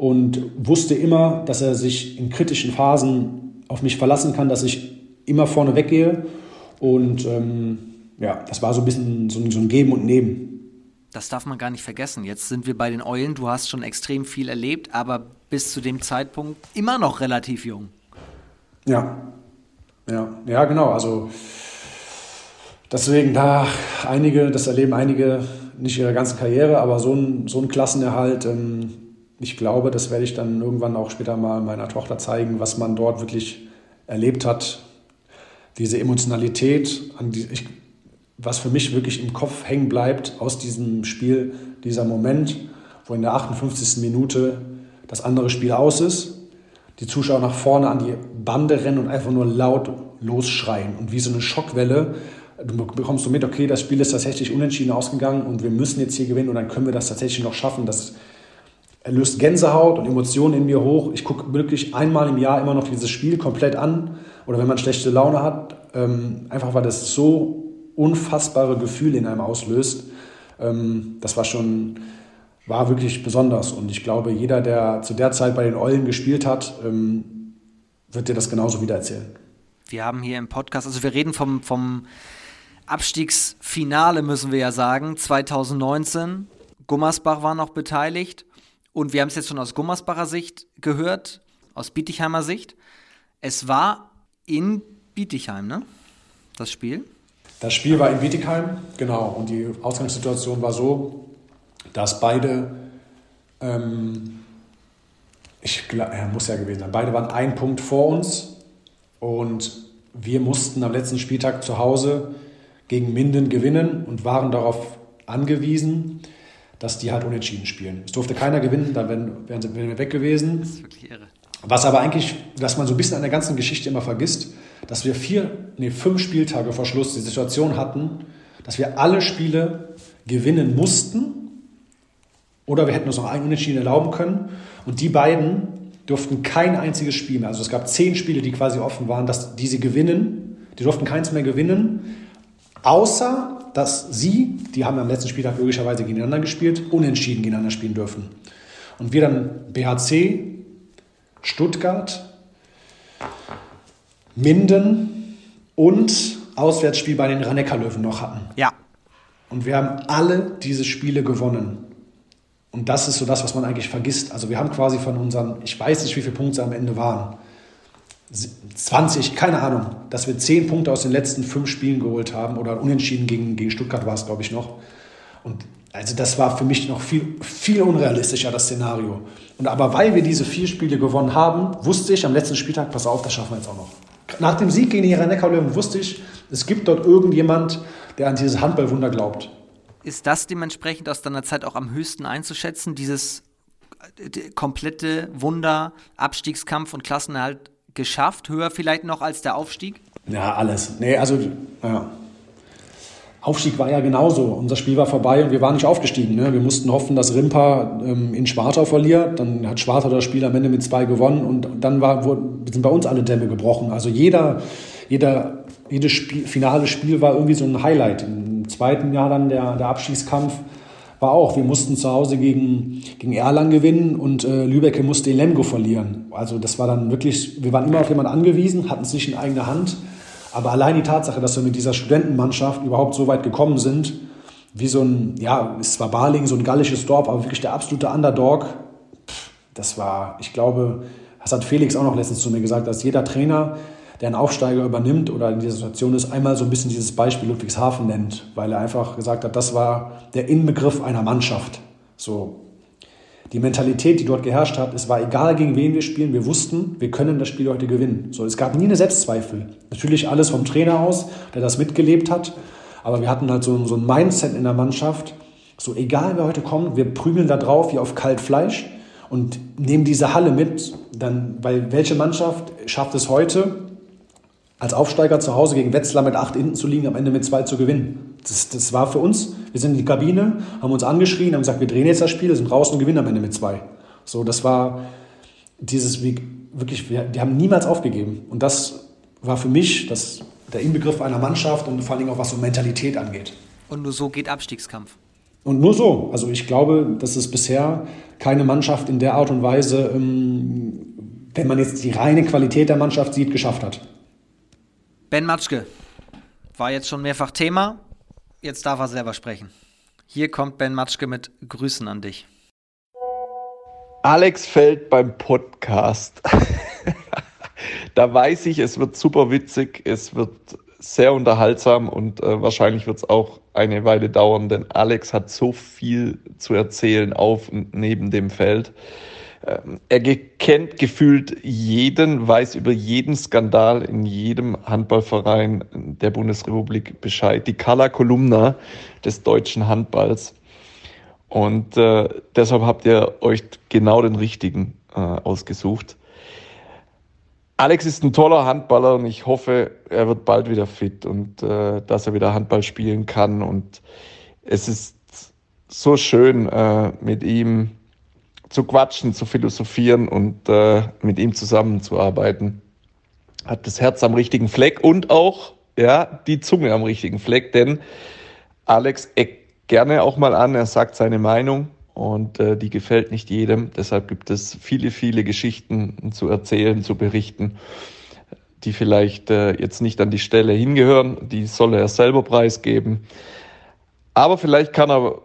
und wusste immer, dass er sich in kritischen Phasen auf mich verlassen kann, dass ich immer vorne weggehe. Und ähm, ja, das war so ein bisschen so ein, so ein Geben und Nehmen. Das darf man gar nicht vergessen. Jetzt sind wir bei den Eulen. Du hast schon extrem viel erlebt, aber bis zu dem Zeitpunkt immer noch relativ jung. Ja, ja, ja, genau. Also deswegen da einige, das erleben einige nicht ihre ganze Karriere, aber so ein, so ein Klassenerhalt, ähm, ich glaube, das werde ich dann irgendwann auch später mal meiner Tochter zeigen, was man dort wirklich erlebt hat. Diese Emotionalität, die, ich, was für mich wirklich im Kopf hängen bleibt aus diesem Spiel, dieser Moment, wo in der 58. Minute das andere Spiel aus ist, die Zuschauer nach vorne an die Bande rennen und einfach nur laut losschreien. Und wie so eine Schockwelle du bekommst du mit, okay, das Spiel ist tatsächlich unentschieden ausgegangen und wir müssen jetzt hier gewinnen und dann können wir das tatsächlich noch schaffen. Das löst Gänsehaut und Emotionen in mir hoch. Ich gucke wirklich einmal im Jahr immer noch dieses Spiel komplett an oder wenn man schlechte Laune hat, ähm, einfach weil das so unfassbare Gefühle in einem auslöst. Ähm, das war schon, war wirklich besonders. Und ich glaube, jeder, der zu der Zeit bei den Eulen gespielt hat, ähm, wird dir das genauso wieder erzählen. Wir haben hier im Podcast, also wir reden vom, vom Abstiegsfinale, müssen wir ja sagen, 2019. Gummersbach war noch beteiligt. Und wir haben es jetzt schon aus Gummersbacher Sicht gehört, aus Bietigheimer Sicht. Es war in Bietigheim, ne? Das Spiel. Das Spiel war in Bietigheim, genau. Und die Ausgangssituation war so, dass beide, ähm, ich glaube, ja, muss ja gewesen sein, beide waren ein Punkt vor uns und wir mussten am letzten Spieltag zu Hause gegen Minden gewinnen und waren darauf angewiesen, dass die halt unentschieden spielen. Es durfte keiner gewinnen, dann wären, wären, wären wir weg gewesen. Das ist wirklich irre. Was aber eigentlich, was man so ein bisschen an der ganzen Geschichte immer vergisst, dass wir vier, nee, fünf Spieltage vor Schluss die Situation hatten, dass wir alle Spiele gewinnen mussten oder wir hätten uns noch einen Unentschieden erlauben können. Und die beiden durften kein einziges Spiel mehr. Also es gab zehn Spiele, die quasi offen waren, dass die sie gewinnen. Die durften keins mehr gewinnen, außer dass sie, die haben am letzten Spieltag logischerweise gegeneinander gespielt, unentschieden gegeneinander spielen dürfen. Und wir dann BHC, Stuttgart, Minden und Auswärtsspiel bei den Rhein-Neckar-Löwen noch hatten. Ja. Und wir haben alle diese Spiele gewonnen. Und das ist so das, was man eigentlich vergisst. Also wir haben quasi von unseren, ich weiß nicht, wie viele Punkte am Ende waren, 20, keine Ahnung, dass wir 10 Punkte aus den letzten fünf Spielen geholt haben oder unentschieden gegen, gegen Stuttgart war es, glaube ich, noch. Und also das war für mich noch viel, viel unrealistischer, das Szenario. Und aber weil wir diese vier Spiele gewonnen haben, wusste ich am letzten Spieltag, pass auf, das schaffen wir jetzt auch noch. Nach dem Sieg gegen die Rhein-Neckar-Löwen wusste ich, es gibt dort irgendjemand, der an dieses Handballwunder glaubt. Ist das dementsprechend aus deiner Zeit auch am höchsten einzuschätzen, dieses äh, komplette Wunder, Abstiegskampf und Klassenerhalt geschafft? Höher vielleicht noch als der Aufstieg? Ja, alles. Nee, also, ja. Aufstieg war ja genauso. Unser Spiel war vorbei und wir waren nicht aufgestiegen. Ne? Wir mussten hoffen, dass Rimpa ähm, in Sparta verliert. Dann hat Sparta das Spiel am Ende mit zwei gewonnen und dann war, wo, sind bei uns alle Dämme gebrochen. Also jeder, jeder, jedes Spiel, finale Spiel war irgendwie so ein Highlight. Im zweiten Jahr dann der, der Abstiegskampf war auch, wir mussten zu Hause gegen, gegen Erlangen gewinnen und äh, Lübeck musste Lemgo verlieren. Also das war dann wirklich, wir waren immer auf jemanden angewiesen, hatten es nicht in eigener Hand. Aber allein die Tatsache, dass wir mit dieser Studentenmannschaft überhaupt so weit gekommen sind, wie so ein, ja, ist zwar Baling, so ein gallisches Dorf, aber wirklich der absolute Underdog, das war, ich glaube, das hat Felix auch noch letztens zu mir gesagt, dass jeder Trainer, der einen Aufsteiger übernimmt oder in dieser Situation ist, einmal so ein bisschen dieses Beispiel Ludwigshafen nennt, weil er einfach gesagt hat, das war der Inbegriff einer Mannschaft. So. Die Mentalität, die dort geherrscht hat, es war egal, gegen wen wir spielen, wir wussten, wir können das Spiel heute gewinnen. So, es gab nie eine Selbstzweifel. Natürlich alles vom Trainer aus, der das mitgelebt hat, aber wir hatten halt so, so ein Mindset in der Mannschaft, so egal wer heute kommt, wir prügeln da drauf wie auf kalt Fleisch und nehmen diese Halle mit, dann, weil welche Mannschaft schafft es heute, als Aufsteiger zu Hause gegen Wetzlar mit acht hinten zu liegen, am Ende mit zwei zu gewinnen. Das, das war für uns, wir sind in die Kabine, haben uns angeschrien, haben gesagt, wir drehen jetzt das Spiel, sind raus und gewinnen am Ende mit zwei. So, das war dieses, wirklich, wir, die haben niemals aufgegeben. Und das war für mich das, der Inbegriff einer Mannschaft und vor allen Dingen auch was so Mentalität angeht. Und nur so geht Abstiegskampf. Und nur so. Also ich glaube, dass es bisher keine Mannschaft in der Art und Weise, ähm, wenn man jetzt die reine Qualität der Mannschaft sieht, geschafft hat. Ben Matschke war jetzt schon mehrfach Thema. Jetzt darf er selber sprechen. Hier kommt Ben Matschke mit Grüßen an dich. Alex fällt beim Podcast. da weiß ich, es wird super witzig, es wird sehr unterhaltsam und äh, wahrscheinlich wird es auch eine Weile dauern, denn Alex hat so viel zu erzählen auf und neben dem Feld. Ähm, er kennt gefühlt jeden, weiß über jeden Skandal in jedem Handballverein der Bundesrepublik Bescheid. Die Kala Kolumna des deutschen Handballs. Und äh, deshalb habt ihr euch genau den richtigen äh, ausgesucht. Alex ist ein toller Handballer und ich hoffe, er wird bald wieder fit und äh, dass er wieder Handball spielen kann. Und es ist so schön, äh, mit ihm zu quatschen, zu philosophieren und äh, mit ihm zusammenzuarbeiten. Hat das Herz am richtigen Fleck und auch ja, die Zunge am richtigen Fleck, denn Alex eckt gerne auch mal an, er sagt seine Meinung und äh, die gefällt nicht jedem. Deshalb gibt es viele, viele Geschichten zu erzählen, zu berichten, die vielleicht äh, jetzt nicht an die Stelle hingehören. Die soll er selber preisgeben. Aber vielleicht kann er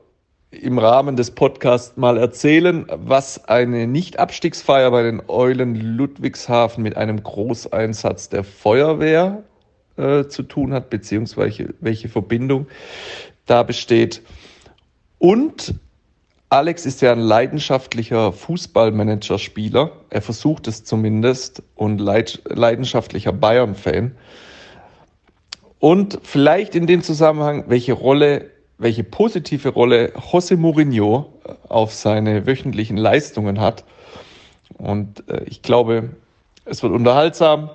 im Rahmen des Podcasts mal erzählen, was eine Nicht-Abstiegsfeier bei den Eulen Ludwigshafen mit einem Großeinsatz der Feuerwehr äh, zu tun hat, beziehungsweise welche Verbindung da besteht. Und Alex ist ja ein leidenschaftlicher Fußballmanager-Spieler. Er versucht es zumindest und leidenschaftlicher Bayern-Fan. Und vielleicht in dem Zusammenhang, welche Rolle, welche positive Rolle José Mourinho auf seine wöchentlichen Leistungen hat. Und äh, ich glaube, es wird unterhaltsam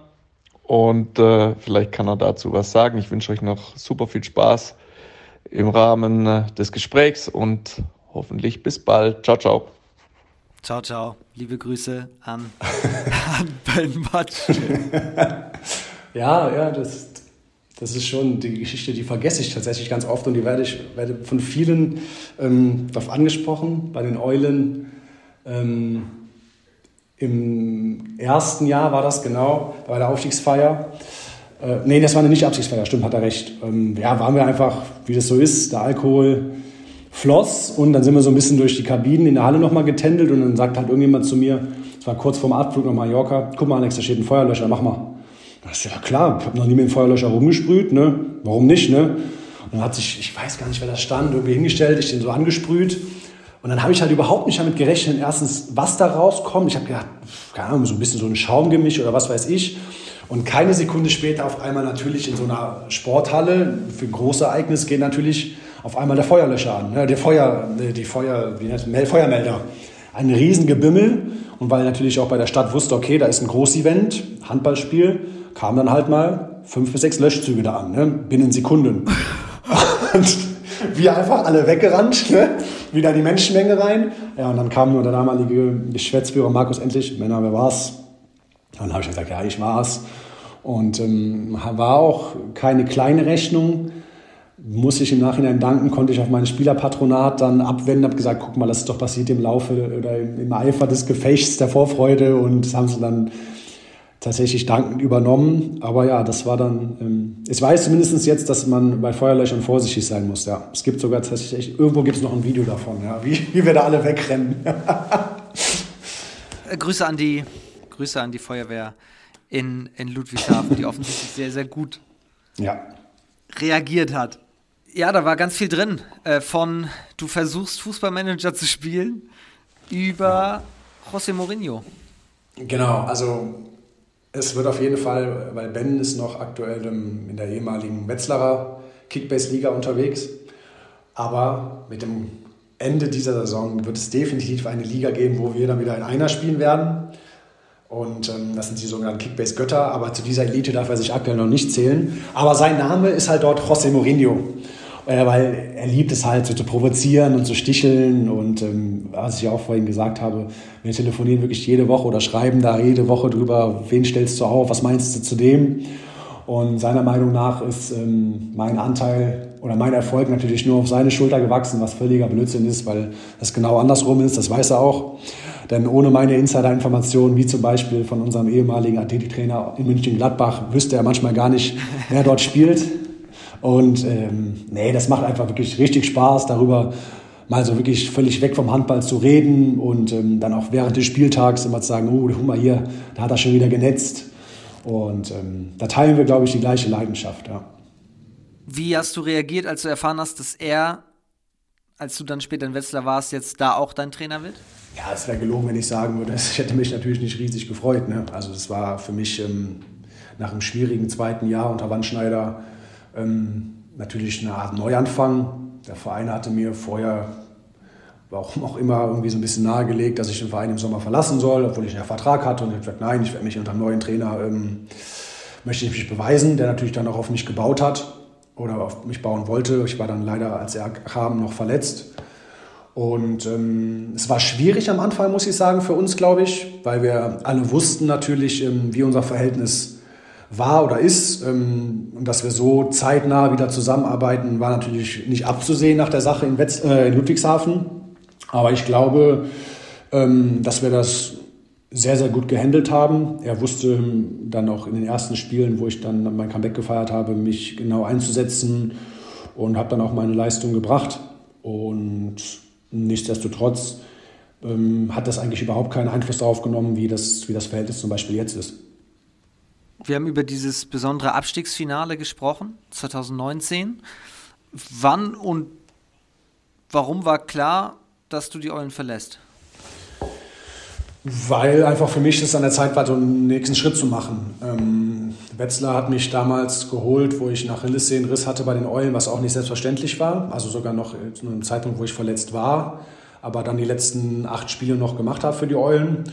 und äh, vielleicht kann er dazu was sagen. Ich wünsche euch noch super viel Spaß im Rahmen äh, des Gesprächs und hoffentlich bis bald. Ciao, ciao. Ciao, ciao. Liebe Grüße an, an Ben Matsch. ja, ja, das, das ist schon die Geschichte, die vergesse ich tatsächlich ganz oft und die werde ich werde von vielen ähm, darauf angesprochen, bei den Eulen. Ähm, Im ersten Jahr war das genau, bei der Aufstiegsfeier. Äh, nee, das war eine Nicht-Abstiegsfeier, stimmt, hat er recht. Ähm, ja, waren wir einfach, wie das so ist, der Alkohol floss und dann sind wir so ein bisschen durch die Kabinen in der Halle nochmal getändelt und dann sagt halt irgendjemand zu mir, es war kurz vorm Abflug nach Mallorca, guck mal Alex, da steht ein Feuerlöscher, mach mal. Da ist ja klar, ich habe noch nie mit dem Feuerlöscher rumgesprüht, ne? warum nicht, ne? Und dann hat sich, ich weiß gar nicht, wer da stand, irgendwie hingestellt, ich den so angesprüht und dann habe ich halt überhaupt nicht damit gerechnet, erstens, was da rauskommt. Ich habe gedacht, keine Ahnung, so ein bisschen so ein Schaumgemisch oder was weiß ich. Und keine Sekunde später auf einmal natürlich in so einer Sporthalle, für ein großes Ereignis geht natürlich auf einmal der Feuerlöscher an, ne? der Feuer, die Feuer, wie nennt man, Feuermelder. Ein Riesengebimmel. Und weil natürlich auch bei der Stadt wusste, okay, da ist ein Großevent, Handballspiel, kamen dann halt mal fünf bis sechs Löschzüge da an, ne? binnen Sekunden. und wir einfach alle weggerannt, ne? wieder die Menschenmenge rein. Ja, und dann kam nur der damalige Geschwätzführer Markus endlich, Männer, wer war's? Und dann habe ich gesagt, ja, ich war's. Und ähm, war auch keine kleine Rechnung muss ich im Nachhinein danken, konnte ich auf mein Spielerpatronat dann abwenden, habe gesagt, guck mal, das ist doch passiert im Laufe oder im, Eifer des Gefechts der Vorfreude und das haben sie dann tatsächlich dankend übernommen. Aber ja, das war dann, ähm, ich weiß zumindest jetzt, dass man bei Feuerlöchern vorsichtig sein muss. Ja, es gibt sogar tatsächlich, irgendwo gibt es noch ein Video davon, ja, wie, wie wir da alle wegrennen. Äh, Grüße an die, Grüße an die Feuerwehr in, in Ludwigshafen, die offensichtlich sehr, sehr gut ja. reagiert hat. Ja, da war ganz viel drin. Äh, von du versuchst Fußballmanager zu spielen über José Mourinho. Genau, also es wird auf jeden Fall, weil Ben ist noch aktuell in der ehemaligen Wetzlarer Kickbase-Liga unterwegs. Aber mit dem Ende dieser Saison wird es definitiv eine Liga geben, wo wir dann wieder in einer spielen werden. Und ähm, das sind die sogenannten Kickbase-Götter. Aber zu dieser Elite darf er sich aktuell noch nicht zählen. Aber sein Name ist halt dort José Mourinho äh, weil er liebt es halt so zu provozieren und zu sticheln und ähm, was ich auch vorhin gesagt habe, wir telefonieren wirklich jede Woche oder schreiben da jede Woche drüber, wen stellst du auf, was meinst du zu dem? Und seiner Meinung nach ist ähm, mein Anteil oder mein Erfolg natürlich nur auf seine Schulter gewachsen, was völliger Blödsinn ist, weil das genau andersrum ist, das weiß er auch. Denn ohne meine Insider-Informationen, wie zum Beispiel von unserem ehemaligen Athletiktrainer in München-Gladbach, wüsste er manchmal gar nicht, wer dort spielt. Und ähm, nee, das macht einfach wirklich richtig Spaß, darüber mal so wirklich völlig weg vom Handball zu reden und ähm, dann auch während des Spieltags immer zu sagen, oh, guck mal hier, da hat er schon wieder genetzt. Und ähm, da teilen wir, glaube ich, die gleiche Leidenschaft. Ja. Wie hast du reagiert, als du erfahren hast, dass er, als du dann später in Wetzlar warst, jetzt da auch dein Trainer wird? Ja, es wäre gelogen, wenn ich sagen würde, ich hätte mich natürlich nicht riesig gefreut. Ne? Also das war für mich ähm, nach einem schwierigen zweiten Jahr unter Wandschneider ähm, natürlich eine Art Neuanfang. Der Verein hatte mir vorher warum auch immer irgendwie so ein bisschen nahegelegt, dass ich den Verein im Sommer verlassen soll, obwohl ich einen Vertrag hatte. Und ich habe gesagt, nein, ich werde mich unter einem neuen Trainer, ähm, möchte ich mich beweisen, der natürlich dann auch auf mich gebaut hat oder auf mich bauen wollte. Ich war dann leider, als er kam, noch verletzt. Und ähm, es war schwierig am Anfang, muss ich sagen, für uns, glaube ich, weil wir alle wussten natürlich, ähm, wie unser Verhältnis war oder ist. Ähm, dass wir so zeitnah wieder zusammenarbeiten, war natürlich nicht abzusehen nach der Sache in, Wetz, äh, in Ludwigshafen. Aber ich glaube, ähm, dass wir das sehr, sehr gut gehandelt haben. Er wusste dann auch in den ersten Spielen, wo ich dann mein Comeback gefeiert habe, mich genau einzusetzen und habe dann auch meine Leistung gebracht. Und nichtsdestotrotz ähm, hat das eigentlich überhaupt keinen Einfluss darauf genommen, wie das, wie das Verhältnis zum Beispiel jetzt ist. Wir haben über dieses besondere Abstiegsfinale gesprochen, 2019. Wann und warum war klar, dass du die Eulen verlässt? Weil einfach für mich es an der Zeit war, einen nächsten Schritt zu machen. Ähm, Wetzlar hat mich damals geholt, wo ich nach Riss hatte bei den Eulen, was auch nicht selbstverständlich war. Also sogar noch zu einem Zeitpunkt, wo ich verletzt war, aber dann die letzten acht Spiele noch gemacht habe für die Eulen.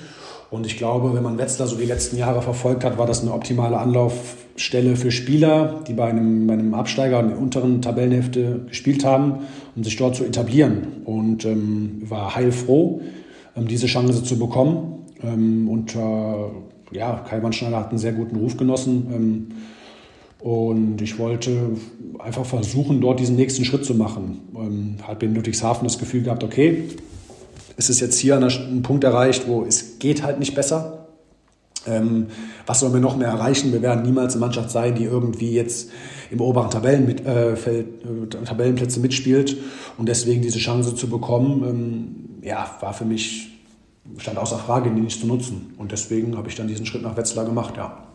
Und ich glaube, wenn man Wetzlar so die letzten Jahre verfolgt hat, war das eine optimale Anlaufstelle für Spieler, die bei einem, bei einem Absteiger in der unteren Tabellenhälfte gespielt haben, um sich dort zu etablieren. Und ähm, war heilfroh, ähm, diese Chance zu bekommen. Ähm, und äh, ja, Kai Wandschneider hat einen sehr guten Ruf genossen. Ähm, und ich wollte einfach versuchen, dort diesen nächsten Schritt zu machen. Ähm, habe in Ludwigshafen das Gefühl gehabt, okay, es ist jetzt hier an einem Punkt erreicht, wo es geht halt nicht besser. Ähm, was sollen wir noch mehr erreichen? Wir werden niemals eine Mannschaft sein, die irgendwie jetzt im oberen Tabellen äh, äh, Tabellenplätze mitspielt. Und deswegen diese Chance zu bekommen, ähm, ja, war für mich, stand außer Frage, die nicht zu nutzen. Und deswegen habe ich dann diesen Schritt nach Wetzlar gemacht, ja.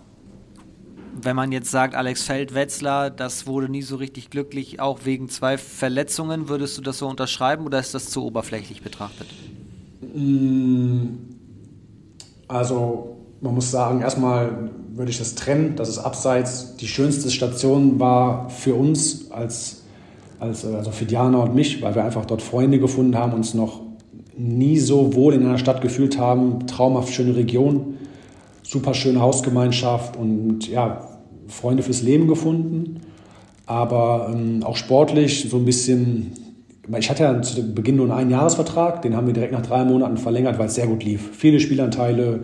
Wenn man jetzt sagt, Alex Feld-Wetzlar, das wurde nie so richtig glücklich, auch wegen zwei Verletzungen, würdest du das so unterschreiben oder ist das zu oberflächlich betrachtet? Mm, also man muss sagen, erstmal würde ich das trennen, dass es abseits die schönste Station war für uns als, als also für Diana und mich, weil wir einfach dort Freunde gefunden haben, uns noch nie so wohl in einer Stadt gefühlt haben, traumhaft schöne Region, super schöne Hausgemeinschaft und ja, Freunde fürs Leben gefunden, aber ähm, auch sportlich so ein bisschen ich hatte ja zu Beginn nur einen Einjahresvertrag, den haben wir direkt nach drei Monaten verlängert, weil es sehr gut lief. Viele Spielanteile,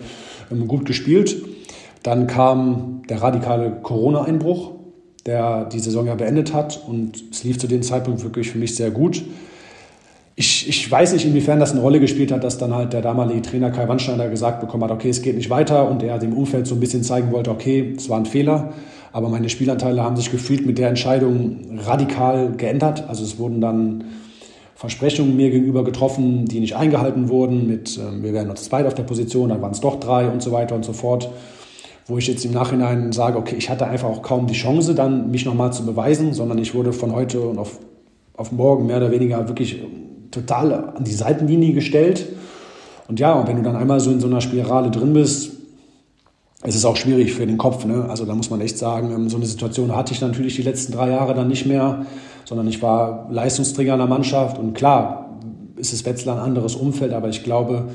ähm, gut gespielt. Dann kam der radikale Corona-Einbruch, der die Saison ja beendet hat und es lief zu dem Zeitpunkt wirklich für mich sehr gut. Ich, ich weiß nicht, inwiefern das eine Rolle gespielt hat, dass dann halt der damalige Trainer Kai Wandschneider gesagt bekommen hat, okay, es geht nicht weiter und er dem Umfeld so ein bisschen zeigen wollte, okay, es war ein Fehler. Aber meine Spielanteile haben sich gefühlt mit der Entscheidung radikal geändert. Also es wurden dann Versprechungen mir gegenüber getroffen, die nicht eingehalten wurden, mit äh, wir werden noch zweit auf der Position, dann waren es doch drei und so weiter und so fort. Wo ich jetzt im Nachhinein sage, okay, ich hatte einfach auch kaum die Chance, dann mich nochmal zu beweisen, sondern ich wurde von heute und auf, auf morgen mehr oder weniger wirklich total an die Seitenlinie gestellt. Und ja, und wenn du dann einmal so in so einer Spirale drin bist, es ist auch schwierig für den Kopf. Ne? Also da muss man echt sagen, ähm, so eine Situation hatte ich natürlich die letzten drei Jahre dann nicht mehr sondern ich war Leistungsträger einer Mannschaft und klar ist es Wetzlar ein anderes Umfeld, aber ich glaube,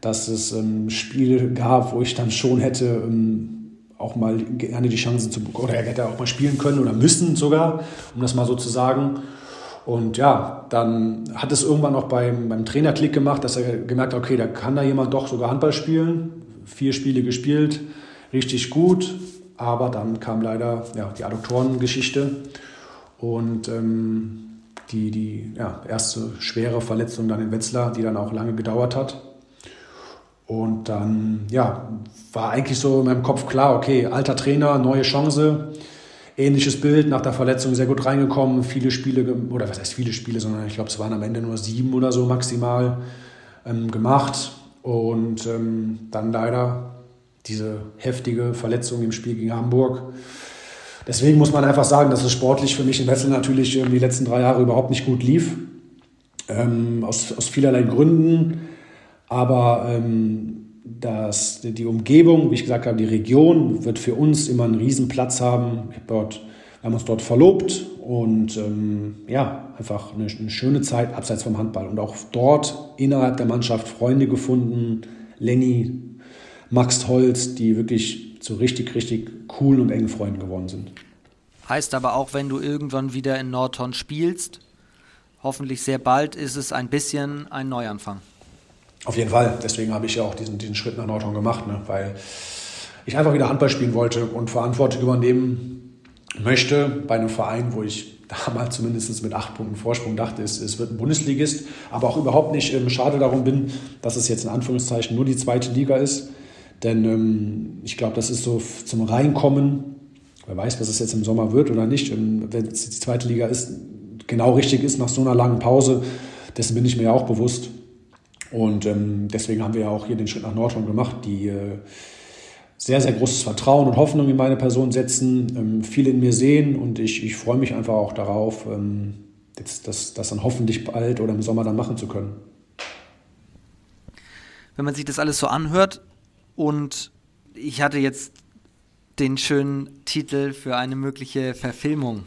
dass es ähm, Spiele gab, wo ich dann schon hätte ähm, auch mal gerne die Chance zu bekommen, oder er hätte auch mal spielen können oder müssen sogar, um das mal so zu sagen. Und ja, dann hat es irgendwann auch beim, beim Trainer Klick gemacht, dass er gemerkt hat, okay, da kann da jemand doch sogar Handball spielen. Vier Spiele gespielt, richtig gut. Aber dann kam leider ja, die Adduktorengeschichte. Und ähm, die, die ja, erste schwere Verletzung dann in Wetzlar, die dann auch lange gedauert hat. Und dann ja, war eigentlich so in meinem Kopf klar, okay, alter Trainer, neue Chance, ähnliches Bild, nach der Verletzung sehr gut reingekommen, viele Spiele, oder was heißt viele Spiele, sondern ich glaube, es waren am Ende nur sieben oder so maximal ähm, gemacht. Und ähm, dann leider diese heftige Verletzung im Spiel gegen Hamburg Deswegen muss man einfach sagen, dass es sportlich für mich in Wessel natürlich die letzten drei Jahre überhaupt nicht gut lief. Ähm, aus, aus vielerlei Gründen. Aber ähm, dass die Umgebung, wie ich gesagt habe, die Region wird für uns immer einen Riesenplatz haben. Dort Wir haben uns dort verlobt und ähm, ja, einfach eine, eine, schöne Zeit abseits vom Handball. Und auch dort innerhalb der Mannschaft Freunde gefunden. Lenny, Max Holz, die wirklich zu richtig, richtig coolen und engen Freunden geworden sind. Heißt aber auch, wenn du irgendwann wieder in Nordhorn spielst, hoffentlich sehr bald, ist es ein bisschen ein Neuanfang. Auf jeden Fall. Deswegen habe ich ja auch diesen, diesen Schritt nach Nordhorn gemacht, ne? weil ich einfach wieder Handball spielen wollte und Verantwortung übernehmen möchte bei einem Verein, wo ich damals zumindest mit acht Punkten Vorsprung dachte, es, es wird ein Bundesligist, aber auch überhaupt nicht ähm, schade darum bin, dass es jetzt in Anführungszeichen nur die zweite Liga ist. Denn ähm, ich glaube, das ist so zum Reinkommen, wer weiß, was es jetzt im Sommer wird oder nicht, ähm, wenn es die zweite Liga ist, genau richtig ist nach so einer langen Pause, dessen bin ich mir ja auch bewusst. Und ähm, deswegen haben wir ja auch hier den Schritt nach Nordhorn gemacht, die äh, sehr, sehr großes Vertrauen und Hoffnung in meine Person setzen, ähm, viel in mir sehen und ich, ich freue mich einfach auch darauf, ähm, jetzt das, das dann hoffentlich bald oder im Sommer dann machen zu können. Wenn man sich das alles so anhört und ich hatte jetzt den schönen Titel für eine mögliche Verfilmung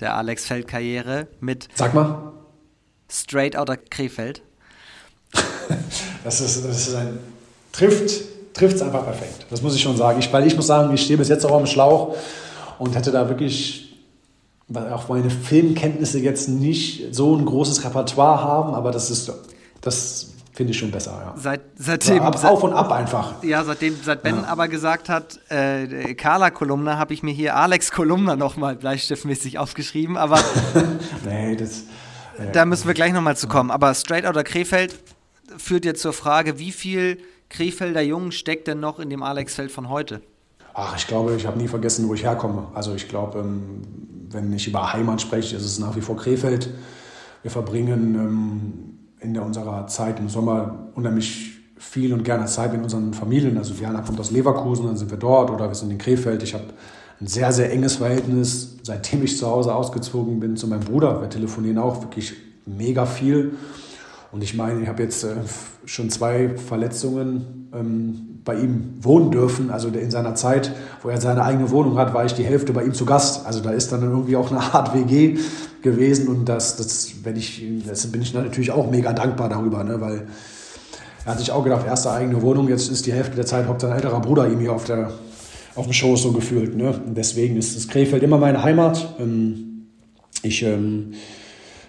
der Alex Feld-Karriere mit Sag mal. Straight Outta Krefeld. das ist, das ist ein trifft trifft es einfach perfekt. Das muss ich schon sagen. Ich, weil ich muss sagen, ich stehe bis jetzt auch am Schlauch und hätte da wirklich, weil auch meine Filmkenntnisse jetzt nicht so ein großes Repertoire haben, aber das ist, das finde ich schon besser. Ja. Seit, seitdem, ab, seit, auf und ab einfach. Ja, seitdem, seit Ben ja. aber gesagt hat, äh, Carla Kolumna, habe ich mir hier Alex Kolumna nochmal bleistiftmäßig aufgeschrieben, aber nee, das, äh, da müssen wir gleich nochmal zu kommen. Aber Straight Outta Krefeld führt jetzt zur Frage, wie viel Krefelder Jungen steckt denn noch in dem Alexfeld von heute? Ach, ich glaube, ich habe nie vergessen, wo ich herkomme. Also ich glaube, ähm, wenn ich über Heimat spreche, ist es nach wie vor Krefeld. Wir verbringen ähm, in unserer Zeit im Sommer unheimlich viel und gerne Zeit mit unseren Familien. Also Diana kommt aus Leverkusen, dann sind wir dort oder wir sind in Krefeld. Ich habe ein sehr, sehr enges Verhältnis, seitdem ich zu Hause ausgezogen bin, zu meinem Bruder. Wir telefonieren auch wirklich mega viel. Und ich meine, ich habe jetzt äh, schon zwei Verletzungen ähm, bei ihm wohnen dürfen. Also in seiner Zeit, wo er seine eigene Wohnung hat, war ich die Hälfte bei ihm zu Gast. Also da ist dann irgendwie auch eine Art WG gewesen. Und das, das, wenn ich, das bin ich natürlich auch mega dankbar darüber, ne? weil er hat sich auch gedacht, erste eigene Wohnung, jetzt ist die Hälfte der Zeit hockt sein älterer Bruder ihm hier auf, der, auf dem Schoß so gefühlt. Ne? Und deswegen ist das Krefeld immer meine Heimat. Ähm, ich ähm,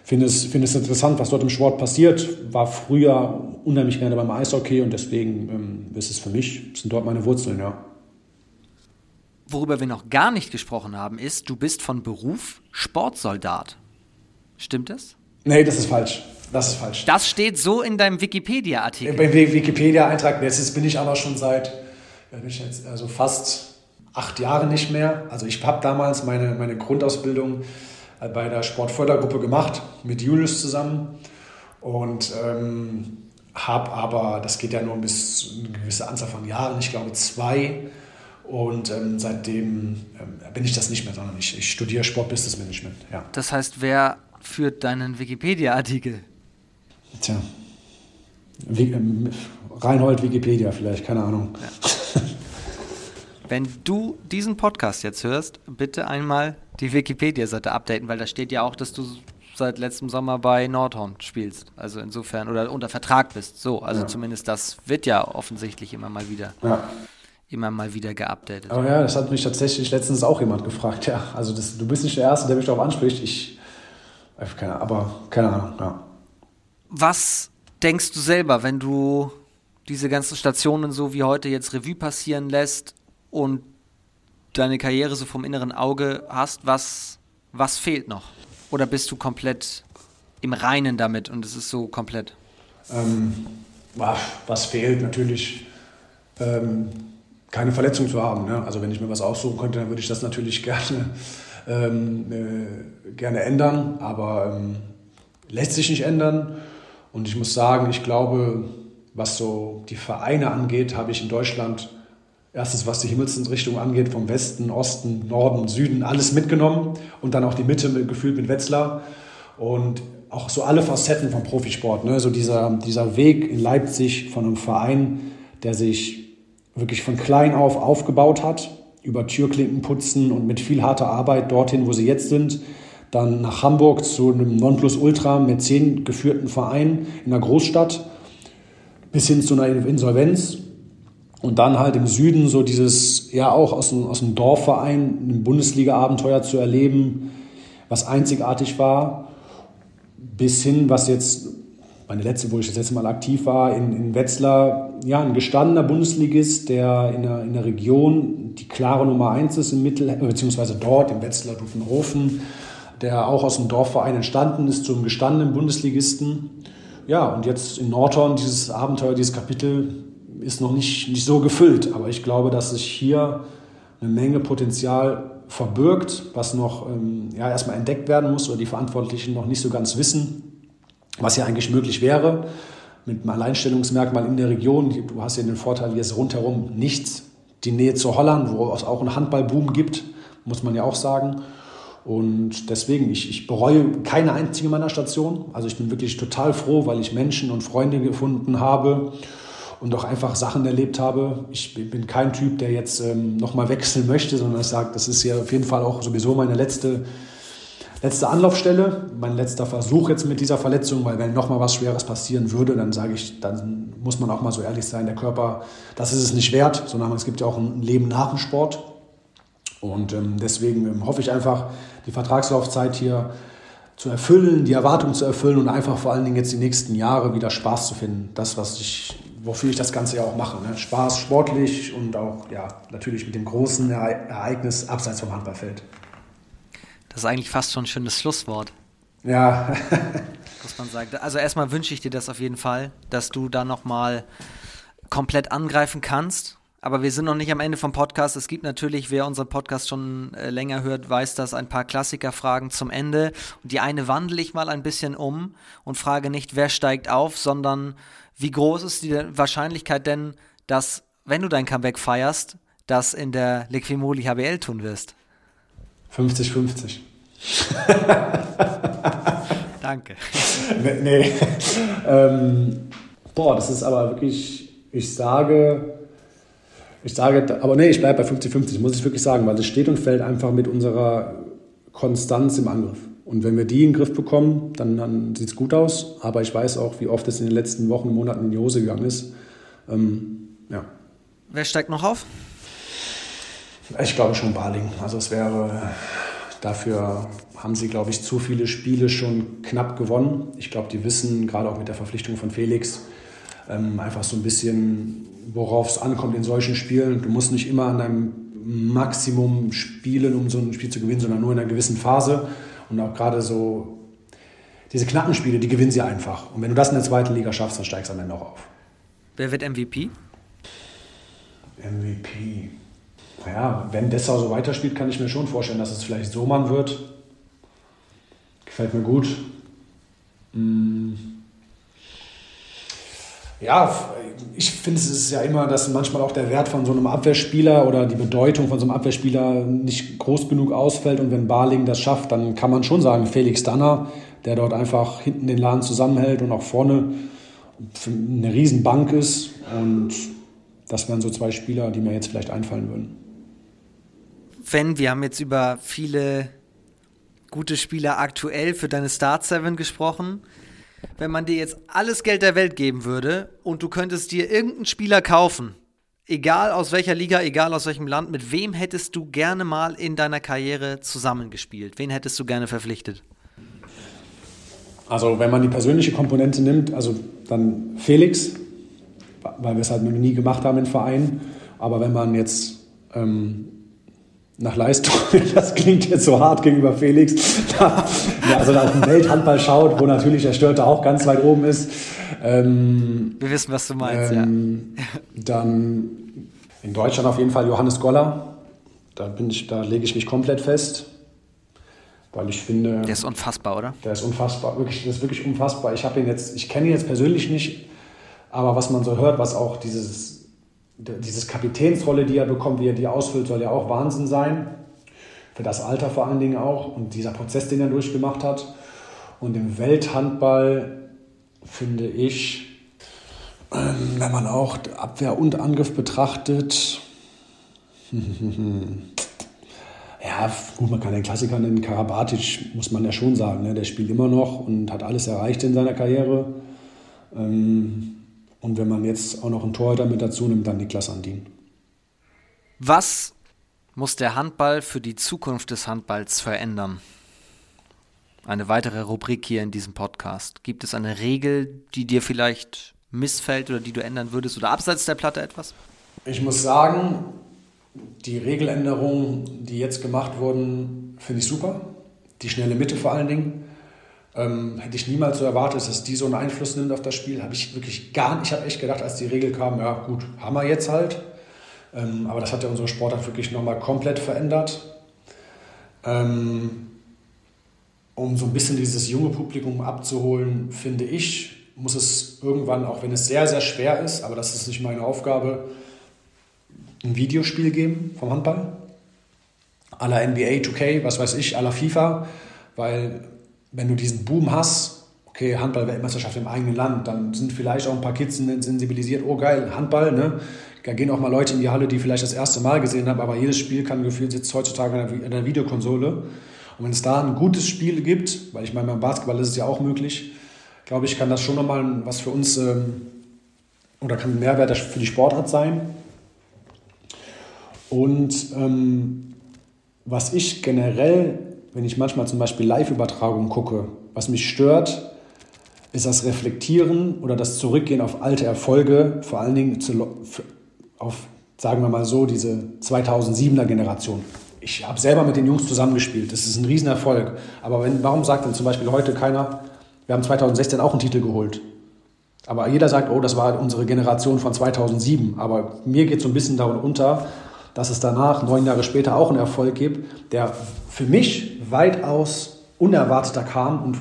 finde es, finde es interessant, was dort im Sport passiert. War früher unheimlich gerne beim Eishockey und deswegen ähm, ist es für mich, sind dort meine Wurzeln, ja. Worüber wir noch gar nicht gesprochen haben, ist, du bist von Beruf Sportsoldat. Stimmt das? Nee, das ist falsch. Das ist falsch. Das steht so in deinem Wikipedia-Artikel. Beim Wikipedia-Eintrag, jetzt bin ich aber schon seit also fast acht Jahren nicht mehr. Also ich habe damals meine, meine Grundausbildung äh, bei der Sportfördergruppe gemacht, mit Julius zusammen. Und ähm, habe aber, das geht ja nur bis eine gewisse Anzahl von Jahren, ich glaube zwei. Und ähm, seitdem ähm, bin ich das nicht mehr, sondern ich, ich studiere Sportbusiness Management. Ja. Das heißt, wer führt deinen Wikipedia-Artikel? Tja, Wie, ähm, Reinhold Wikipedia vielleicht, keine Ahnung. Ja. Wenn du diesen Podcast jetzt hörst, bitte einmal die Wikipedia-Seite updaten, weil da steht ja auch, dass du seit letztem Sommer bei Nordhorn spielst. Also insofern, oder unter Vertrag bist. So, also ja. zumindest das wird ja offensichtlich immer mal wieder. Ja. Immer mal wieder geupdatet. Aber ja, das hat mich tatsächlich letztens auch jemand gefragt. Ja, also das, du bist nicht der Erste, der mich darauf anspricht. Ich, keine, aber keine Ahnung. Ja. Was denkst du selber, wenn du diese ganzen Stationen so wie heute jetzt Revue passieren lässt und deine Karriere so vom inneren Auge hast, was, was fehlt noch? Oder bist du komplett im Reinen damit und es ist so komplett? Ähm, was fehlt natürlich, ähm, keine Verletzung zu haben. Ne? Also wenn ich mir was aussuchen könnte, dann würde ich das natürlich gerne, ähm, äh, gerne ändern, aber ähm, lässt sich nicht ändern. Und ich muss sagen, ich glaube, was so die Vereine angeht, habe ich in Deutschland erstens was die Himmelsrichtung angeht, vom Westen, Osten, Norden, Süden, alles mitgenommen und dann auch die Mitte gefühlt mit Wetzlar und auch so alle Facetten vom Profisport. Ne? So dieser, dieser Weg in Leipzig von einem Verein, der sich wirklich von klein auf aufgebaut hat über Türklinken putzen und mit viel harter Arbeit dorthin, wo sie jetzt sind. Dann nach Hamburg zu einem Nonplusultra mit zehn geführten Vereinen in einer Großstadt bis hin zu einer Insolvenz. Und dann halt im Süden so dieses, ja auch aus dem, aus dem Dorfverein, ein Bundesliga-Abenteuer zu erleben, was einzigartig war, bis hin, was jetzt meine letzte, wo ich das letzte Mal aktiv war, in, in Wetzlar, ja, ein gestandener Bundesligist, der in der, in der Region die klare Nummer eins ist im Mittel, beziehungsweise dort im Wetzlar Duffenhofen, der auch aus dem Dorfverein entstanden ist zum gestandenen Bundesligisten. Ja, und jetzt in Nordhorn, dieses Abenteuer, dieses Kapitel ist noch nicht, nicht so gefüllt. Aber ich glaube, dass sich hier eine Menge Potenzial verbirgt, was noch ähm, ja, erstmal entdeckt werden muss oder die Verantwortlichen noch nicht so ganz wissen was ja eigentlich möglich wäre mit einem Alleinstellungsmerkmal in der Region. Du hast ja den Vorteil, hier ist rundherum nichts. Die Nähe zu Holland, wo es auch einen Handballboom gibt, muss man ja auch sagen. Und deswegen, ich, ich bereue keine einzige meiner Stationen. Also ich bin wirklich total froh, weil ich Menschen und Freunde gefunden habe und auch einfach Sachen erlebt habe. Ich bin kein Typ, der jetzt ähm, nochmal wechseln möchte, sondern ich sage, das ist ja auf jeden Fall auch sowieso meine letzte letzte Anlaufstelle, mein letzter Versuch jetzt mit dieser Verletzung, weil wenn noch mal was Schweres passieren würde, dann sage ich, dann muss man auch mal so ehrlich sein, der Körper, das ist es nicht wert, sondern es gibt ja auch ein Leben nach dem Sport. Und ähm, deswegen ähm, hoffe ich einfach, die Vertragslaufzeit hier zu erfüllen, die Erwartungen zu erfüllen und einfach vor allen Dingen jetzt die nächsten Jahre wieder Spaß zu finden. Das, was ich, wofür ich das Ganze ja auch mache. Ne? Spaß sportlich und auch ja, natürlich mit dem großen Ereignis abseits vom Handballfeld. Das ist eigentlich fast schon ein schönes Schlusswort. Ja. was man sagt. Also erstmal wünsche ich dir das auf jeden Fall, dass du da nochmal komplett angreifen kannst. Aber wir sind noch nicht am Ende vom Podcast. Es gibt natürlich, wer unseren Podcast schon äh, länger hört, weiß, dass ein paar Klassikerfragen zum Ende. Und die eine wandle ich mal ein bisschen um und frage nicht, wer steigt auf, sondern wie groß ist die Wahrscheinlichkeit denn, dass, wenn du dein Comeback feierst, das in der Liquimoli HBL tun wirst? 50-50. Danke. nee. nee. ähm, boah, das ist aber wirklich, ich sage, ich sage, aber nee, ich bleibe bei 50-50, muss ich wirklich sagen, weil es steht und fällt einfach mit unserer Konstanz im Angriff. Und wenn wir die in den Griff bekommen, dann, dann sieht es gut aus. Aber ich weiß auch, wie oft es in den letzten Wochen und Monaten in die Hose gegangen ist. Ähm, ja. Wer steigt noch auf? Ich glaube schon Baling. Also es wäre dafür haben sie, glaube ich, zu viele Spiele schon knapp gewonnen. Ich glaube, die wissen, gerade auch mit der Verpflichtung von Felix, ähm, einfach so ein bisschen, worauf es ankommt in solchen Spielen. Du musst nicht immer an deinem Maximum spielen, um so ein Spiel zu gewinnen, sondern nur in einer gewissen Phase. Und auch gerade so diese knappen Spiele, die gewinnen sie einfach. Und wenn du das in der zweiten Liga schaffst, dann steigst du am Ende auch auf. Wer wird MVP? MVP ja, wenn Dessau so weiterspielt, kann ich mir schon vorstellen, dass es vielleicht Sohmann wird. Gefällt mir gut. Hm. Ja, ich finde, es ist ja immer, dass manchmal auch der Wert von so einem Abwehrspieler oder die Bedeutung von so einem Abwehrspieler nicht groß genug ausfällt. Und wenn Barling das schafft, dann kann man schon sagen, Felix Danner, der dort einfach hinten den Laden zusammenhält und auch vorne eine Riesenbank ist. Und das wären so zwei Spieler, die mir jetzt vielleicht einfallen würden wenn wir haben jetzt über viele gute Spieler aktuell für deine Start 7 gesprochen. Wenn man dir jetzt alles Geld der Welt geben würde und du könntest dir irgendeinen Spieler kaufen, egal aus welcher Liga, egal aus welchem Land, mit wem hättest du gerne mal in deiner Karriere zusammengespielt? Wen hättest du gerne verpflichtet? Also, wenn man die persönliche Komponente nimmt, also dann Felix, weil wir es halt nie gemacht haben im Verein. Aber wenn man jetzt ähm, nach Leistung, das klingt jetzt so hart gegenüber Felix, da, ja, also auf den Welthandball schaut, wo natürlich der Störte auch ganz weit oben ist. Ähm, Wir wissen, was du meinst, ähm, ja. Dann in Deutschland auf jeden Fall Johannes Goller. Da, bin ich, da lege ich mich komplett fest. Weil ich finde. Der ist unfassbar, oder? Der ist unfassbar, wirklich, das ist wirklich unfassbar. Ich habe ihn jetzt, ich kenne ihn jetzt persönlich nicht, aber was man so hört, was auch dieses dieses Kapitänsrolle, die er bekommt, wie er die ausfüllt, soll ja auch Wahnsinn sein. Für das Alter vor allen Dingen auch. Und dieser Prozess, den er durchgemacht hat. Und im Welthandball finde ich, ähm, wenn man auch Abwehr und Angriff betrachtet, Ja, gut, man kann den Klassiker nennen. Karabatic, muss man ja schon sagen. Ne? Der spielt immer noch und hat alles erreicht in seiner Karriere. Ähm, und wenn man jetzt auch noch einen Torhüter mit dazu nimmt, dann Niklas Andin. Was muss der Handball für die Zukunft des Handballs verändern? Eine weitere Rubrik hier in diesem Podcast. Gibt es eine Regel, die dir vielleicht missfällt oder die du ändern würdest oder abseits der Platte etwas? Ich muss sagen, die Regeländerungen, die jetzt gemacht wurden, finde ich super. Die schnelle Mitte vor allen Dingen. Ähm, hätte ich niemals so erwartet, dass die so einen Einfluss nimmt auf das Spiel. Habe ich wirklich gar nicht. Ich habe echt gedacht, als die Regel kam, ja gut, haben wir jetzt halt. Ähm, aber das hat ja unsere Sportart wirklich nochmal komplett verändert. Ähm, um so ein bisschen dieses junge Publikum abzuholen, finde ich, muss es irgendwann, auch wenn es sehr, sehr schwer ist, aber das ist nicht meine Aufgabe, ein Videospiel geben vom Handball. A la NBA 2K, was weiß ich, a la FIFA. Weil wenn du diesen Boom hast, okay, Handball-Weltmeisterschaft im eigenen Land, dann sind vielleicht auch ein paar Kids sensibilisiert, oh geil, Handball, ne? Da gehen auch mal Leute in die Halle, die vielleicht das erste Mal gesehen haben, aber jedes Spiel kann gefühlt sitzt heutzutage in der Videokonsole. Und wenn es da ein gutes Spiel gibt, weil ich meine, beim Basketball ist es ja auch möglich, glaube ich, kann das schon nochmal was für uns ähm, oder kann ein Mehrwert für die Sportart sein. Und ähm, was ich generell, wenn ich manchmal zum Beispiel Live-Übertragungen gucke, was mich stört, ist das Reflektieren oder das Zurückgehen auf alte Erfolge, vor allen Dingen zu, auf, sagen wir mal so, diese 2007er Generation. Ich habe selber mit den Jungs zusammengespielt, das ist ein Riesenerfolg. Aber wenn, warum sagt denn zum Beispiel heute keiner, wir haben 2016 auch einen Titel geholt? Aber jeder sagt, oh, das war unsere Generation von 2007. Aber mir geht so ein bisschen darunter, dass es danach, neun Jahre später, auch einen Erfolg gibt, der für mich weitaus unerwarteter kam und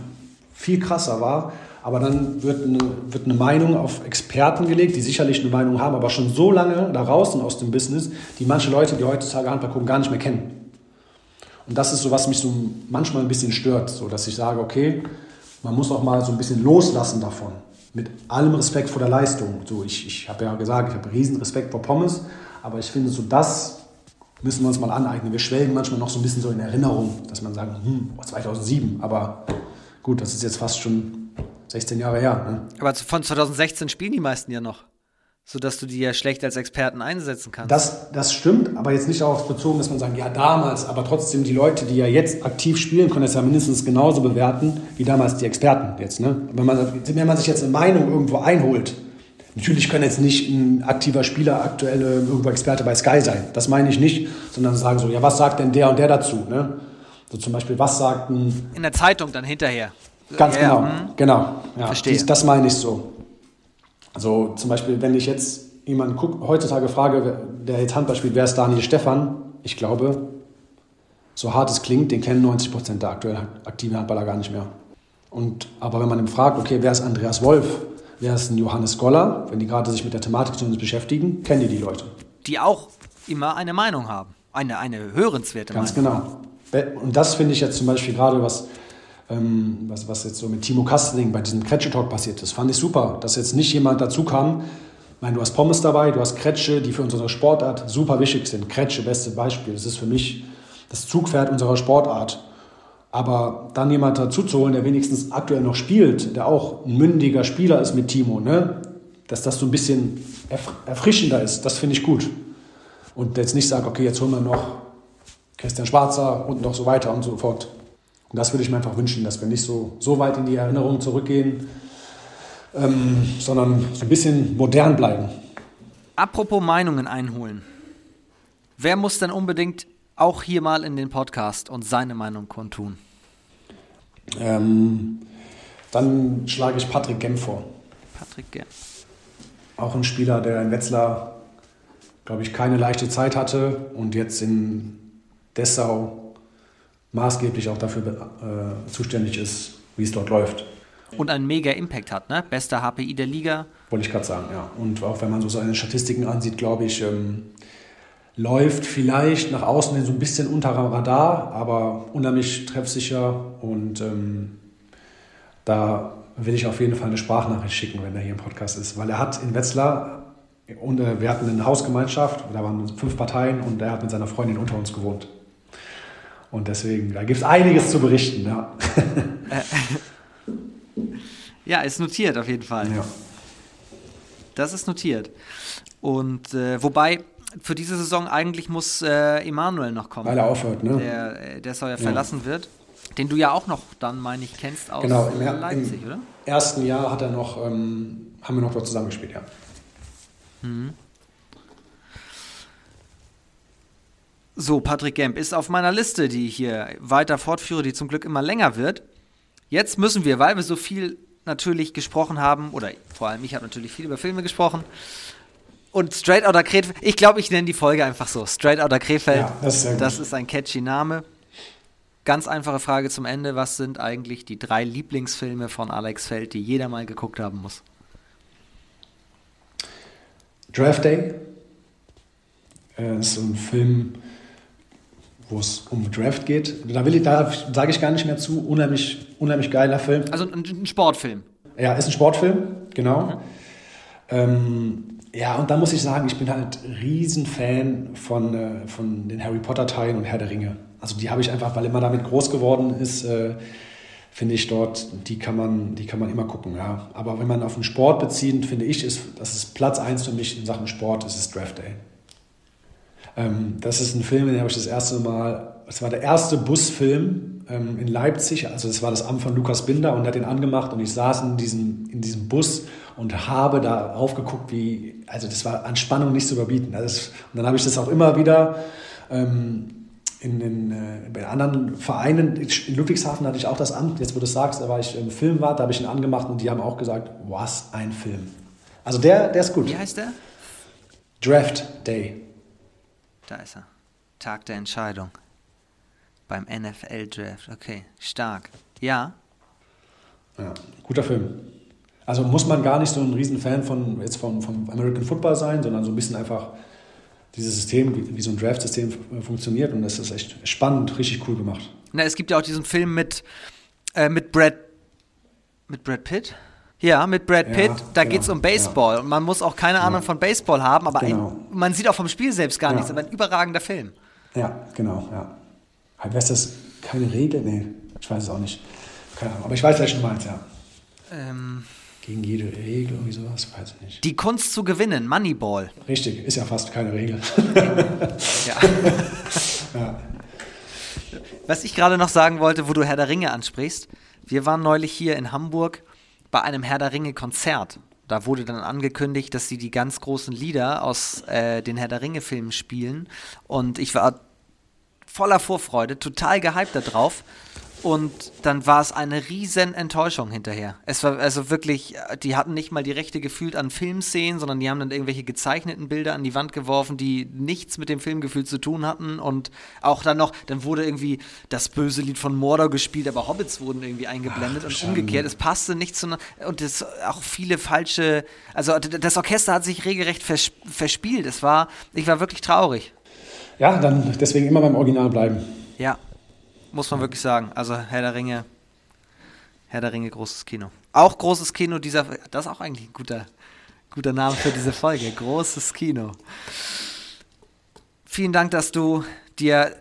viel krasser war. Aber dann wird eine, wird eine Meinung auf Experten gelegt, die sicherlich eine Meinung haben, aber schon so lange da draußen aus dem Business, die manche Leute, die heutzutage Handball gucken, gar nicht mehr kennen. Und das ist so, was mich so manchmal ein bisschen stört, so dass ich sage, okay, man muss auch mal so ein bisschen loslassen davon. Mit allem Respekt vor der Leistung. So, ich, ich habe ja gesagt, ich habe riesen Respekt vor Pommes, aber ich finde, so das müssen wir uns mal aneignen. Wir schwelgen manchmal noch so ein bisschen so in Erinnerung, dass man sagt, hm, 2007, aber gut, das ist jetzt fast schon 16 Jahre her. Ne? Aber von 2016 spielen die meisten ja noch, sodass du die ja schlecht als Experten einsetzen kannst. Das, das stimmt, aber jetzt nicht darauf bezogen, dass man sagt, ja damals, aber trotzdem die Leute, die ja jetzt aktiv spielen, können das ja mindestens genauso bewerten wie damals die Experten jetzt. Ne? Wenn, man, wenn man sich jetzt eine Meinung irgendwo einholt, Natürlich kann jetzt nicht ein aktiver Spieler aktuell äh, irgendwo Experte bei Sky sein. Das meine ich nicht, sondern sagen so, ja, was sagt denn der und der dazu? Ne? So zum Beispiel, was sagt ein... In der Zeitung dann hinterher. Ganz ja, genau, mh. genau. Ja, Verstehe. Dies, das meine ich so. Also zum Beispiel, wenn ich jetzt jemanden guck, heutzutage frage, der jetzt Handball spielt, wer ist Daniel Stefan? Ich glaube, so hart es klingt, den kennen 90 Prozent der aktuell aktiven Handballer gar nicht mehr. Und, aber wenn man ihn fragt, okay, wer ist Andreas Wolf? Wer ist ein Johannes Goller? Wenn die gerade sich mit der Thematik zu uns beschäftigen, kennen die die Leute. Die auch immer eine Meinung haben. Eine, eine hörenswerte Ganz Meinung. Ganz genau. Und das finde ich jetzt zum Beispiel gerade, was, ähm, was, was jetzt so mit Timo Kastening bei diesem Kretsche-Talk passiert ist, fand ich super, dass jetzt nicht jemand dazu kam. Ich meine, du hast Pommes dabei, du hast Kretsche, die für unsere Sportart super wichtig sind. Kretsche, beste Beispiel. Das ist für mich das Zugpferd unserer Sportart. Aber dann jemand holen, der wenigstens aktuell noch spielt, der auch ein mündiger Spieler ist mit Timo, ne? dass das so ein bisschen erfrischender ist, das finde ich gut. Und jetzt nicht sagen, okay, jetzt holen wir noch Christian Schwarzer und noch so weiter und so fort. Und das würde ich mir einfach wünschen, dass wir nicht so, so weit in die Erinnerung zurückgehen, ähm, sondern so ein bisschen modern bleiben. Apropos Meinungen einholen. Wer muss denn unbedingt auch hier mal in den Podcast und seine Meinung kundtun? Ähm, dann schlage ich Patrick Gemm vor. Patrick Gemm. Auch ein Spieler, der in Wetzlar, glaube ich, keine leichte Zeit hatte und jetzt in Dessau maßgeblich auch dafür äh, zuständig ist, wie es dort läuft. Und einen mega Impact hat, ne? Bester HPI der Liga. Wollte ich gerade sagen, ja. Und auch wenn man so seine Statistiken ansieht, glaube ich, ähm, läuft vielleicht nach außen hin so ein bisschen unter Radar, aber unheimlich treffsicher und ähm, da will ich auf jeden Fall eine Sprachnachricht schicken, wenn er hier im Podcast ist, weil er hat in Wetzlar und äh, wir hatten eine Hausgemeinschaft, da waren fünf Parteien und er hat mit seiner Freundin unter uns gewohnt. Und deswegen, da gibt es einiges zu berichten, ja. ja, ist notiert auf jeden Fall. ja. Das ist notiert. Und äh, wobei, für diese Saison eigentlich muss äh, Emanuel noch kommen. Weil er aufhört, ne? Der, äh, der soll ja verlassen wird. Den du ja auch noch dann, meine ich, kennst aus Genau, im, äh, im Leipzig, oder? ersten Jahr hat er noch, ähm, haben wir noch dort zusammengespielt, ja. So, Patrick Gemp ist auf meiner Liste, die ich hier weiter fortführe, die zum Glück immer länger wird. Jetzt müssen wir, weil wir so viel natürlich gesprochen haben, oder vor allem ich habe natürlich viel über Filme gesprochen, und Straight Outta Krefeld, ich glaube, ich nenne die Folge einfach so, Straight Outta Krefeld, Ja, das ist das ist ein catchy Name. Ganz einfache Frage zum Ende, was sind eigentlich die drei Lieblingsfilme von Alex Feld, die jeder mal geguckt haben muss? Draft Day äh, ist so ein Film, wo es um Draft geht. Da, will ich, da sage ich gar nicht mehr zu. Unheimlich, unheimlich geiler Film. Also ein, ein Sportfilm. Ja, ist ein Sportfilm, genau. Ähm, ja, und da muss ich sagen, ich bin halt Riesenfan von, äh, von den Harry Potter-Teilen und Herr der Ringe. Also die habe ich einfach, weil immer damit groß geworden ist, äh, finde ich dort, die kann, man, die kann man immer gucken. Ja. Aber wenn man auf den Sport bezieht, finde ich, ist, das ist Platz 1 für mich in Sachen Sport, ist Draft Day. Ähm, das ist ein Film, den habe ich das erste Mal, es war der erste Busfilm ähm, in Leipzig, also das war das Amt von Lukas Binder und er hat den angemacht und ich saß in diesem, in diesem Bus und habe da aufgeguckt, wie, also das war an Spannung nicht zu überbieten. Also das, und dann habe ich das auch immer wieder ähm, in den äh, bei anderen Vereinen, in Ludwigshafen hatte ich auch das Amt, jetzt wo du es sagst, da war ich im Filmwart, da habe ich ihn angemacht und die haben auch gesagt, was ein Film. Also der, der ist gut. Wie heißt der? Draft Day. Da ist er. Tag der Entscheidung. Beim NFL Draft. Okay, stark. Ja, Ja, guter Film. Also muss man gar nicht so ein Riesenfan von, jetzt vom, vom American Football sein, sondern so ein bisschen einfach dieses System, wie, wie so ein Draft-System f- funktioniert. Und das ist echt spannend, richtig cool gemacht. Na, es gibt ja auch diesen Film mit, äh, mit Brad. Mit Brad Pitt? Ja, mit Brad Ja, Pitt. Da genau, geht es um Baseball. Und man muss auch keine Ahnung von Baseball haben, aber Genau. ein, man sieht auch vom Spiel selbst gar Ja. nichts. Aber ein überragender Film. Ja, genau, ja. Halt, Heißt das keine Regel? Nee, ich weiß es auch nicht. Keine Ahnung. Aber ich weiß, welchen du meinst, ja. Ähm, Gegen jede Regel, irgendwie sowas, weiß ich nicht. die Kunst zu gewinnen, Moneyball. Richtig, ist ja fast keine Regel. Ja. Was ich gerade noch sagen wollte, wo du Herr der Ringe ansprichst. Wir waren neulich hier in Hamburg bei einem Herr der Ringe Konzert. Da wurde dann angekündigt, dass sie die ganz großen Lieder aus äh, den Herr der Ringe Filmen spielen. Und ich war voller Vorfreude, total gehypt darauf. Und dann war es eine riesen Enttäuschung hinterher. Es war also wirklich, äh, die hatten nicht mal die Rechte gefühlt an Filmszenen, sondern die haben dann irgendwelche gezeichneten Bilder an die Wand geworfen, die nichts mit dem Filmgefühl zu tun hatten. Und auch dann noch, dann wurde irgendwie das böse Lied von Mordor gespielt, aber Hobbits wurden irgendwie eingeblendet und Schande. umgekehrt. Es passte nicht zu. Und es auch viele falsche. Also das Orchester hat sich regelrecht vers verspielt. Es war, ich war wirklich traurig. Ja, dann deswegen immer beim Original bleiben. Ja, muss man wirklich sagen. Also Herr der Ringe, Herr der Ringe, großes Kino. Auch großes Kino dieser, das ist auch eigentlich ein guter, guter Name für diese Folge. Großes Kino. Vielen Dank, dass du dir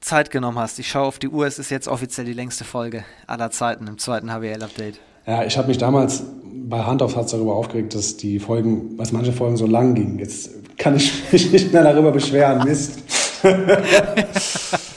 Zeit genommen hast. Ich schaue auf die Uhr, es ist jetzt offiziell die längste Folge aller Zeiten im zweiten HBL-Update. Ja, ich habe mich damals bei Hand aufs Herz darüber aufgeregt, dass die Folgen, dass manche Folgen so lang gingen. Jetzt kann ich mich nicht mehr darüber beschweren. Mist.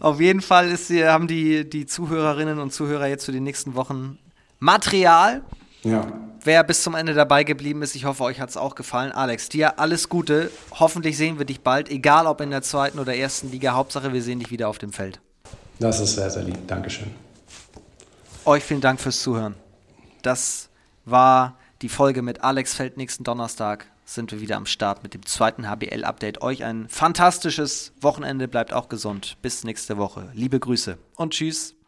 Auf jeden Fall ist, haben die, die Zuhörerinnen und Zuhörer jetzt für die nächsten Wochen Material. Ja, Wer bis zum Ende dabei geblieben ist, ich hoffe, euch hat es auch gefallen. Alex, dir alles Gute. Hoffentlich sehen wir dich bald, egal ob in der zweiten oder ersten Liga. Hauptsache, wir sehen dich wieder auf dem Feld. das ist sehr, sehr lieb. Dankeschön. Euch vielen Dank fürs Zuhören. Das war die Folge mit Alex Feld. Nächsten Donnerstag sind wir wieder am Start mit dem zweiten HBL-Update. Euch ein fantastisches Wochenende. Bleibt auch gesund. Bis nächste Woche. Liebe Grüße und tschüss.